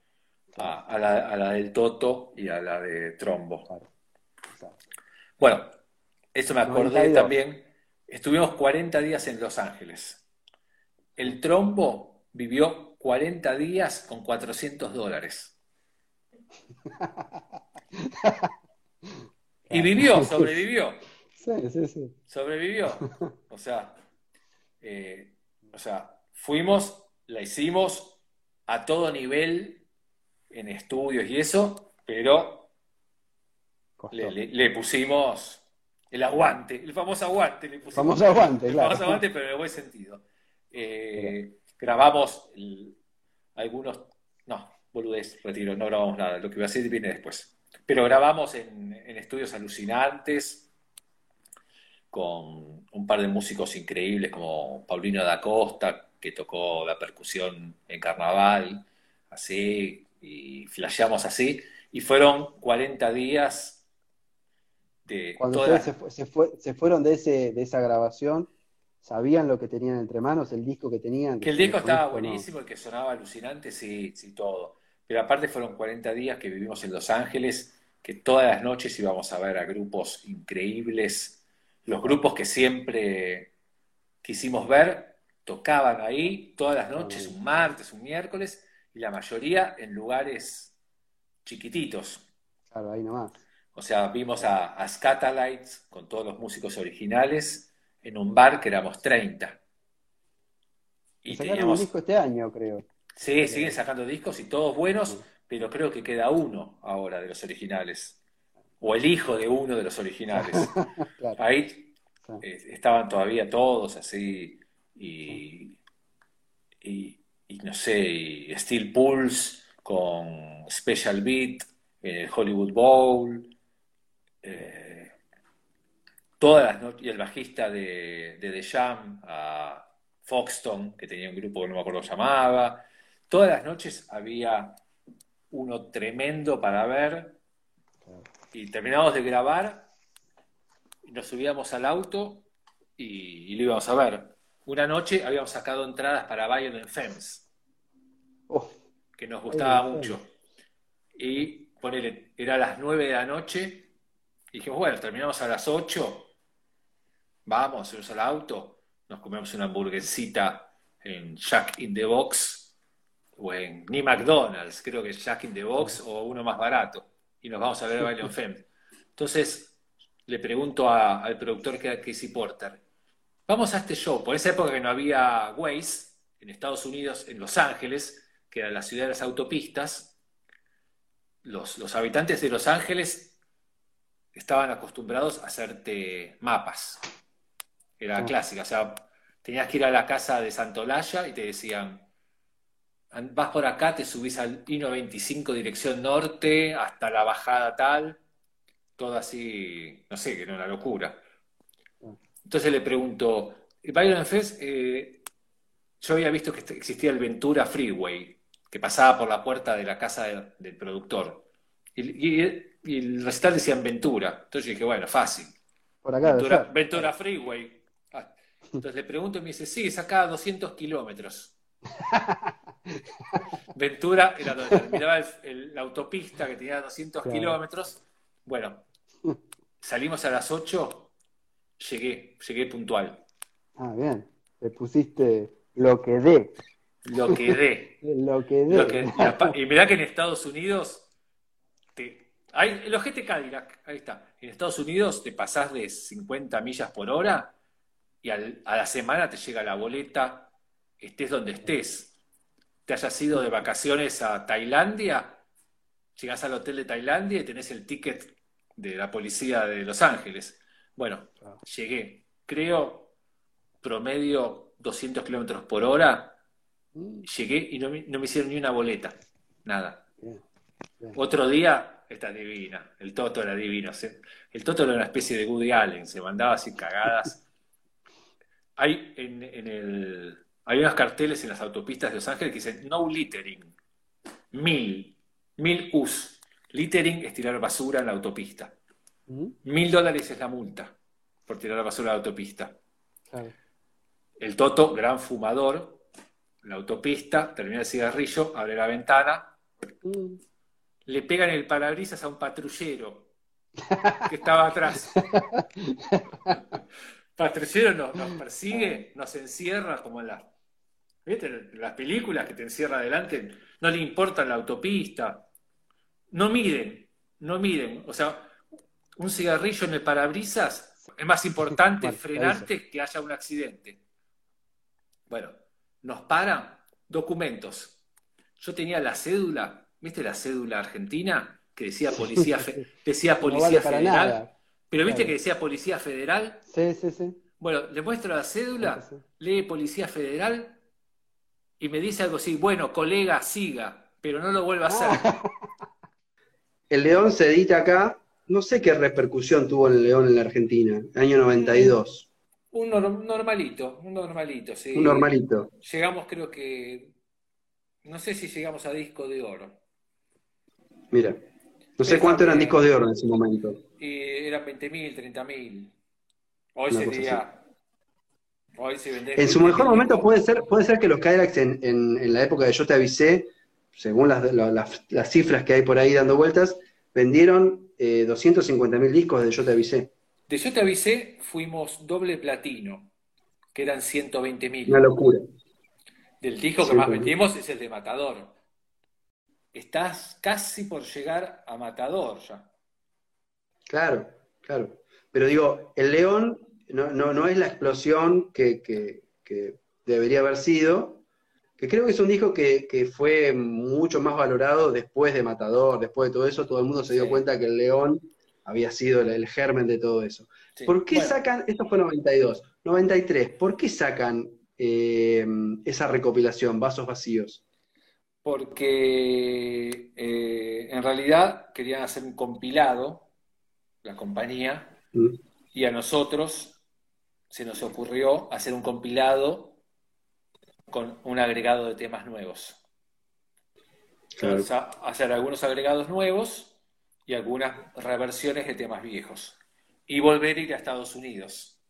a, la, del Toto y a la de Trombo. Bueno, eso me acordé también. Estuvimos 40 días en Los Ángeles. El Trombo vivió 40 días con 400 dólares. y vivió, sobrevivió. Sí, sí, sí. Sobrevivió. O sea, eh, o sea, fuimos, la hicimos a todo nivel en estudios y eso, pero le, pusimos el aguante, el famoso aguante. Le pusimos, famoso aguante, claro. El famoso aguante, pero en el buen sentido. Eh, grabamos algunos, no, boludez, retiro, no grabamos nada, lo que voy a decir viene después. Pero grabamos en estudios alucinantes, con un par de músicos increíbles como Paulino da Costa, que tocó la percusión en carnaval, así, y flasheamos así, y fueron 40 días de... Cuando ustedes se, fueron de, ese, de esa grabación, ¿sabían lo que tenían entre manos, el disco que tenían? Que el disco estaba buenísimo y que sonaba alucinante, sí, sí, todo. Pero aparte fueron 40 días que vivimos en Los Ángeles, que todas las noches íbamos a ver a grupos increíbles los grupos que siempre quisimos ver tocaban ahí todas las noches, un martes, un miércoles, y la mayoría en lugares chiquititos. Claro, ahí nomás. O sea, vimos a, a Scatalites con todos los músicos originales en un bar que éramos 30. Y teníamos... un disco este año, creo. Sí, siguen sacando discos y todos buenos, pero creo que queda uno ahora de los originales o el hijo de uno de los originales. Ahí eh, estaban todavía todos así, y, y, no sé, y Steel Pulse con Special Beat, el Hollywood Bowl, eh, todas las noches, y el bajista de, de The Jam, a Foxton, que tenía un grupo que no me acuerdo cómo llamaba, todas las noches había uno tremendo para ver y terminamos de grabar, nos subíamos al auto y, lo íbamos a ver. Una noche habíamos sacado entradas para Bayern Femmes, oh. que nos gustaba mucho. Y ponele, era a las 9 de la noche, y dijimos, bueno, terminamos a las 8, vamos, subimos al auto, nos comemos una hamburguesita en Jack in the Box, o en ni McDonald's, creo que es Jack in the Box, o uno más barato y nos vamos a ver a Baile Femme. Entonces le pregunto al productor que era Casey Porter, vamos a este show, por esa época que no había Waze en Estados Unidos, en Los Ángeles, que era la ciudad de las autopistas, los, habitantes de Los Ángeles estaban acostumbrados a hacerte mapas. Era clásica, o sea, tenías que ir a la casa de Santolaya y te decían, vas por acá, te subís al I-95 dirección norte, hasta la bajada tal, todo así, no sé, que era una locura. Entonces le pregunto, Byron Fest, eh, yo había visto que existía el Ventura Freeway, que pasaba por la puerta de la casa del productor. Y, el recital decía Ventura. Entonces yo dije, bueno, fácil. Por acá, Ventura, Freeway. Ah, entonces le pregunto y me dice, sí, es acá a 200 kilómetros. Ventura era donde terminaba la autopista que tenía 200 kilómetros. Bueno, salimos a las 8, llegué, llegué puntual. Ah, bien. Te pusiste lo que dé. Lo que dé. lo que dé. y mirá que en Estados Unidos, hay, el ojete Cadillac, ahí está. En Estados Unidos te pasás de 50 millas por hora y a la semana te llega la boleta, estés donde estés. Te hayas ido de vacaciones a Tailandia, llegás al hotel de Tailandia y tenés el ticket de la policía de Los Ángeles. Bueno, llegué. Creo promedio 200 kilómetros por hora. Mm. Llegué y no me, hicieron ni una boleta. Nada. Otro día, esta divina. El Toto era divino. El Toto era una especie de Woody Allen. Se mandaba así cagadas. Hay en, el, hay unos carteles en las autopistas de Los Ángeles que dicen no littering. Mil. Mil US. Littering es tirar basura en la autopista. Mil dólares es la multa por tirar basura en la autopista. El Toto, gran fumador, la autopista, termina el cigarrillo, abre la ventana, mm. le pegan el parabrisas a un patrullero que estaba atrás. patrullero nos, nos, persigue, nos encierra como en las, las películas que te encierra adelante, no le importa la autopista, no miden, no miden, o sea, un cigarrillo en el parabrisas es más importante frenarte que haya un accidente. Bueno, nos paran documentos. Yo tenía la cédula, ¿viste la cédula argentina? Que decía Policía, decía policía Federal. Pero ¿viste que decía Policía Federal? Sí, sí, sí. Bueno, le muestro la cédula, lee Policía Federal y me dice algo así, bueno, colega, siga, pero no lo vuelva a hacer. El León se edita acá no sé qué repercusión tuvo el León en la Argentina, año 92. Un normalito, un normalito, sí. Un normalito. Llegamos, creo que, no sé si llegamos a disco de oro. Mira, no sé cuánto eran discos de oro en ese momento. Y eran 20.000, 30.000. Hoy sería... Hoy en su mejor momento puede ser, puede ser que los Cadillacs en, en, la época de Yo Te Avisé, según las, las cifras que hay por ahí dando vueltas, vendieron eh, 250 mil discos de Yo Te Avisé. De Yo Te Avisé fuimos doble platino, que eran 120 mil. Una locura. Del disco que más vendimos es el de Matador. Estás casi por llegar a Matador ya. Claro, claro. Pero digo, el León no, no, es la explosión que, que debería haber sido, que creo que es un disco que, fue mucho más valorado después de Matador, después de todo eso, todo el mundo se dio cuenta que el León había sido el, germen de todo eso. ¿Por qué sacan, esto fue 92, 93, ¿por qué sacan eh, esa recopilación, Vasos Vacíos? Porque eh, en realidad querían hacer un compilado, la compañía, mm. y a nosotros se nos ocurrió hacer un compilado con un agregado de temas nuevos. hacer algunos agregados nuevos y algunas reversiones de temas viejos. Y volver a ir a Estados Unidos.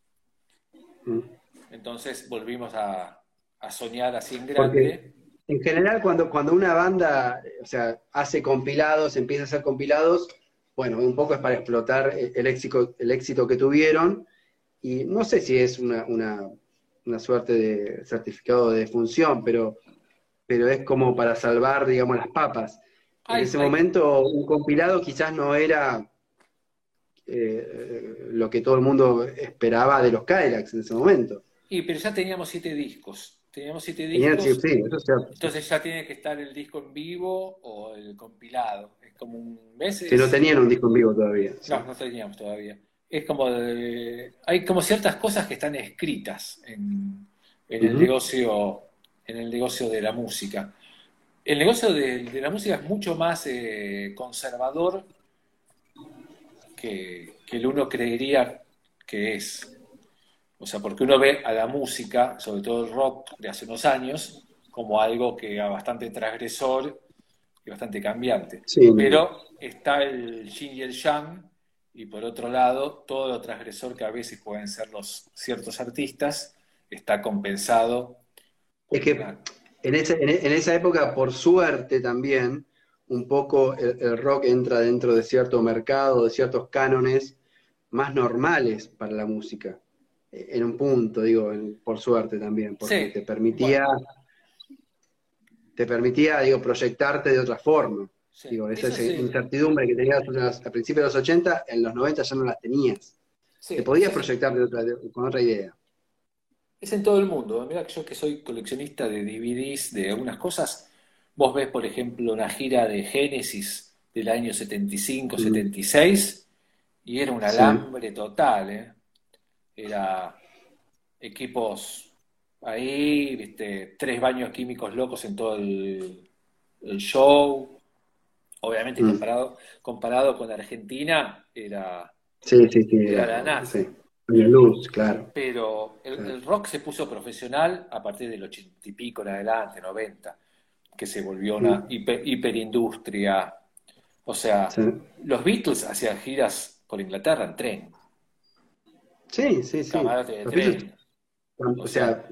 Mm. Entonces volvimos a, soñar así en grande. en general, cuando, cuando una banda o sea, hace compilados, empieza a hacer compilados, bueno, un poco es para explotar el éxito, el éxito que tuvieron. Y no sé si es una una suerte de certificado de función, pero, pero es como para salvar, digamos, las papas. en ese momento un compilado quizás no era eh, lo que todo el mundo esperaba de los Kylax en ese momento. Y pero ya teníamos siete discos. Teníamos siete discos. entonces ya tiene que estar el disco en vivo o el compilado. Es como un mes. Que no tenían un disco en vivo todavía. No, no teníamos todavía es como hay como ciertas cosas que están escritas en, el negocio en el negocio de la música el negocio de, la música es mucho más eh, conservador que, que el uno creería que es. O sea, porque uno ve a la música, sobre todo el rock de hace unos años, como algo que era bastante transgresor y bastante cambiante. Pero está el yin y el yang, y por otro lado, todo lo transgresor que a veces pueden ser los ciertos artistas, está compensado. Es que en, esa época, por suerte también, un poco el, rock entra dentro de cierto mercado, de ciertos cánones más normales para la música. En un punto, digo, por suerte también, porque te permitía, te permitía, digo, proyectarte de otra forma. Digo, esa incertidumbre que tenías a principios de los 80, en los 90 ya no las tenías. te podías proyectar con otra idea. Es en todo el mundo. Mira, yo que soy coleccionista de DVDs de algunas cosas, vos ves, por ejemplo, una gira de Génesis del año 75, 76, y era un alambre total, ¿eh? Era equipos ahí, viste, tres baños químicos locos en todo el, show. Obviamente mm. comparado, comparado con Argentina, era, sí, sí, sí, era, la NASA. luz, claro. Pero el, rock se puso profesional a partir del ochenta y pico en adelante, 90, que se volvió una mm. hiperindustria. O sea, los Beatles hacían giras por Inglaterra en tren. Sí, sí, sí. O sea,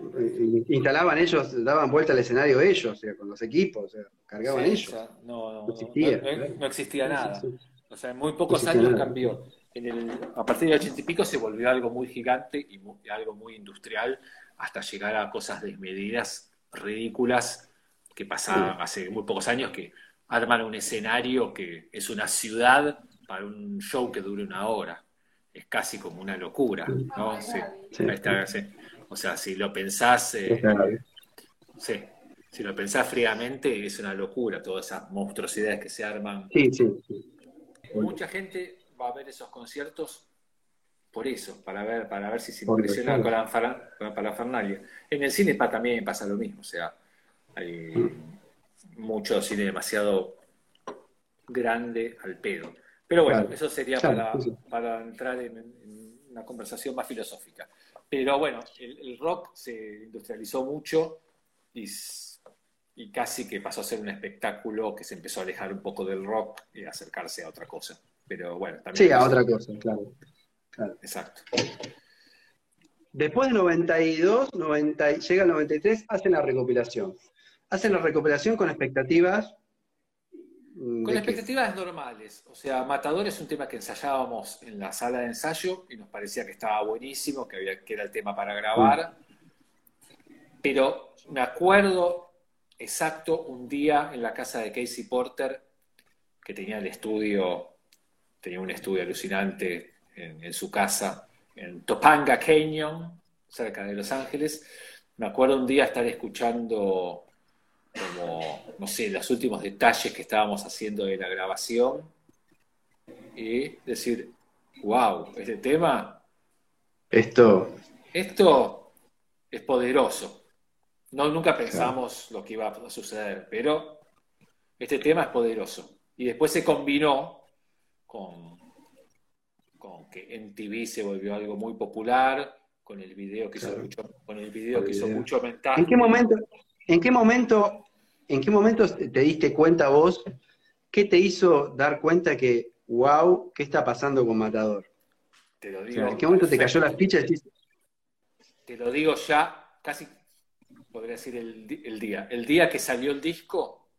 instalaban ellos, daban vuelta al escenario ellos, o sea, con los equipos, o sea, cargaban ellos. no, existía, no, existía nada. O sea, en muy pocos años cambió. En el, a partir del ochenta y pico se volvió algo muy gigante y algo muy industrial hasta llegar a cosas desmedidas, ridículas, que pasaban hace muy pocos años, que arman un escenario que es una ciudad para un show que dure una hora. Es casi como una locura, ¿no? Sí, O sea, si lo pensás, eh, sí, si lo pensás fríamente, es una locura todas esas monstruosidades que se arman. Sí, sí, Mucha gente va a ver esos conciertos por eso, para ver, para ver si se impresiona con la, parafernalia. En el cine también pasa lo mismo, o sea, hay mm. mucho cine demasiado grande al pedo. Pero bueno, eso sería para, entrar en, una conversación más filosófica. Pero bueno, el, rock se industrializó mucho y, casi que pasó a ser un espectáculo que se empezó a alejar un poco del rock y acercarse a otra cosa. Pero bueno, también. Sí, a otra cosa, claro. Exacto. Después de 92, 90, llega el 93, hacen la recopilación. Hacen la recopilación con expectativas Con expectativas normales. O sea, Matador es un tema que ensayábamos en la sala de ensayo y nos parecía que estaba buenísimo, que, había, que era el tema para grabar. Pero me acuerdo exacto un día en la casa de Casey Porter, que tenía el estudio, tenía un estudio alucinante en, en su casa, en Topanga Canyon, cerca de Los Ángeles. Me acuerdo un día estar escuchando como, no sé, los últimos detalles que estábamos haciendo de la grabación y decir, wow, este tema... Esto... Esto es poderoso. No, nunca pensamos lo que iba a suceder, pero este tema es poderoso. Y después se combinó con, con que en TV se volvió algo muy popular, con el video que hizo mucho, con el video que hizo mucho mental. ¿En qué momento, ¿En qué momento, en qué momento te diste cuenta vos? ¿Qué te hizo dar cuenta que, wow, ¿qué está pasando con Matador? Te lo digo. ¿En qué momento te cayó la ficha y Te lo digo ya, casi podría decir el, día. El día que salió el disco,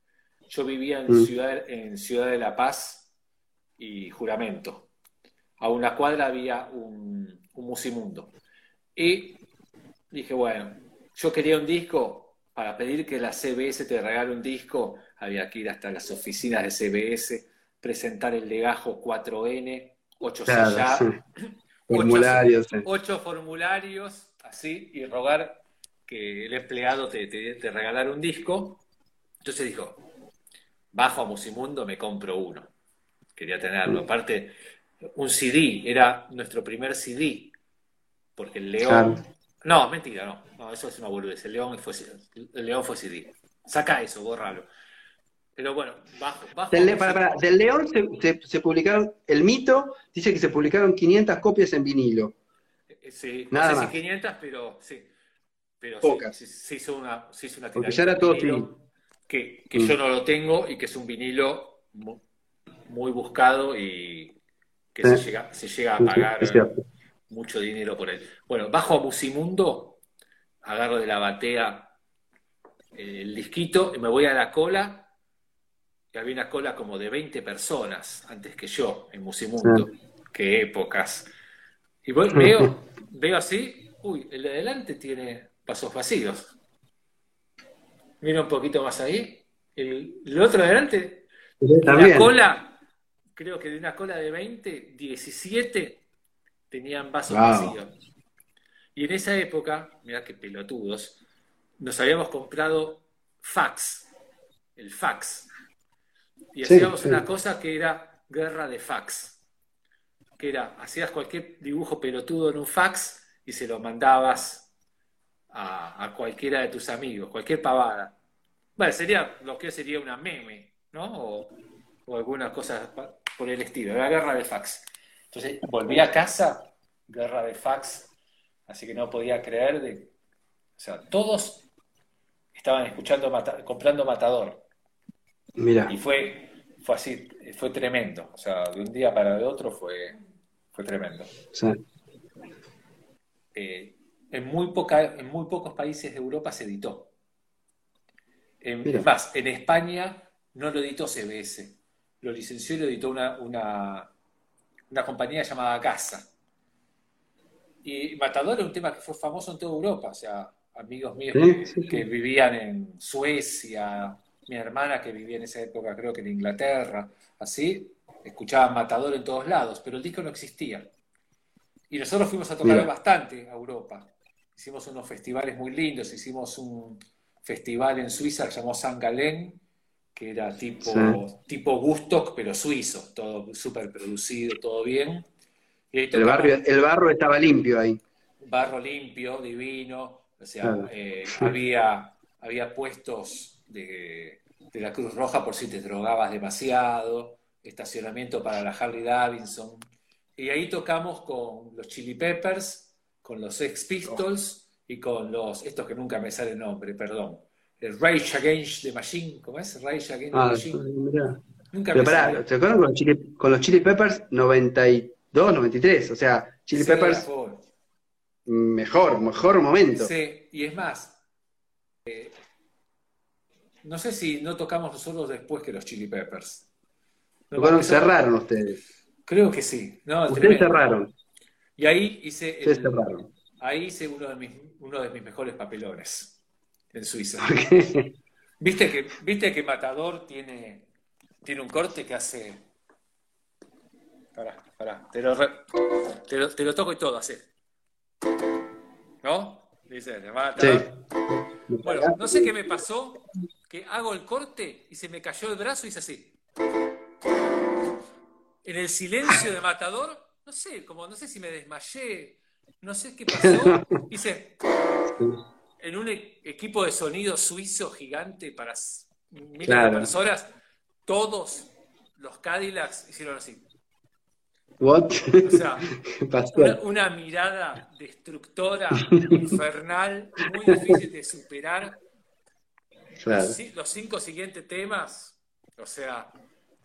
yo vivía en, mm. ciudad, en Ciudad de La Paz y Juramento. A una cuadra había un, un musimundo. Y dije, bueno, yo quería un disco, para pedir que la CBS te regale un disco, había que ir hasta las oficinas de CBS, presentar el legajo 4N, 8 formularios, ocho, formularios, así, y rogar que el empleado te, te, regalara un disco. Entonces dijo, bajo a Musimundo, me compro uno. Quería tenerlo. Aparte, un CD, era nuestro primer CD, porque el León, no, mentira, no. No, eso es una boludez. El León fue, el León fue CD. Saca eso, bórralo. Pero bueno, bajo. bajo Del, para, para, del León se, se, publicaron, el mito dice que se publicaron 500 copias en vinilo. Eh, sí, Nada no sé más. si 500, pero sí. Pero Pocas. Sí, se, hizo una, se hizo una Porque ya era todo Que, que mm. yo no lo tengo y que es un vinilo muy, buscado y que se, llega, se llega a pagar mucho dinero por él. Bueno, bajo a Musimundo, agarro de la batea el disquito y me voy a la cola. Y había una cola como de 20 personas antes que yo en Musimundo. Qué épocas. Y veo, veo así, uy, el de adelante tiene pasos vacíos. Mira un poquito más ahí. El, otro de adelante, la cola, creo que de una cola de 20, 17 tenían vasos vacíos. Y en esa época, mira qué pelotudos, nos habíamos comprado fax, el fax. Y hacíamos una cosa que era guerra de fax. Que era, hacías cualquier dibujo pelotudo en un fax y se lo mandabas a, cualquiera de tus amigos, cualquier pavada. Bueno, sería lo que sería una meme, ¿no? O, o alguna cosa por el estilo, la guerra de fax. Entonces volví a casa, guerra de fax, así que no podía creer de... O sea, todos estaban escuchando, comprando Matador. Mira. Y fue, fue así, fue tremendo. O sea, de un día para el otro fue, fue tremendo. Sí. Eh, en, muy poca, en muy pocos países de Europa se editó. es más, en España no lo editó CBS, lo licenció y lo editó una, una, una compañía llamada Casa. Y Matador es un tema que fue famoso en toda Europa, o sea, amigos míos que, vivían en Suecia, mi hermana que vivía en esa época creo que en Inglaterra, así, escuchaban Matador en todos lados, pero el disco no existía. Y nosotros fuimos a tocar bastante a Europa. Hicimos unos festivales muy lindos, hicimos un festival en Suiza que se llamó San Galén, que era tipo, tipo Gustock, pero suizo, todo súper producido, todo bien. el, barrio, el barro estaba limpio ahí. Barro limpio, divino. O sea, eh, había, había puestos de, la Cruz Roja por si te drogabas demasiado, estacionamiento para la Harley Davidson. Y ahí tocamos con los Chili Peppers, con los Ex Pistols y con los, estos que nunca me sale el nombre, perdón. El Rage Against the Machine, ¿cómo es? Rage Against the ah, Machine. Nunca me pará, ¿te acuerdas con los, Chili, con los Chili Peppers 92, 93? O sea, Chili Peppers mejor, mejor momento. Sí, y es más, eh, no sé si no tocamos nosotros después que los Chili Peppers. Bueno, cerraron ustedes. Creo que sí. No, ustedes cerraron. Y ahí hice, ahí hice uno de, mis, uno de mis mejores papelones en Suiza. ¿Viste que, ¿Viste que Matador tiene, tiene un corte que hace... Pará, pará, te lo, te lo, te lo toco y todo, hace. ¿No? Dice, Bueno, no sé qué me pasó, que hago el corte y se me cayó el brazo y hice así. En el silencio de Matador, no sé, como no sé si me desmayé, no sé qué pasó. Hice en un e-, equipo de sonido suizo gigante para miles de personas, todos los Cadillacs hicieron así. What? O sea, una, mirada destructora, infernal, muy difícil de superar. Los, cinco siguientes temas, o sea,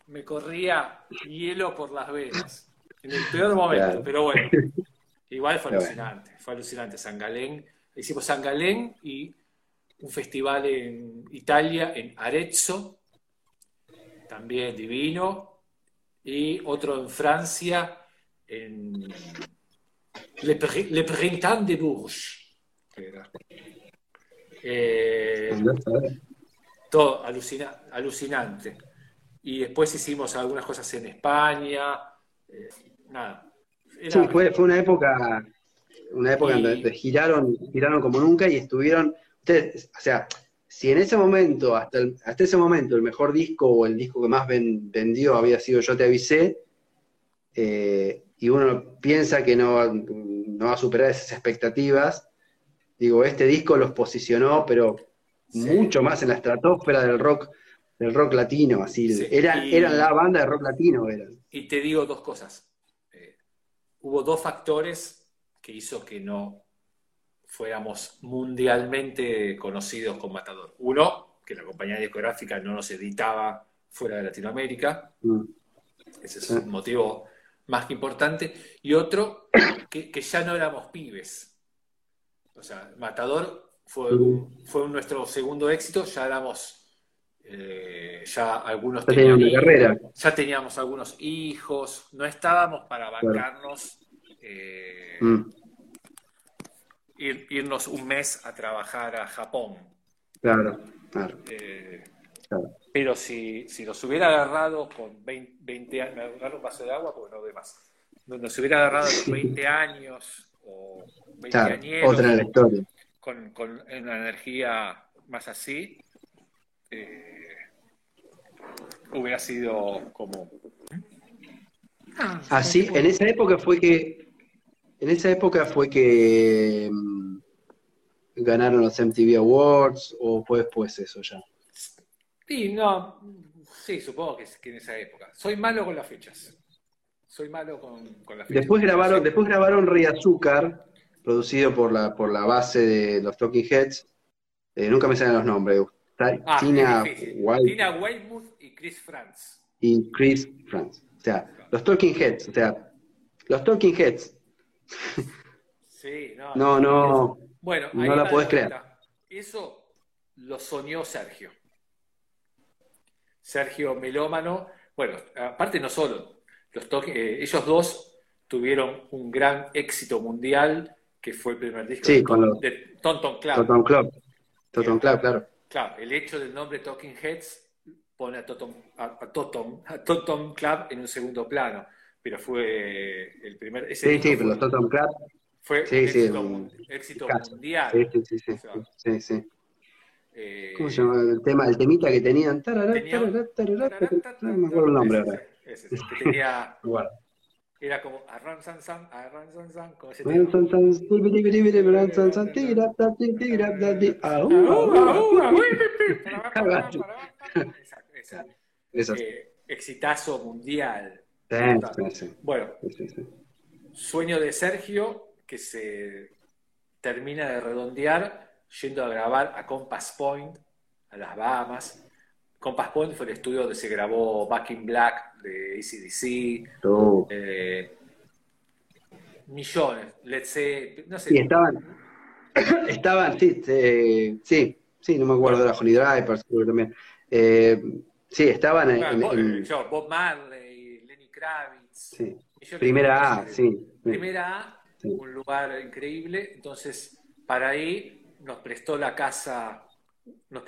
me corría hielo por las venas. En el peor momento, pero bueno. Igual fue alucinante, fue alucinante. San Galén, hicimos San Galén y un festival en Italia, en Arezzo, también divino, y otro en Francia, en Le, Printemps de Bourges. Eh, todo alucinante. Y después hicimos algunas cosas en España. Eh, nada. Sí, fue, fue, una época, una época en donde giraron, giraron como nunca y estuvieron, ustedes, o sea, si en ese momento, hasta, hasta ese momento, el mejor disco o el disco que más vendió había sido Yo Te Avisé, eh, y uno piensa que no, va a superar esas expectativas, digo, este disco los posicionó, pero mucho más en la estratosfera del rock del rock latino, así. Sí, eran, y- eran la banda de rock latino, eran. Y te digo dos cosas. Eh, hubo dos factores que hizo que no fuéramos mundialmente conocidos con Matador. Uno, que la compañía discográfica no nos editaba fuera de Latinoamérica. Mm. Ese es un motivo más que importante. Y otro, que, que ya no éramos pibes. O sea, Matador fue, un- fue nuestro segundo éxito, ya éramos, eh, ya algunos Ya tenían una carrera. ya teníamos algunos hijos, no estábamos para bancarnos eh, Mm, ir- irnos un mes a trabajar a Japón. claro, claro, Eh, claro. pero si, si nos hubiera agarrado con 20, 20 años, me agarro un vaso de agua porque no ve más. Nos hubiera agarrado a los 20 años o 20 Claro, añeros, otra historia. con, con una energía más así, eh, hubiera sido como... Así, en esa época fue que, en esa época fue que mm, ganaron los MTV Awards o fue después eso ya. Sí, no, sí, supongo que, que en esa época. Soy malo con las fechas. Soy malo con, con las fechas. Después grabaron, después grabaron Rey Azúcar, producido por la, por la base de los Talking Heads. Eh, nunca me salen los nombres. Ah, Tina Tina Weymouth y Chris Franz. y Chris Franz. O sea, los Talking Heads, o sea, los Talking Heads. Sí, no. No, no, Bueno, no la podés vuelta. Eso lo soñó Sergio. Sergio Melómano. Bueno, aparte no solo. Los toque- eh, ellos dos tuvieron un gran éxito mundial, que fue el primer disco Sí, de, con Ton- los- de Tonton Club. Toton Club. Toton Club, claro. Claro, el hecho del nombre Talking Heads pone a Totom, a, a Totom, a Totom Club en un segundo plano, pero fue el primer... Ese Sí, sí, pero fue, los Club. fue sí, un sí, éxito, un- éxito mundial. Sí, sí, sí, O sea, sí, sí. eh, ¿Cómo se llama el tema? El temita que tenían. Tarará, tenía- tarará, tarará, tarará, No me acuerdo el nombre ahora. ese, ese, que tenía, era como arran san san, arran san san, como ese Ran, tema. san, san, tibi, tibi, tibi, tibi, ran, san, san, tira, tira, eh, exitazo mundial. Sí, Bueno. Sueño de Sergio, que se termina de redondear yendo a grabar a Compass Point, a las Bahamas. Compass Point fue el estudio donde se grabó Back in Black de ACDC, Oh. eh, millones, let's say, no sé. Y estaban, estaban, sí, eh, sí, sí, no me acuerdo de la Honey Drivers, creo que también. Eh, sí, estaban en, en- Bob, en- yo, Bob Marley, Lenny Kravitz. sí. primera A, sí. Primera A, Sí. un lugar increíble. Entonces, para ahí nos prestó la casa. nos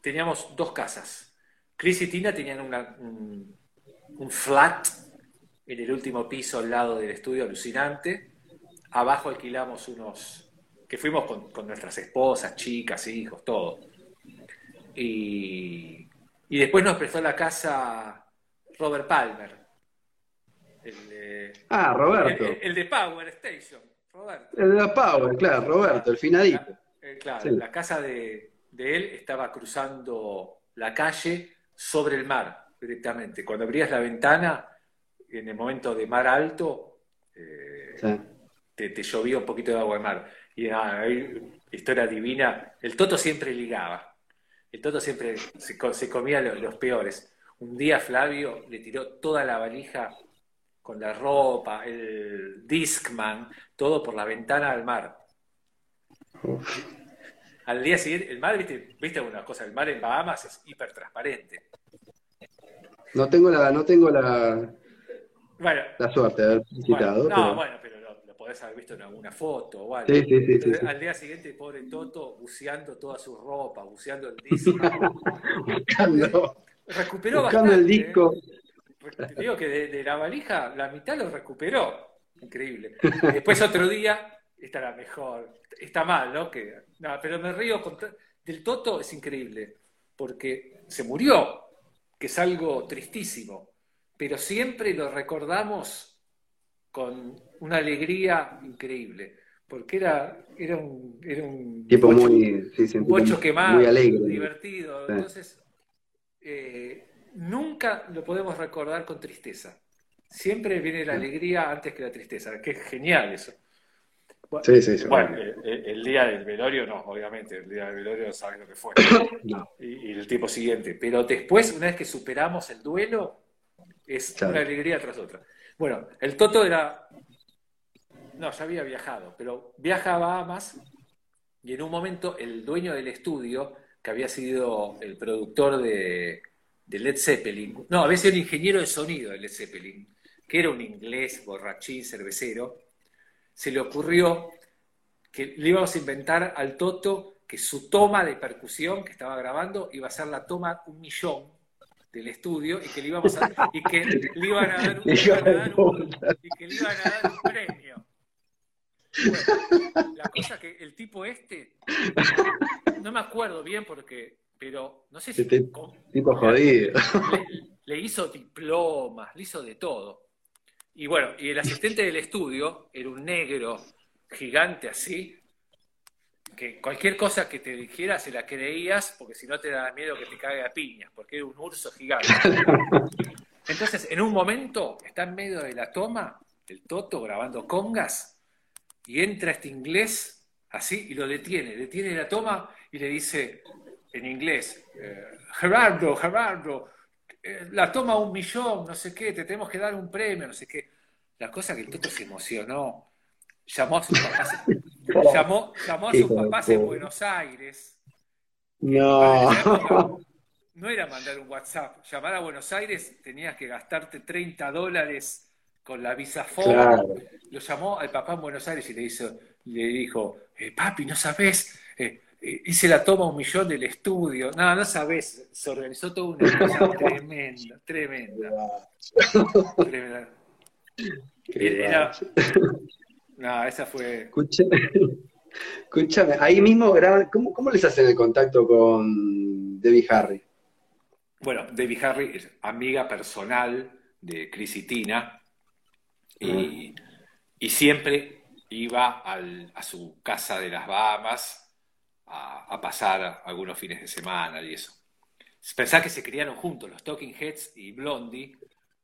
teníamos dos casas. Chris y Tina tenían una- un, un flat en el último piso al lado del estudio, alucinante. Abajo alquilamos unos. que fuimos con, con nuestras esposas, chicas, hijos, todo. Y, y después nos prestó la casa Robert Palmer. El de, Ah, Roberto. el, el de Power Station, Roberto. El de la Power, claro, Roberto, el finadito. La, eh, claro, Sí. la casa de, de él estaba cruzando la calle sobre el mar directamente. Cuando abrías la ventana, en el momento de mar alto, eh, Sí. te, te llovía un poquito de agua de mar. Y nada, ahí, historia divina. El Toto siempre ligaba. El Toto siempre se, se comía lo- los, peores. Un día Flavio le tiró toda la valija con la ropa, el Discman, todo por la ventana al mar. Al día siguiente, el mar, viste, viste una cosa, el mar en Bahamas es hiper transparente. No tengo la, no tengo la, Bueno, la suerte de haber visitado. Bueno, no, pero- bueno, pero lo, lo podés haber visto en alguna foto o algo. Sí, sí, sí, sí, Entonces, sí. Al día siguiente, el pobre Toto buceando toda su ropa, buceando el disco. buscando, recuperó buscando bastante. el disco. ¿eh? Te digo que de, de la valija, la mitad lo recuperó. Increíble. Y después otro día, esta era mejor. Está mal, ¿no? Que, no, pero me río. con- del Toto es increíble. Porque se murió, que es algo tristísimo. Pero siempre lo recordamos con una alegría increíble. Porque era, era un, era un Tipo bocho- muy, sí, sí, un bocho quemado, muy alegre. divertido. Sí. Entonces, eh, nunca lo podemos recordar con tristeza. Siempre viene la alegría antes que la tristeza, que es genial eso. Sí, sí, sí. Bueno, el, día del velorio no, obviamente, el día del velorio sabes lo que fue. Y, el tiempo siguiente. Pero después, una vez que superamos el duelo, es una alegría tras otra. Bueno, el Toto era. No, ya había viajado, pero viajaba más y en un momento el dueño del estudio, que había sido el productor de, de Led Zeppelin, no, había sido el ingeniero de sonido de Led Zeppelin, que era un inglés borrachín, cervecero, se le ocurrió que le íbamos a inventar al Toto que su toma de percusión que estaba grabando iba a ser la toma un millón del estudio y que le íbamos a y que le iban a dar un, y que le iban a dar un premio. la cosa que el tipo este no me acuerdo bien porque pero no sé si este tipo jodido le hizo diplomas, le hizo de todo. Y bueno, y el asistente del estudio era un negro gigante así, que cualquier cosa que te dijera se la creías, porque si no te da miedo que te caiga a piñas, porque era un urso gigante. Entonces, en un momento, está en medio de la toma, el Toto grabando congas, y entra este inglés así y lo detiene, detiene la toma y le dice en inglés, eh, Gerardo, Gerardo, eh, la toma un millón, no sé qué, te tenemos que dar un premio, no sé qué. La cosa que el Toto se emocionó, llamó a sus papás, llamó, llamó a sus papás en Buenos Aires. No. No era mandar un WhatsApp. Llamar a Buenos Aires tenías que gastarte 30 dólares con la visa claro. Lo llamó al papá en Buenos Aires y le, hizo, le dijo, eh, papi, ¿no sabes? Eh, hice la toma un millón del estudio. No, no sabes, se organizó toda una cosa tremenda, tremenda. tremenda. Era... No, esa fue. Escúchame, escúchame ahí mismo graban. ¿Cómo, ¿Cómo, les hacen el contacto con Debbie Harry? Bueno, Debbie Harry es amiga personal de Chris y Tina. Y, y siempre iba al, a su casa de las Bahamas a, pasar algunos fines de semana y eso. Pensá que se criaron juntos, los Talking Heads y Blondie.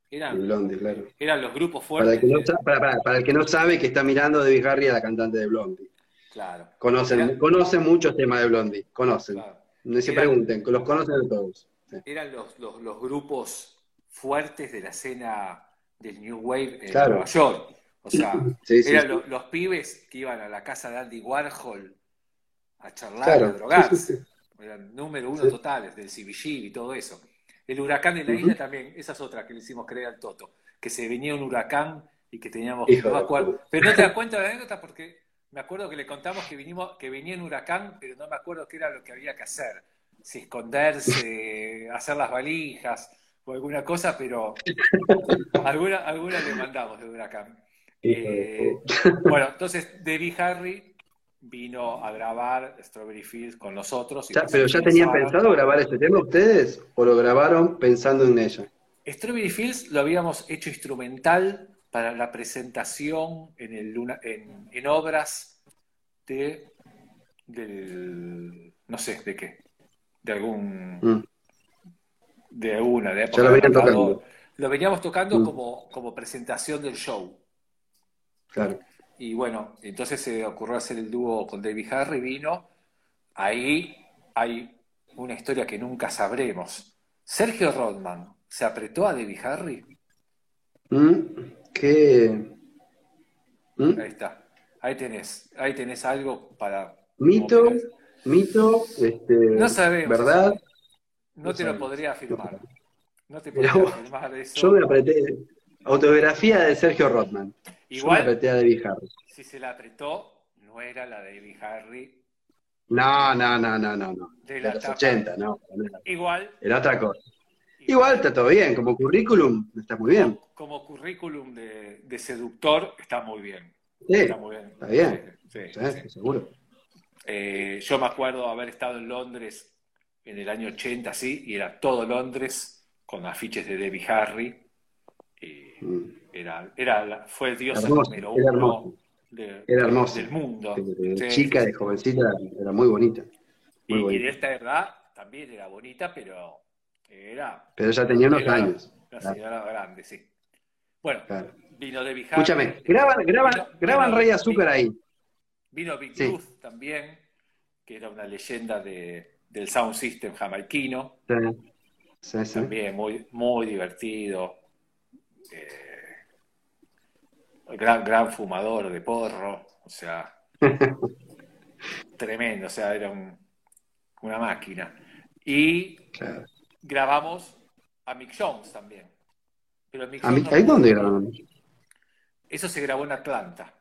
Eran, Blondie, claro. eran los grupos fuertes. Para el, que no, sabe que está mirando de Harry a la cantante de Blondie. Claro. Conocen, conocen muchos temas de Blondie, conocen. No se pregunten, los conocen todos. Eran los, los, grupos fuertes de la escena del New Wave en Nueva York. O sea, eran los, los, pibes que iban a la casa de Andy Warhol a charlar, a drogarse. Eran número uno totales del CBG y todo eso. El huracán de la isla también, esa es otra que le hicimos creer al Toto, que se venía un huracán y que teníamos que... No pero no te das cuenta de la anécdota porque me acuerdo que le contamos que, vinimos, que venía un huracán, pero no me acuerdo qué era lo que había que hacer. Si esconderse, hacer las valijas o alguna cosa, pero alguna, alguna le mandamos de huracán. Eh, bueno, entonces Debbie Harry vino a grabar Strawberry Fields con nosotros. ¿Pero ya tenían pensado grabar este tema ustedes o lo grabaron pensando en ella? Strawberry Fields lo habíamos hecho instrumental para la presentación en, el, en, obras de, del, no sé, de qué, de algún, mm. de alguna, de época. lo, tocando. lo veníamos tocando mm. como, como presentación del show. Claro. Y bueno, entonces se ocurrió hacer el dúo con David Harry, vino. Ahí hay una historia que nunca sabremos. Sergio Rodman, ¿se apretó a David Harry? Mm, ¿Qué? ¿Mm? Ahí está. Ahí tenés, ahí tenés algo para. Mito, mito, este, no sabemos. ¿Verdad? No, te lo podría afirmar. No te podría afirmar eso. Yo me apreté. Autobiografía de Sergio Rodman. Igual, Yo a Debbie Harry. Si se la apretó, no era la de Debbie Harry. No, no, no, no, no. no. De, los 80, no. Igual. Era otra cosa. Igual, está todo bien, como currículum está muy bien. Como, currículum de, seductor está muy bien. Sí, está muy bien. Está bien. Sí, seguro. Eh, yo me acuerdo haber estado en Londres en el año 80, sí, y era todo Londres con afiches de Debbie Harry. Mm. Era, era, fue el dios número uno del mundo. De, chica, de jovencita, era muy bonita. y, de esta edad también era bonita, pero Era, Pero ya tenía unos era años. Una Claro. señora grande, sí. Bueno, Claro. vino de Hardy. Escúchame, graban, graban, Vino- graban Rey Azúcar ahí. Vino Big Sí. También, que era una leyenda de- del sound system jamaiquino. Sí. También muy, muy divertido. Eh, gran, gran fumador de porro. O sea, tremendo. O sea, era un- una máquina. Y Claro. grabamos a Mick Jones también. Pero Mick ¿A mí- Jones no ¿Ahí pudo- dónde graban? Eso se grabó en Atlanta.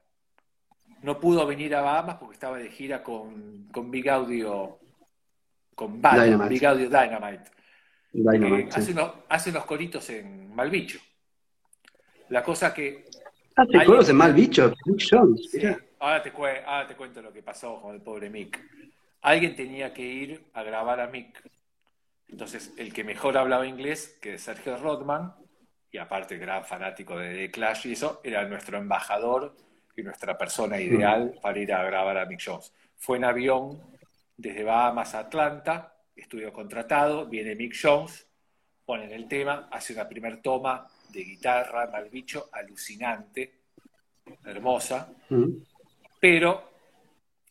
No pudo venir a Bahamas porque estaba de gira con, con Big Audio, con Bad, Dynamite. Big Audio Dynamite. Dynamite, que sí. hace, unos, hace unos coritos en Malbicho. La cosa que. Alguien- coros en mal bicho, Mick Jones. Sí, te, ahora te cuento lo que pasó con el pobre Mick. Alguien tenía que ir a grabar a Mick. Entonces, el que mejor hablaba inglés, que es Sergio Rodman, y aparte gran fanático de The Clash y eso, era nuestro embajador y nuestra persona ideal para ir a grabar a Mick Jones. Fue en avión desde Bahamas a Atlanta, estudio contratado, viene Mick Jones, ponen el tema, hace una primer toma de guitarra, mal bicho, alucinante, hermosa, Mm. pero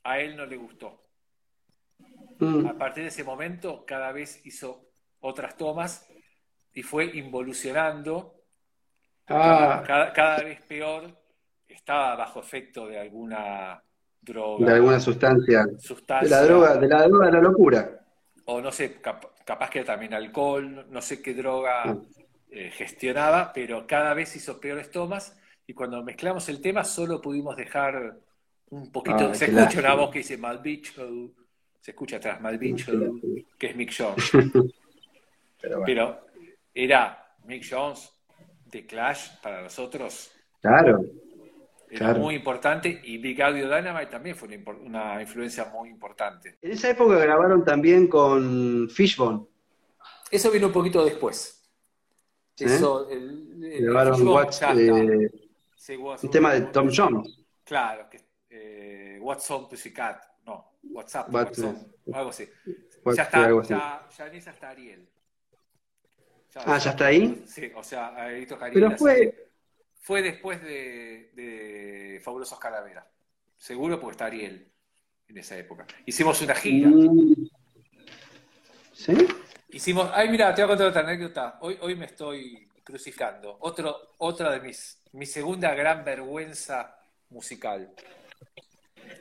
a él no le gustó. Mm. A partir de ese momento, cada vez hizo otras tomas y fue involucionando Ah, cada, cada vez peor. Estaba bajo efecto de alguna droga, de alguna sustancia. sustancia, De la droga, de la droga de la locura. o no sé, cap- capaz que también alcohol, no sé qué droga Mm. Eh, gestionaba, pero cada vez hizo peores tomas y cuando mezclamos el tema solo pudimos dejar un poquito, Ay, se escucha una voz que dice Malbicho, se escucha atrás Qué lástima. que es Mick Jones. Pero bueno. Pero era Mick Jones de Clash para nosotros, Claro, era Claro. muy importante y Big Audio Dynamite también fue una, una influencia muy importante. en esa época grabaron también con Fishbone. Eso vino un poquito después. Eso, el, el- el What's, ya eh. Sí, un tema de Tom Jones. Claro, que, eh, What's on no, WhatsApp, What's- What's on, algo así. Ya está, algo así. ya, ya en esa está Ariel. Ah, ¿ya está ahí? Sí, o sea, ahí tocaría. Pero fue, Fue después de, de Fabulosos Calaveras. Seguro porque está Ariel en esa época. Hicimos una gira. Mm. ¿Sí? Hicimos. Ay, mira, te voy a contar otra anécdota. Hoy, hoy me estoy crucificando. Otro, otra de mis. Mi segunda gran vergüenza musical.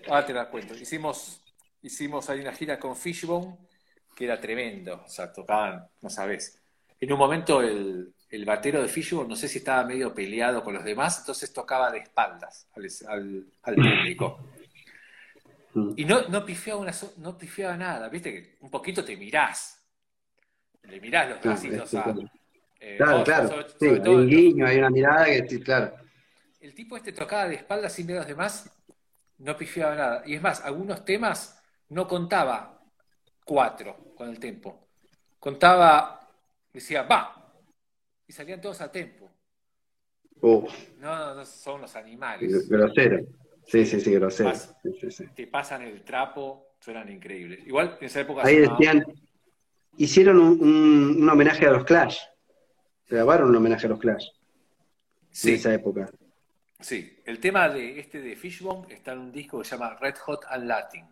Ahora te la cuento. Hicimos, hicimos ahí una gira con Fishbone, que era tremendo. O sea, tocaban, no sabes. En un momento el, el batero de Fishbone, no sé si estaba medio peleado con los demás, entonces tocaba de espaldas al, al- al público. Mm. Y no, no, pifiaba una, no pifiaba nada, viste que un poquito te mirás. Le mirás los Claro, bracitos este, a. claro. eh, Claro, claro. sobre- Sí, hay todo un guiño, hay una mirada que, claro. el tipo este tocaba de espaldas sin ver a los demás, no pifiaba nada. Y es más, algunos temas no contaba cuatro con el tempo. Contaba, decía, va. Y salían todos a tempo. No, no, no, son los animales. grosero. Sí, sí, sí, grosero. Sí, sí, sí. Te pasan el trapo, suenan increíbles. Igual en esa época Ahí decían, hicieron un, un- un homenaje a los Clash. Grabaron un homenaje a los Clash Sí, en esa época. Sí, el tema de este de Fishbone está en un disco que se llama Red Hot and Latin.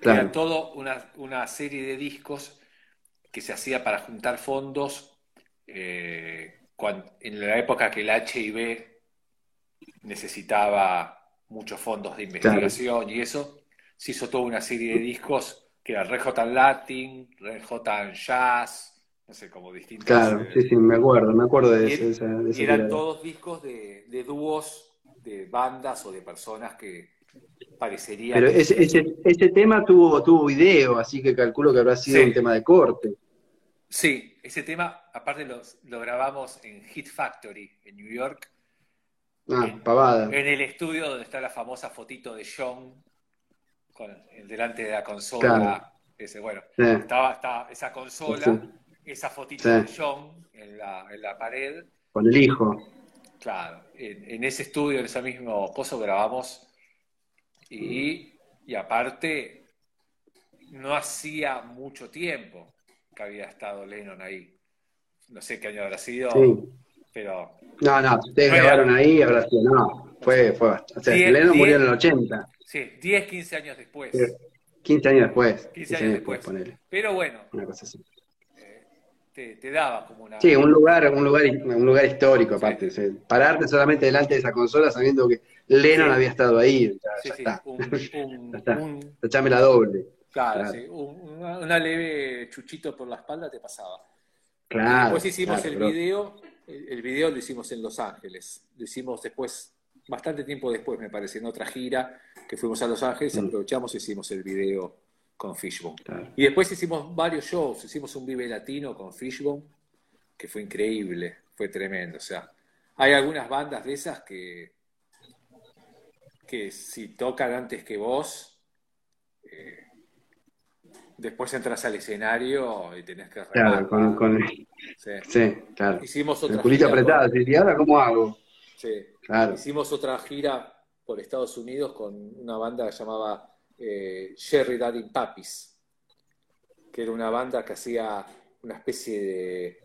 Claro. Era todo una, una serie de discos que se hacía para juntar fondos eh, en la época que el HIV necesitaba muchos fondos de investigación y eso, se hizo toda una serie de discos que era Red Hot and Latin, Red Hot and Jazz, no sé, como distintos. Claro, eh, sí, sí, me acuerdo, me acuerdo de esa- ese y eran todos discos de, de dúos, de bandas o de personas que parecerían. Pero ese, ese, ese tema tuvo, tuvo video, así que calculo que habrá sido Sí. un tema de corte. Sí, ese tema, aparte los- lo grabamos en Hit Factory, en New York, Ah, En- pavada. en el estudio donde está la famosa fotito de John con, en- delante de la consola. Claro. Ese, bueno, Sí. estaba, estaba esa consola, Sí. esa fotito de John en la, en la pared. Con el hijo. Claro, en, en ese estudio, en ese mismo coso grabamos y, y aparte no hacía mucho tiempo. que había estado Lennon ahí. No sé qué año habrá sido, Sí. Pero No, no, ustedes grabaron ahí, habrá sido, no, fue, fue bastante. O sea, Diez- Lennon murió en el 80, sí, 10, 15 años después. Sí. 15 años después. 15 años después. ponele, Pero bueno, una cosa así. te, te daba como una... Sí, un lugar, un lugar, un lugar histórico aparte. Sí. o sea, pararte solamente delante de esa consola sabiendo que Lennon Sí. había estado ahí, ya, Sí, ya sí, está. un, un- Ya está. un- Echame la doble. claro, Claro. sí, un- una, una leve chuchito por la espalda te pasaba. Claro. Después hicimos claro, el video, el, el video lo hicimos en Los Ángeles, lo hicimos después, bastante tiempo después me parece, en otra gira que fuimos a Los Ángeles, Mm. aprovechamos y hicimos el video con Fishbone. claro. Y después hicimos varios shows, hicimos un Vive Latino con Fishbone, que fue increíble, fue tremendo. O sea, hay algunas bandas de esas que, que si tocan antes que vos, eh, después entras al escenario y tenés que Claro, con, con- Sí. sí, claro. Hicimos El otra culito gira apretado, por- ¿y ahora cómo hago? sí. Claro. Hicimos otra gira por Estados Unidos con una banda que se llamaba eh, Sherry Daddy Papis, que era una banda que hacía una especie de,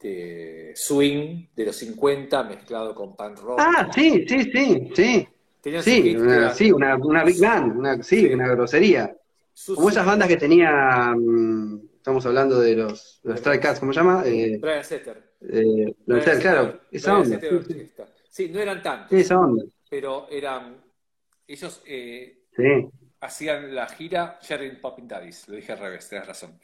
de swing de los 50 mezclado con punk rock. Ah, sí, sí, sí, sí. Tenían Sí, una, sí, una, una big band, una, sí, Sí. una grosería. Como esas bandas que tenía, mm, estamos hablando de los, los Stray Cats, ¿cómo se llama? Eh, Brian Setter. eh, Brian Stray, claro, esa Brian onda. Sí, no eran tantos, Sí, esa onda. pero eran. Ellos eh, Sí, hacían la gira Sherry Popping Daddies, lo dije al revés, tenés razón.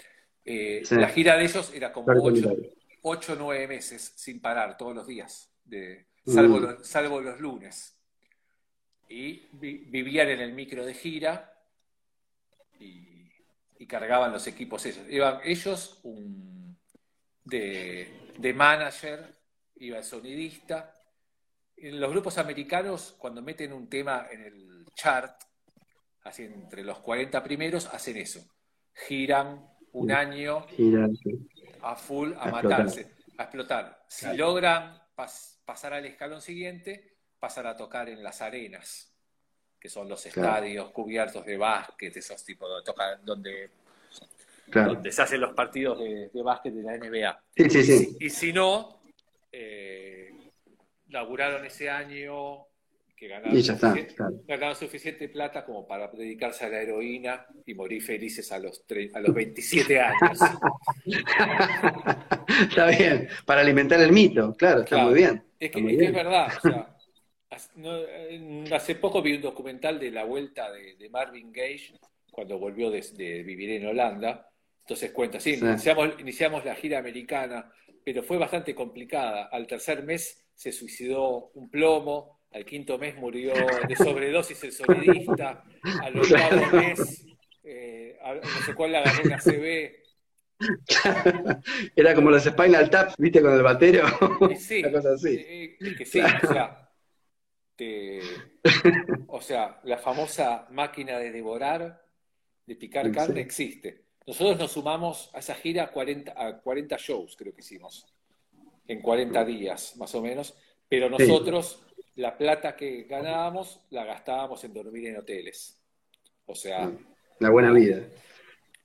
Eh, Sí. La gira de ellos era como Claro, ocho, claro. ocho o nueve meses sin parar todos los días, de, salvo, Mm. los, salvo los lunes. Y vi- vivían en el micro de gira y, y cargaban los equipos ellos. Iban ellos un, de, de manager, iba el sonidista. En los grupos americanos, cuando meten un tema en el chart, así entre los 40 primeros, hacen eso. Giran un año a full a, A matarse, a explotar. Si logran pas- pasar al escalón siguiente, pasan a tocar en las arenas, que son los Claro. estadios cubiertos de básquet, esos tipos de tocan donde, Claro. donde se hacen los partidos de, de básquet de la NBA. Sí, sí, Y sí. si, y si no, eh, laburaron ese año que ganaron, Y ya está, sufici- claro. ganaron suficiente plata como para dedicarse a la heroína y morir felices a los, tre- a los 27 años. está bien, para alimentar el mito, claro, está muy bien. Es que, es, que es verdad, o sea, hace, no, eh, hace poco vi un documental de la vuelta de, de Marvin Gage cuando volvió de, de vivir en Holanda. Entonces cuenta, sí, Sí. Iniciamos, iniciamos la gira americana, pero fue bastante complicada. Al tercer mes se suicidó un plomo, al quinto mes murió de sobredosis el sonidista, al octavo mes eh, a- no sé cuál le agarró una CB. Era como los Spinal Tap, ¿viste? Con el batero. Y sí, Una cosa así. que sí, o sea, o sea, la famosa máquina de devorar, de picar carne, existe. Nosotros nos sumamos a esa gira a 40, a 40 shows, creo que hicimos, en 40 días, más o menos, pero Sí. nosotros la plata que ganábamos la gastábamos en dormir en hoteles. O sea, La buena vida.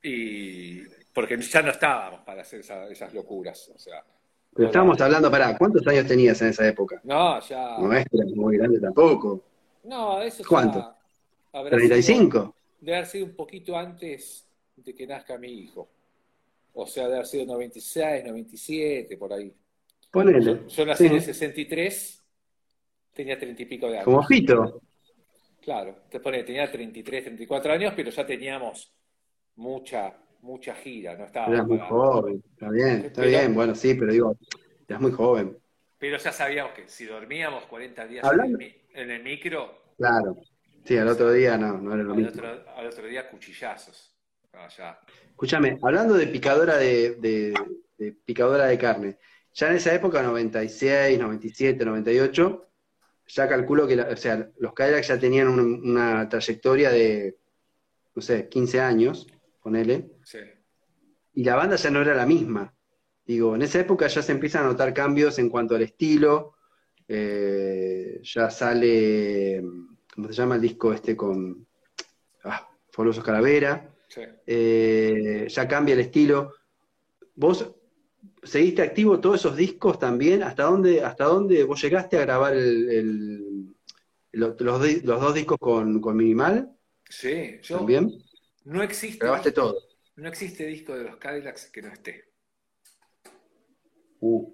y porque ya no estábamos para hacer esa- esas locuras. O sea, Pero estábamos hablando, pará, ¿cuántos años tenías en esa época? no, ya. No es muy grande tampoco. No, eso ¿Cuánto? habrá sido- ¿35? debe haber sido un poquito antes de que nazca mi hijo. O sea, debe haber sido 96, 97, por ahí. Ponele. Yo, yo nací Sí. en el 63, tenía 30 y pico de años. Como Fito. Claro, te pone, tenía 33, 34 años, pero ya teníamos mucha, mucha gira, no estaba Eras muy joven. Está bien, está Pero- bien. Bueno, sí, pero digo, eras muy joven. Pero ya sabíamos que si dormíamos 40 días en, el, en el micro, Claro. Sí, al otro día no, no era lo al mismo. otro, al otro día cuchillazos. No, ya. Escúchame, hablando de picadora de, de- de picadora de carne, ya en esa época, 96, 97, 98, ya calculo que, la- o sea, los Cadillacs ya tenían un- una trayectoria de, no sé, 15 años, ponele, Sí. y la banda ya no era la misma. Digo, en esa época ya se empiezan a notar cambios en cuanto al estilo, eh, ya sale, ¿cómo se llama el disco este con ah, Fabuloso Calavera? sí. eh, ya cambia el estilo. vos seguiste activo todos esos discos también. ¿Hasta dónde, hasta dónde vos llegaste a grabar el, los, dos discos con, Minimal? Sí, yo. ¿También? No existe. Grabaste todo. No existe disco de los Cadillacs que no esté. Uh.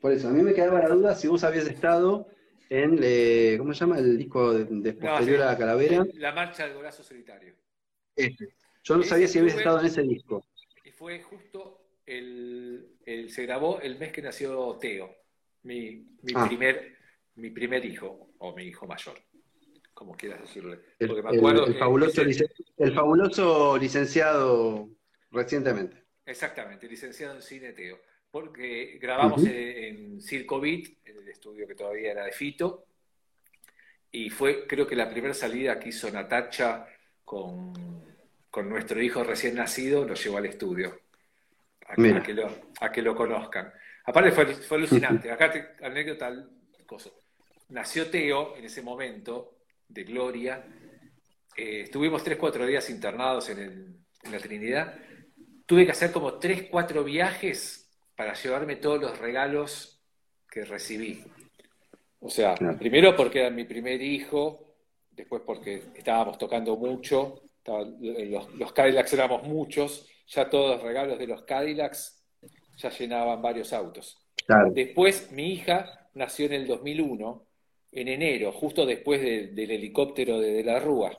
Por eso, a mí me quedaba la duda si vos habías estado en, eh, ¿cómo se llama? El disco de, posterior a la calavera. La marcha del brazo solitario. Este. Yo no sabía si habías estado en ese disco. Y fue justo el, se grabó el mes que nació Teo, mi, ah. primer, mi primer hijo, o mi hijo mayor, como quieras decirle. El, fabuloso, el fabuloso licenciado recientemente. Exactamente, licenciado en cine Teo porque grabamos en Circo Beat, en el estudio que todavía era de Fito, y fue creo que la primera salida que hizo Natacha con, nuestro hijo recién nacido, lo llevó al estudio, a, que, lo, a que lo conozcan. Aparte fue, fue alucinante, acá te, anécdota, cosa. Nació Teo en ese momento, de Gloria, eh, estuvimos tres, cuatro días internados en, en la Trinidad, tuve que hacer como tres, cuatro viajes para llevarme todos los regalos que recibí. O sea, primero porque era mi primer hijo, después porque estábamos tocando mucho, los, los, Cadillacs éramos muchos, ya todos los regalos de los Cadillacs ya llenaban varios autos. Después mi hija nació en el 2001, en enero, justo después del helicóptero de, de la Rúa.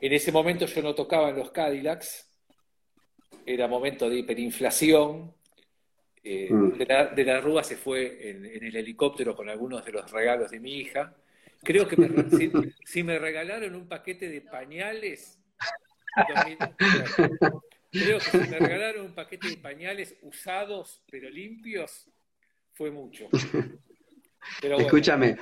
En ese momento yo no tocaba en los Cadillacs, era momento de hiperinflación. Eh, mm. de, la, Rúa se fue en, el helicóptero con algunos de los regalos de mi hija. Creo que si, me regalaron un paquete de pañales, creo que si me regalaron un paquete de pañales usados pero limpios, fue mucho. Escúchame,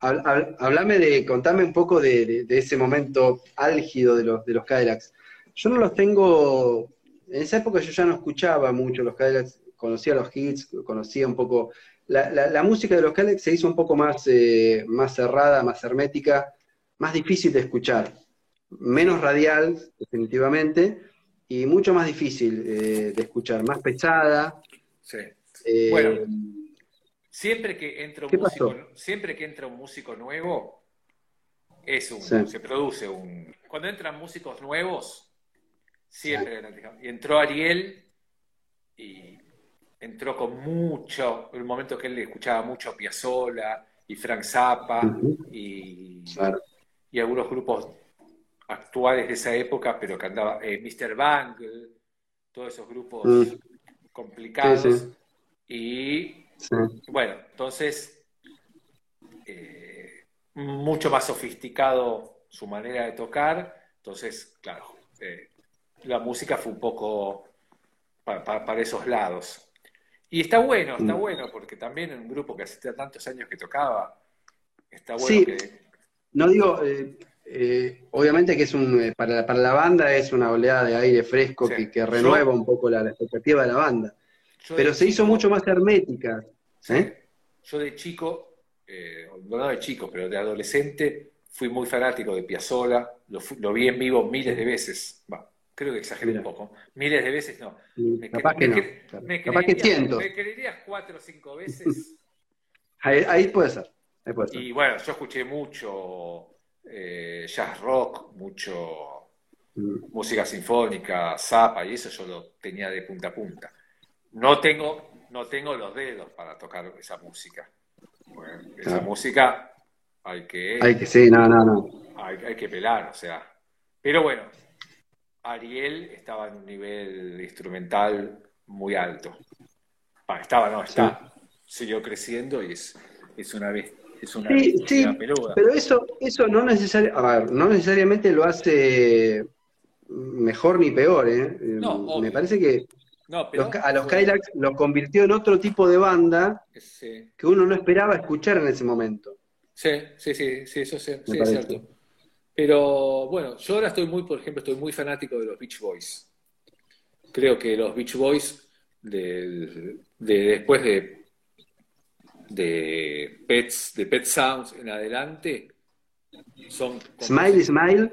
hablame de, contame un poco de, ese momento álgido de los, de los Cadillacs. Yo no los tengo en esa época yo ya no escuchaba mucho los Cadillacs, conocía los hits, conocía un poco. La, música de los Cadillacs se hizo un poco más, eh, más cerrada, más hermética, más difícil de escuchar. Menos radial, definitivamente, y mucho más difícil eh, de escuchar, más pesada. Sí. Eh, bueno, siempre que entra un músico, siempre que entra un músico nuevo, es un, se produce un. Cuando entran músicos nuevos, Siempre Y entró Ariel y entró con mucho, en el momento que él escuchaba mucho a Piazzolla y Frank Zappa y, y, algunos grupos actuales de esa época, pero que andaba eh, Mr. Bangle, todos esos grupos mm. complicados. Y bueno, entonces, eh, mucho más sofisticado su manera de tocar. Entonces, claro, eh, la música fue un poco para, esos lados. Y está bueno, está mm. bueno, porque también en un grupo que hace tantos años que tocaba, está bueno sí. No digo, eh, eh, obviamente que es un, eh, para, la banda es una oleada de aire fresco que, renueva un poco la, expectativa de la banda. Pero se hizo mucho más hermética. Yo de chico, no de chico, pero de adolescente, fui muy fanático de Piazzolla, lo, lo vi en vivo miles de veces. Va, Creo que exageré un poco. Miles de veces no. Me capaz que no. Me capaz que cientos. Me creerías cuatro o cinco veces. ahí, puede ser. Y bueno, yo escuché mucho eh, jazz rock, mucho mm. música sinfónica, zapa, y eso yo lo tenía de punta a punta. No tengo, no tengo los dedos para tocar esa música. esa música hay que. Hay que, sí, no, no, no. Hay, hay que pelar, o sea. Pero bueno, Ariel estaba en un nivel instrumental muy alto. estaba, no, está. Siguió creciendo y es, es una vez. Es una, sí, pero eso, eso no, no necesariamente lo hace mejor ni peor. ¿eh? Me parece que a los Kylax los convirtió en otro tipo de banda que uno no esperaba escuchar en ese momento. Sí, sí, sí, sí eso sí, es cierto. Pero bueno, yo ahora estoy muy, por ejemplo, estoy muy fanático de los Beach Boys. Creo que los Beach Boys, de, después de, de, Pets, de Pet Sounds en adelante, son... Smile, Smile,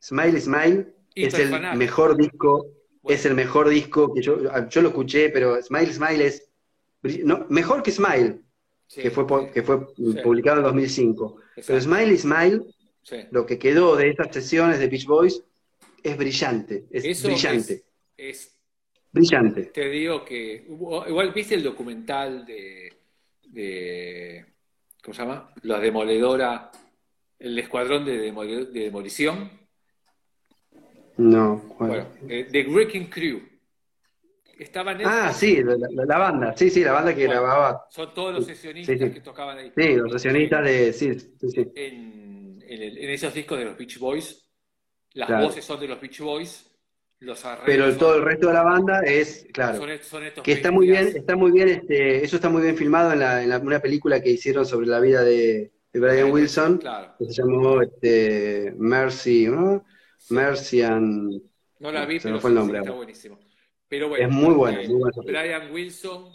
Smile, Smile es el mejor disco es el mejor disco que yo, yo lo escuché, pero Smile Smile es no, mejor que Smile, que fue, que fue publicado en 2005. Pero Smile Smile, lo que quedó de estas sesiones de Beach Boys, es brillante, es brillante. Es, brillante. Te digo que, igual viste el documental de, de ¿cómo se llama? La demoledora, el escuadrón de, demolición. No, bueno, eh, The Wrecking Crew. Estaban ah, sí, la, banda, sí, sí, la banda que grababa. Son todos los sesionistas que tocaban ahí. Sí, los sesionistas de. Sí, sí, En, en, esos discos de los Beach Boys, las voces son de los Beach Boys, los Pero todo el resto de la banda es, claro. que está muy bien, está muy bien, este, eso está muy bien filmado en, la, en una película que hicieron sobre la vida de, Brian Wilson, que se llamó este, Mercy, ¿no? Mercy and. No la vi, pero fue el nombre, está buenísimo. Pero bueno, es muy bueno. Brian Wilson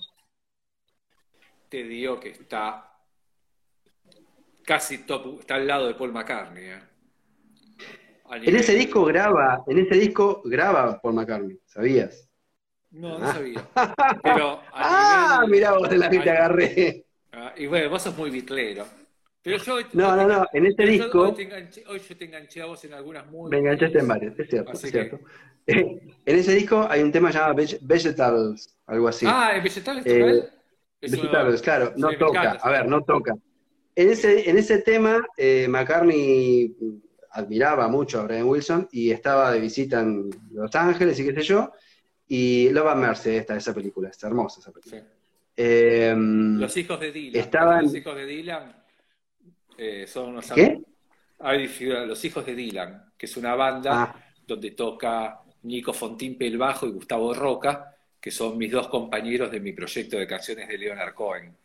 te digo que está casi top, está al lado de Paul McCartney. ¿eh? En ese disco graba, en ese disco graba Paul McCartney, ¿sabías? No, no sabía. Pero ah, mirá vos en la que te agarré. Ah, y bueno, vos sos muy bitlero. Pero yo, no, no, no, en este disco. Hoy, yo te enganché a vos en algunas muy. Me enganchaste en varios, es cierto, es cierto. en ese disco hay un tema llamado Vegetals, algo así. Ah, ¿en Vegetals eh, Vegetals, claro, no toca, a ver, no toca. En ese, en ese tema, eh, McCartney admiraba mucho a Brian Wilson y estaba de visita en Los Ángeles y qué sé yo, y Love and Mercy, esta, esa película, está hermosa esa película. Em, los hijos de Dylan. Estaban... Los hijos de Dylan eh, son unos ¿Qué? Los Hijos de Dylan, que es una banda ah. donde toca Nico Fontimpe el bajo y Gustavo Roca, que son mis dos compañeros de mi proyecto de canciones de Leonard Cohen.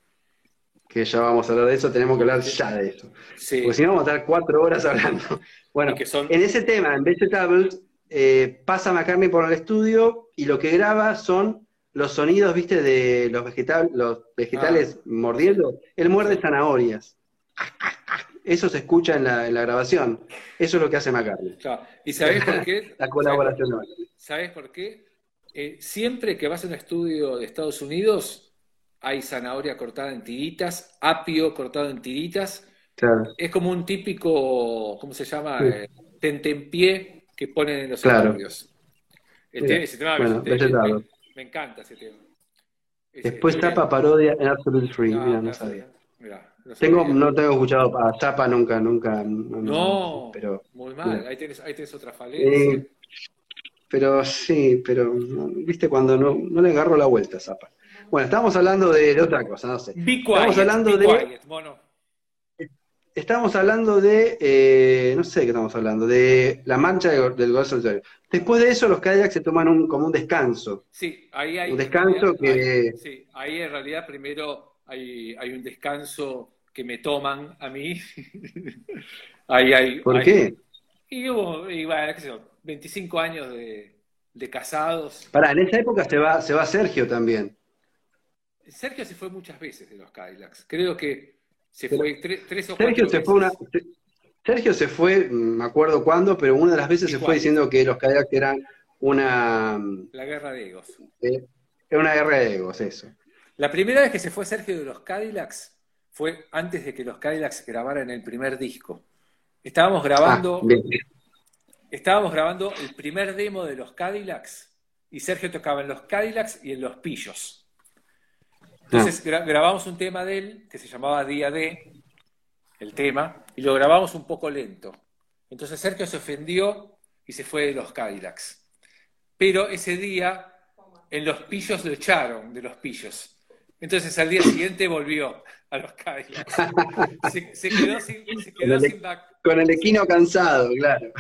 Que ya vamos a hablar de eso, tenemos que hablar ya de eso. Porque si no vamos a estar cuatro horas hablando. Bueno, en ese tema, en Vegetables, eh, pasa McCartney por el estudio y lo que graba son los sonidos, viste, de los, los vegetales ah. mordiendo. Él muerde zanahorias. Eso se escucha en la, grabación. Eso es lo que hace McCartney. ¿Y sabes por qué? la colaboración ¿Sabes por qué? Eh, siempre que vas a un estudio de Estados Unidos, hay zanahoria cortada en tiritas, apio cortado en tiritas. Es como un típico, ¿cómo se llama? Sí. Eh, tentempié que ponen en los claro. ese tema me, encanta ese tema. Después tapa parodia en Absolute Free. Ah, Mira, no sabía. Tengo, no tengo escuchado a Zapa nunca, nunca. No, pero, muy mal. Ahí tienes, ahí tienes otra falencia. Eh, pero sí, pero viste cuando no, no le agarro la vuelta a Zapa. Bueno, estamos hablando de, otra cosa, no sé. estamos hablando de. Estamos hablando de. Eh, no sé qué estamos hablando, de la mancha del gol solitario. Después de eso, los Cadillacs se toman un, como un descanso. Sí, ahí hay. Un descanso que. sí, ahí en realidad primero hay, un descanso que me toman a mí. hay, ¿Por qué? Y hubo, y bueno, qué sé yo, 25 años de, casados. Pará, en esa época se va, se va Sergio también. Sergio se fue muchas veces de los Cadillacs. Creo que se fue tres, o cuatro Sergio se fue una. Sergio se fue, me acuerdo cuándo, pero una de las veces se fue diciendo que los Cadillacs eran una. La guerra de egos. Eh, era una guerra de egos, eso. La primera vez que se fue Sergio de los Cadillacs fue antes de que los Cadillacs grabaran el primer disco. Estábamos grabando, ah, estábamos grabando el primer demo de los Cadillacs y Sergio tocaba en los Cadillacs y en los Pillos. Entonces ah. grabamos un tema de él que se llamaba Día D, el tema, y lo grabamos un poco lento. Entonces Sergio se ofendió y se fue de los Cadillacs. Pero ese día en los pillos lo echaron de los pillos. Entonces al día siguiente volvió a los Cadillacs. Se, quedó sin, Con el equino cansado, claro.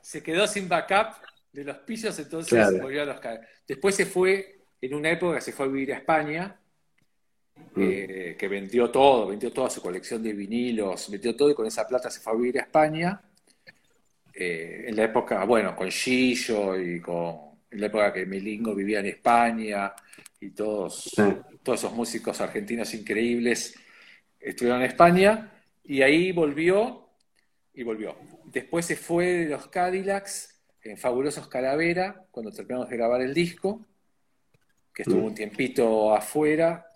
Se quedó sin backup de los pisos, entonces volvió a los Cadillacs. Después se fue, en una época se fue a vivir a España, mm. eh, que vendió todo, vendió toda su colección de vinilos, vendió todo y con esa plata se fue a vivir a España. Eh, en la época, bueno, con Gillo y con. En la época que Melingo vivía en España y todos, todos esos músicos argentinos increíbles estuvieron en España y ahí volvió y volvió. Después se fue de los Cadillacs en Fabulosos Calavera, cuando terminamos de grabar el disco, que estuvo un tiempito afuera,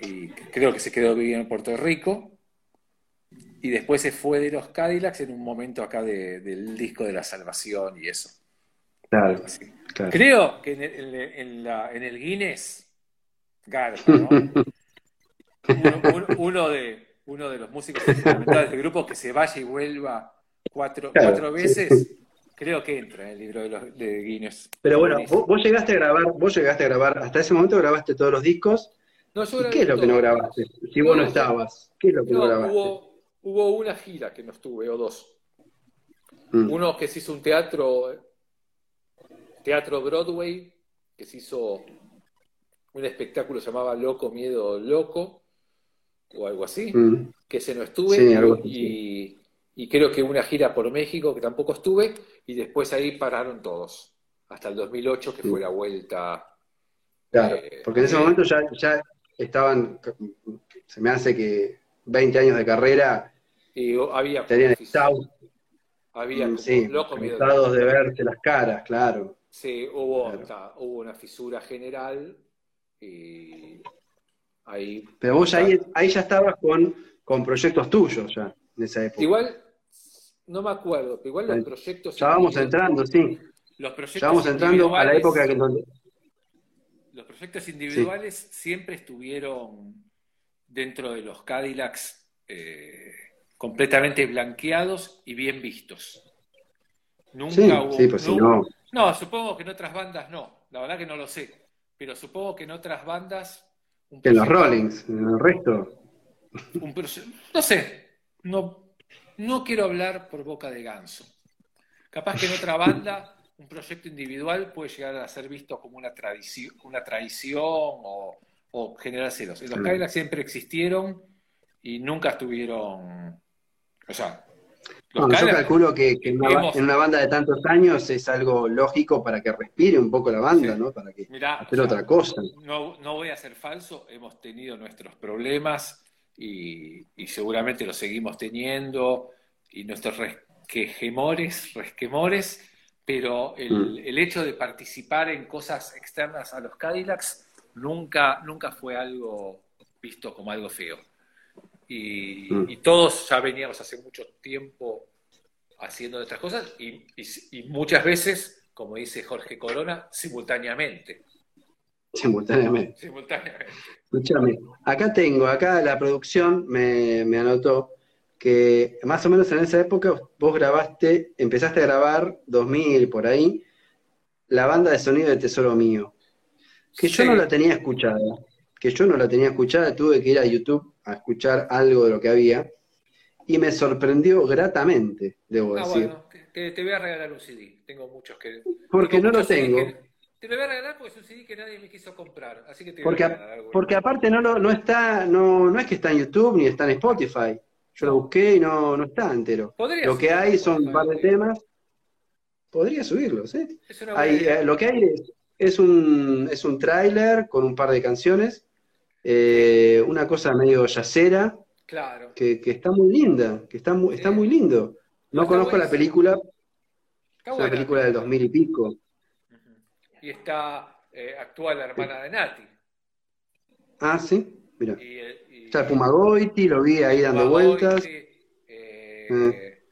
y creo que se quedó viviendo en Puerto Rico, y después se fue de los Cadillacs en un momento acá del disco de la salvación y eso. Claro. Creo que en el, Guinness, garpa, ¿no? uno, de, uno de los músicos fundamentales del grupo que se vaya y vuelva cuatro, cuatro veces, creo que entra en el libro de, los, de Guinness. Pero bueno, vos, llegaste a grabar, vos llegaste a grabar, hasta ese momento grabaste todos los discos. ¿Qué es lo que no grabaste? Si vos no, estabas, ¿qué es lo que no, grabaste? Hubo, hubo, una gira que no estuve, o dos. Mm. Uno que se hizo un teatro, teatro Broadway, que se hizo un espectáculo llamaba Loco, Miedo, Loco, o algo así, mm. que se no estuve, y, y creo que una gira por México que tampoco estuve, y después ahí pararon todos, hasta el 2008 que fue la vuelta. Claro, eh, porque en ese momento ya, ya estaban, se me hace que 20 años de carrera, y había tenían había mm, sí, estados de verse las caras, claro. Sí, hubo, hubo una fisura general y ahí... Pero vos ahí, ahí ya estabas con, con proyectos tuyos ya, en esa época. Igual no me acuerdo, pero igual los proyectos. Ya vamos entrando, sí. Los proyectos ya vamos entrando a la época que Los proyectos individuales siempre estuvieron dentro de los Cadillacs eh, completamente blanqueados y bien vistos. Nunca hubo. Sí, pues no. no, supongo que en otras bandas no. La verdad que no lo sé. Pero supongo que en otras bandas. en los Rollings, en el resto. no sé. No, no quiero hablar por boca de ganso. Capaz que en otra banda un proyecto individual puede llegar a ser visto como una, tradición, una traición o, generar celos. Los Cadillacs siempre existieron y nunca estuvieron. O sea. Yo calculo que, en, una, banda de tantos años es algo lógico para que respire un poco la banda, ¿no? Para que hacer otra cosa. No, no voy a ser falso, hemos tenido nuestros problemas y, seguramente lo seguimos teniendo, y nuestros resquemores, resquemores pero mm. el, hecho de participar en cosas externas a los Cadillacs nunca, nunca fue algo visto como algo feo. Y, mm. todos ya veníamos hace mucho tiempo haciendo nuestras cosas y, muchas veces, como dice Jorge Corona, simultáneamente. Simultáneamente. Simultáneamente. Escúchame, acá tengo, acá la producción me, anotó que más o menos en esa época vos grabaste, empezaste a grabar 2000 por ahí, la banda de sonido de Tesoro Mío, que yo no la tenía escuchada, que yo no la tenía escuchada, tuve que ir a YouTube a escuchar algo de lo que había, y me sorprendió gratamente, debo ah, decir. Bueno, te, voy a regalar un CD, tengo muchos que... Porque no lo tengo. Te lo voy a regalar porque es un CD que nadie me quiso comprar, así que te porque, voy a regalar Porque aparte no, no, está, no, no es que está en YouTube ni está en Spotify. Yo lo busqué y no, no está entero. Lo que hay son un par de temas. Podría subirlo, ¿sí? Eh, lo que hay es, es un, es un tráiler con un par de canciones. Eh, una cosa medio yacera. Claro. Que, que, está muy linda, que está muy, está muy lindo. No conozco la película. es una película del 2000 y pico y está eh, actual la hermana de Nati. Ah, sí, mira. Y, está Pumagoiti, lo vi ahí dando vueltas. Eh,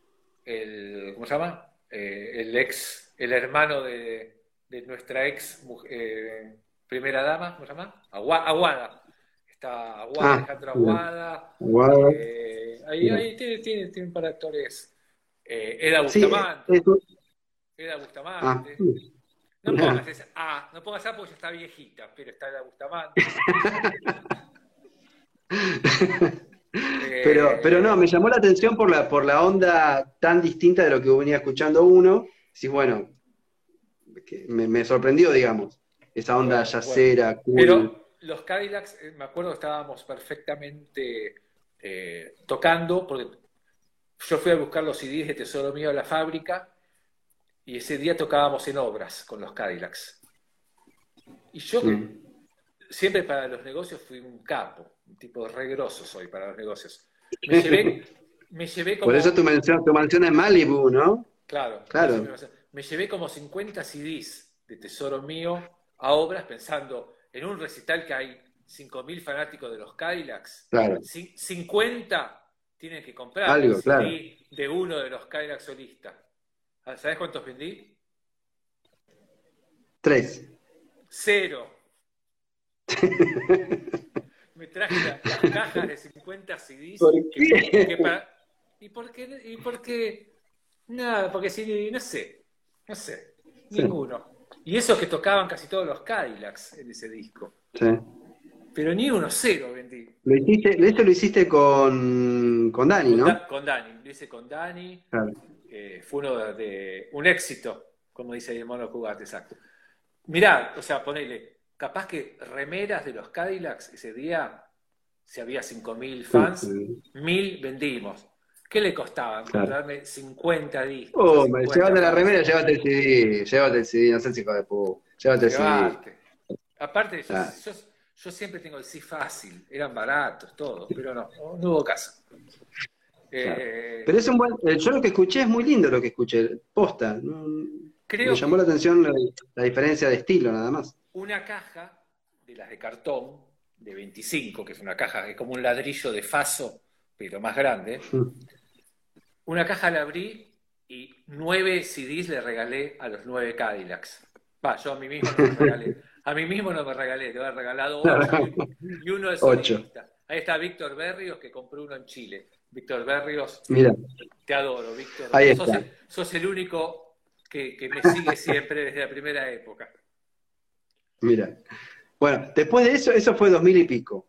el, ¿Cómo se llama? Eh, el ex, el hermano de, de nuestra ex primera dama, ¿cómo se llama? Aguada. Está Aguada, ah, Aguada. Aguada. ahí, ahí tiene, tiene, tiene un par de actores. Eda Bustamante. Sí, Eda Bustamante. Ah, no pongas esa A, no pongas A porque ya está viejita, pero está la Bustamante. pero, pero no, me llamó la atención por la, por la onda tan distinta de lo que venía escuchando uno. Sí, bueno, me, sorprendió, digamos, esa onda yacera, cool. Pero los Cadillacs, eh, me acuerdo que estábamos perfectamente eh, tocando, porque yo fui a buscar los CDs de Tesoro Mío a la fábrica y ese día tocábamos en obras con los Cadillacs. Y yo siempre para los negocios fui un capo, un tipo regroso soy para los negocios. Me llevé, me llevé como... Por eso tu mansión, tu mansión es Malibu, ¿no? Claro, claro. me llevé como 50 CDs de Tesoro Mío a obras pensando en un recital que hay 5.000 fanáticos de los Kylax. Claro. 50 tienen que comprar Algo, claro. De uno de los Kylax solistas. Ah, ¿Sabes cuántos vendí? Tres. Cero. Me traje la- las cajas de 50 CDs. ¿Por qué? que para- ¿Y por qué? ¿Y por qué? Nada, porque si, no sé, no sé, Sí. ninguno. Y eso que tocaban casi todos los Cadillacs en ese disco. Sí. Pero ni uno cero vendí. Lo hiciste, esto lo hiciste con, con Dani, Con, ¿no? Da- con Dani, lo hice con Dani. Claro. eh, fue uno de, un éxito, como dice el mono Cugate, exacto. Mirá, o sea, ponele, capaz que remeras de los Cadillacs ese día, si había 5.000 fans, Sí. 1.000 vendimos. ¿Qué le costaba Claro. comprarme 50 discos? Oh, 50 llévate la remera, llévate el CD, llévate el CD, no seas hijo de pu. Llévate el CD. Aparte, yo, Claro. yo- yo siempre tengo el sí fácil, eran baratos todos, pero no, no hubo caso. Eh, Pero es un buen, eh, yo lo que escuché es muy lindo lo que escuché, posta. creo me llamó la atención la, la diferencia de estilo, nada más. una caja de las de cartón de 25, que es una caja que es como un ladrillo de faso, pero más grande. Una caja la abrí y nueve CDs le regalé a los nueve Cadillacs. Va, yo a mí mismo no me regalé. A mí mismo no me regalé, te he regalado ocho y uno es Ocho. solista. Ahí está Víctor Berrios, que compró uno en Chile. Víctor Berrios, Mira, te adoro, Víctor. Ahí sos, está. el, sos el único que, que me sigue siempre desde la primera época. mira. Bueno, después de eso, eso fue dos mil y pico.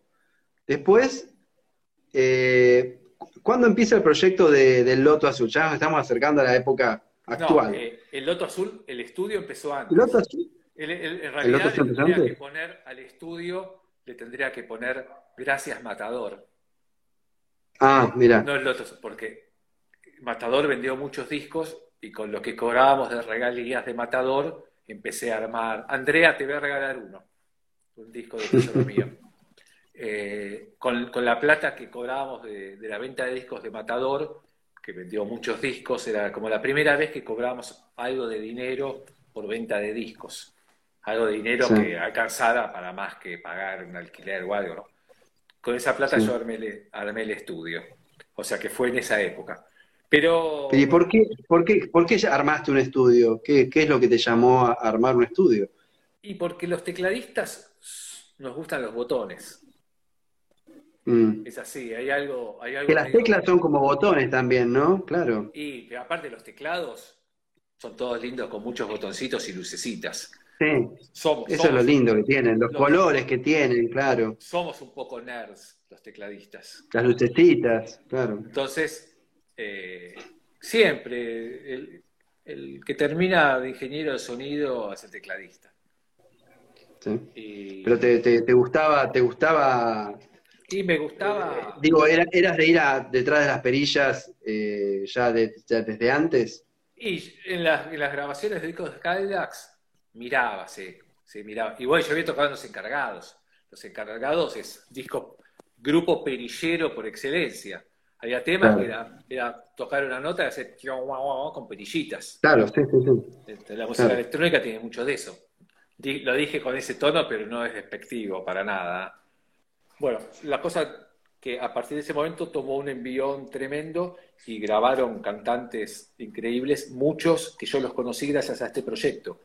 Después, eh, ¿cuándo empieza el proyecto de- del Loto Azul? Ya nos estamos acercando a la época actual. No, eh, el Loto Azul, el estudio empezó antes. ¿El Loto Azul? El- el- en Loto realidad le Azul empezó tendría antes? que poner al estudio, le tendría que poner Gracias Matador. Ah, mira. No el Loto Azul, porque Matador vendió muchos discos y con lo que cobrábamos de regalías de Matador empecé a armar. Andrea, te voy a regalar uno, un disco de tesoro mío. Eh, con, con la plata que cobrábamos de, de la venta de discos de Matador, que vendió muchos discos, era como la primera vez que cobrábamos algo de dinero por venta de discos. Algo de dinero Sí. que alcanzara para más que pagar un alquiler o algo, ¿no? Con esa plata Sí. yo armé el, armé el estudio. O sea que fue en esa época. Pero ¿Y por qué, por qué, por qué armaste un estudio? ¿Qué, qué es lo que te llamó a armar un estudio? y porque los tecladistas nos gustan los botones. Mm. Es así, hay algo, hay algo Que las teclas son como botones también, ¿no? Claro. Y pero aparte los teclados son todos lindos con muchos botoncitos y lucecitas. Sí, Somos, eso es lo lindo que tienen, los Los- colores que tienen, claro. somos un poco nerds los tecladistas. Las lucecitas, claro. Entonces, eh, siempre el, el que termina de ingeniero de sonido es el tecladista. sí. Y, Pero te, te, te gustaba, te gustaba, y me gustaba. digo, era- eras de ir a, detrás de las perillas eh, ya, de- ya desde antes. Y en las, en las grabaciones de discos de Cadillacs miraba, sí, sí, miraba. Y bueno, yo había tocado en los encargados. Los encargados es disco, grupo perillero por excelencia. Había temas Claro. que era, era tocar una nota y hacer con perillitas. Claro, sí, sí, sí. Este, La música Claro. electrónica tiene mucho de eso. Lo dije con ese tono, pero no es despectivo para nada. Bueno, la cosa que a partir de ese momento tomó un envión tremendo y grabaron cantantes increíbles, muchos que yo los conocí gracias a este proyecto.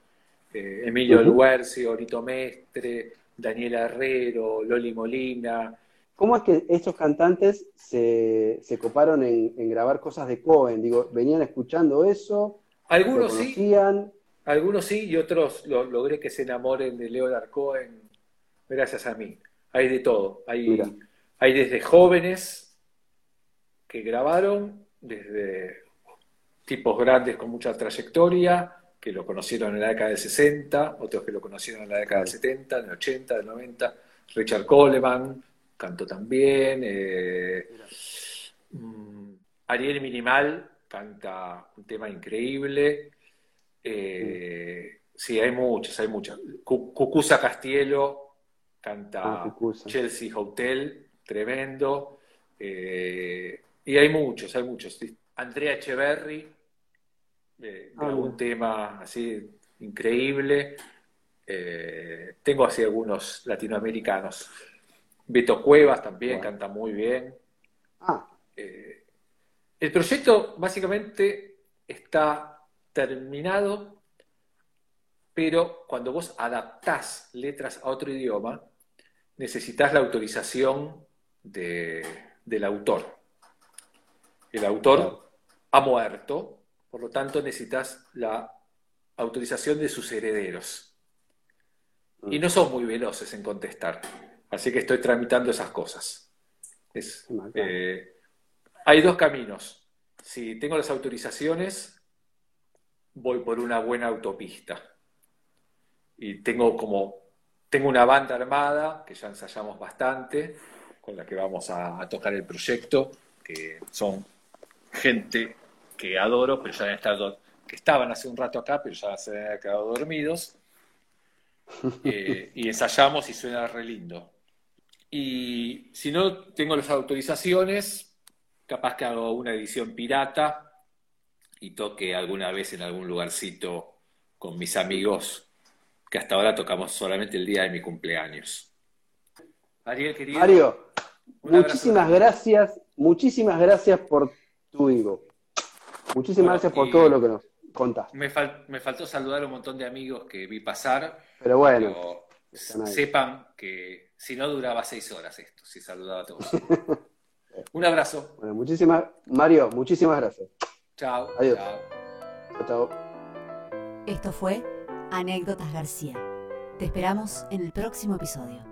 Eh, Emilio Ujú. Luercio, Orito Mestre, Daniela Herrero, Loli Molina. ¿Cómo es que estos cantantes se, se coparon en, en grabar cosas de Cohen? Digo, ¿venían escuchando eso? ¿Lo Algunos sí? Algunos sí y otros lo- logré que se enamoren de Leo Cohen gracias a mí. Hay de todo. Hay, Mira. hay desde jóvenes que grabaron, desde tipos grandes con mucha trayectoria, que lo conocieron en la década del 60, otros que lo conocieron en la década del 70, del 80, del 90. Richard Coleman cantó también. eh, mm, Ariel Minimal canta un tema increíble. Eh, sí, hay muchos, hay muchos. Cu- Cucuza Castielo canta. Chelsea Hotel, tremendo. Eh, y hay muchos, hay muchos. Andrea Echeverry eh, ah, un tema así increíble. Eh, tengo así algunos latinoamericanos. Beto Cuevas también canta muy bien. Ah. Eh, el proyecto básicamente está terminado, pero cuando vos adaptás letras a otro idioma, necesitas la autorización del autor. El autor ha muerto, por lo tanto necesitas la autorización de sus herederos. Y no son muy veloces en contestar. Así que estoy tramitando esas cosas. Eh, hay dos caminos. Si tengo las autorizaciones, voy por una buena autopista. Y tengo como, tengo una banda armada, que ya ensayamos bastante, con la que vamos a, tocar el proyecto, que son gente que adoro, pero ya han estado, que estaban hace un rato acá, pero ya se han quedado dormidos. Eh, y ensayamos y suena re lindo. Y si no tengo las autorizaciones, capaz que hago una edición pirata y toque alguna vez en algún lugarcito con mis amigos, que hasta ahora tocamos solamente el día de mi cumpleaños. Ariel, querido. Mario, muchísimas gracias, muchísimas gracias por tu vivo. Muchísimas gracias por todo lo que nos contaste. Me, faltó saludar a un montón de amigos que vi pasar. Pero bueno. sepan que si no, duraba seis horas esto, si saludaba a todos. Un abrazo. Bueno, muchísimas, Mario, muchísimas gracias. Chao. Adiós. Chao. chao. Esto fue Anécdotas García. Te esperamos en el próximo episodio.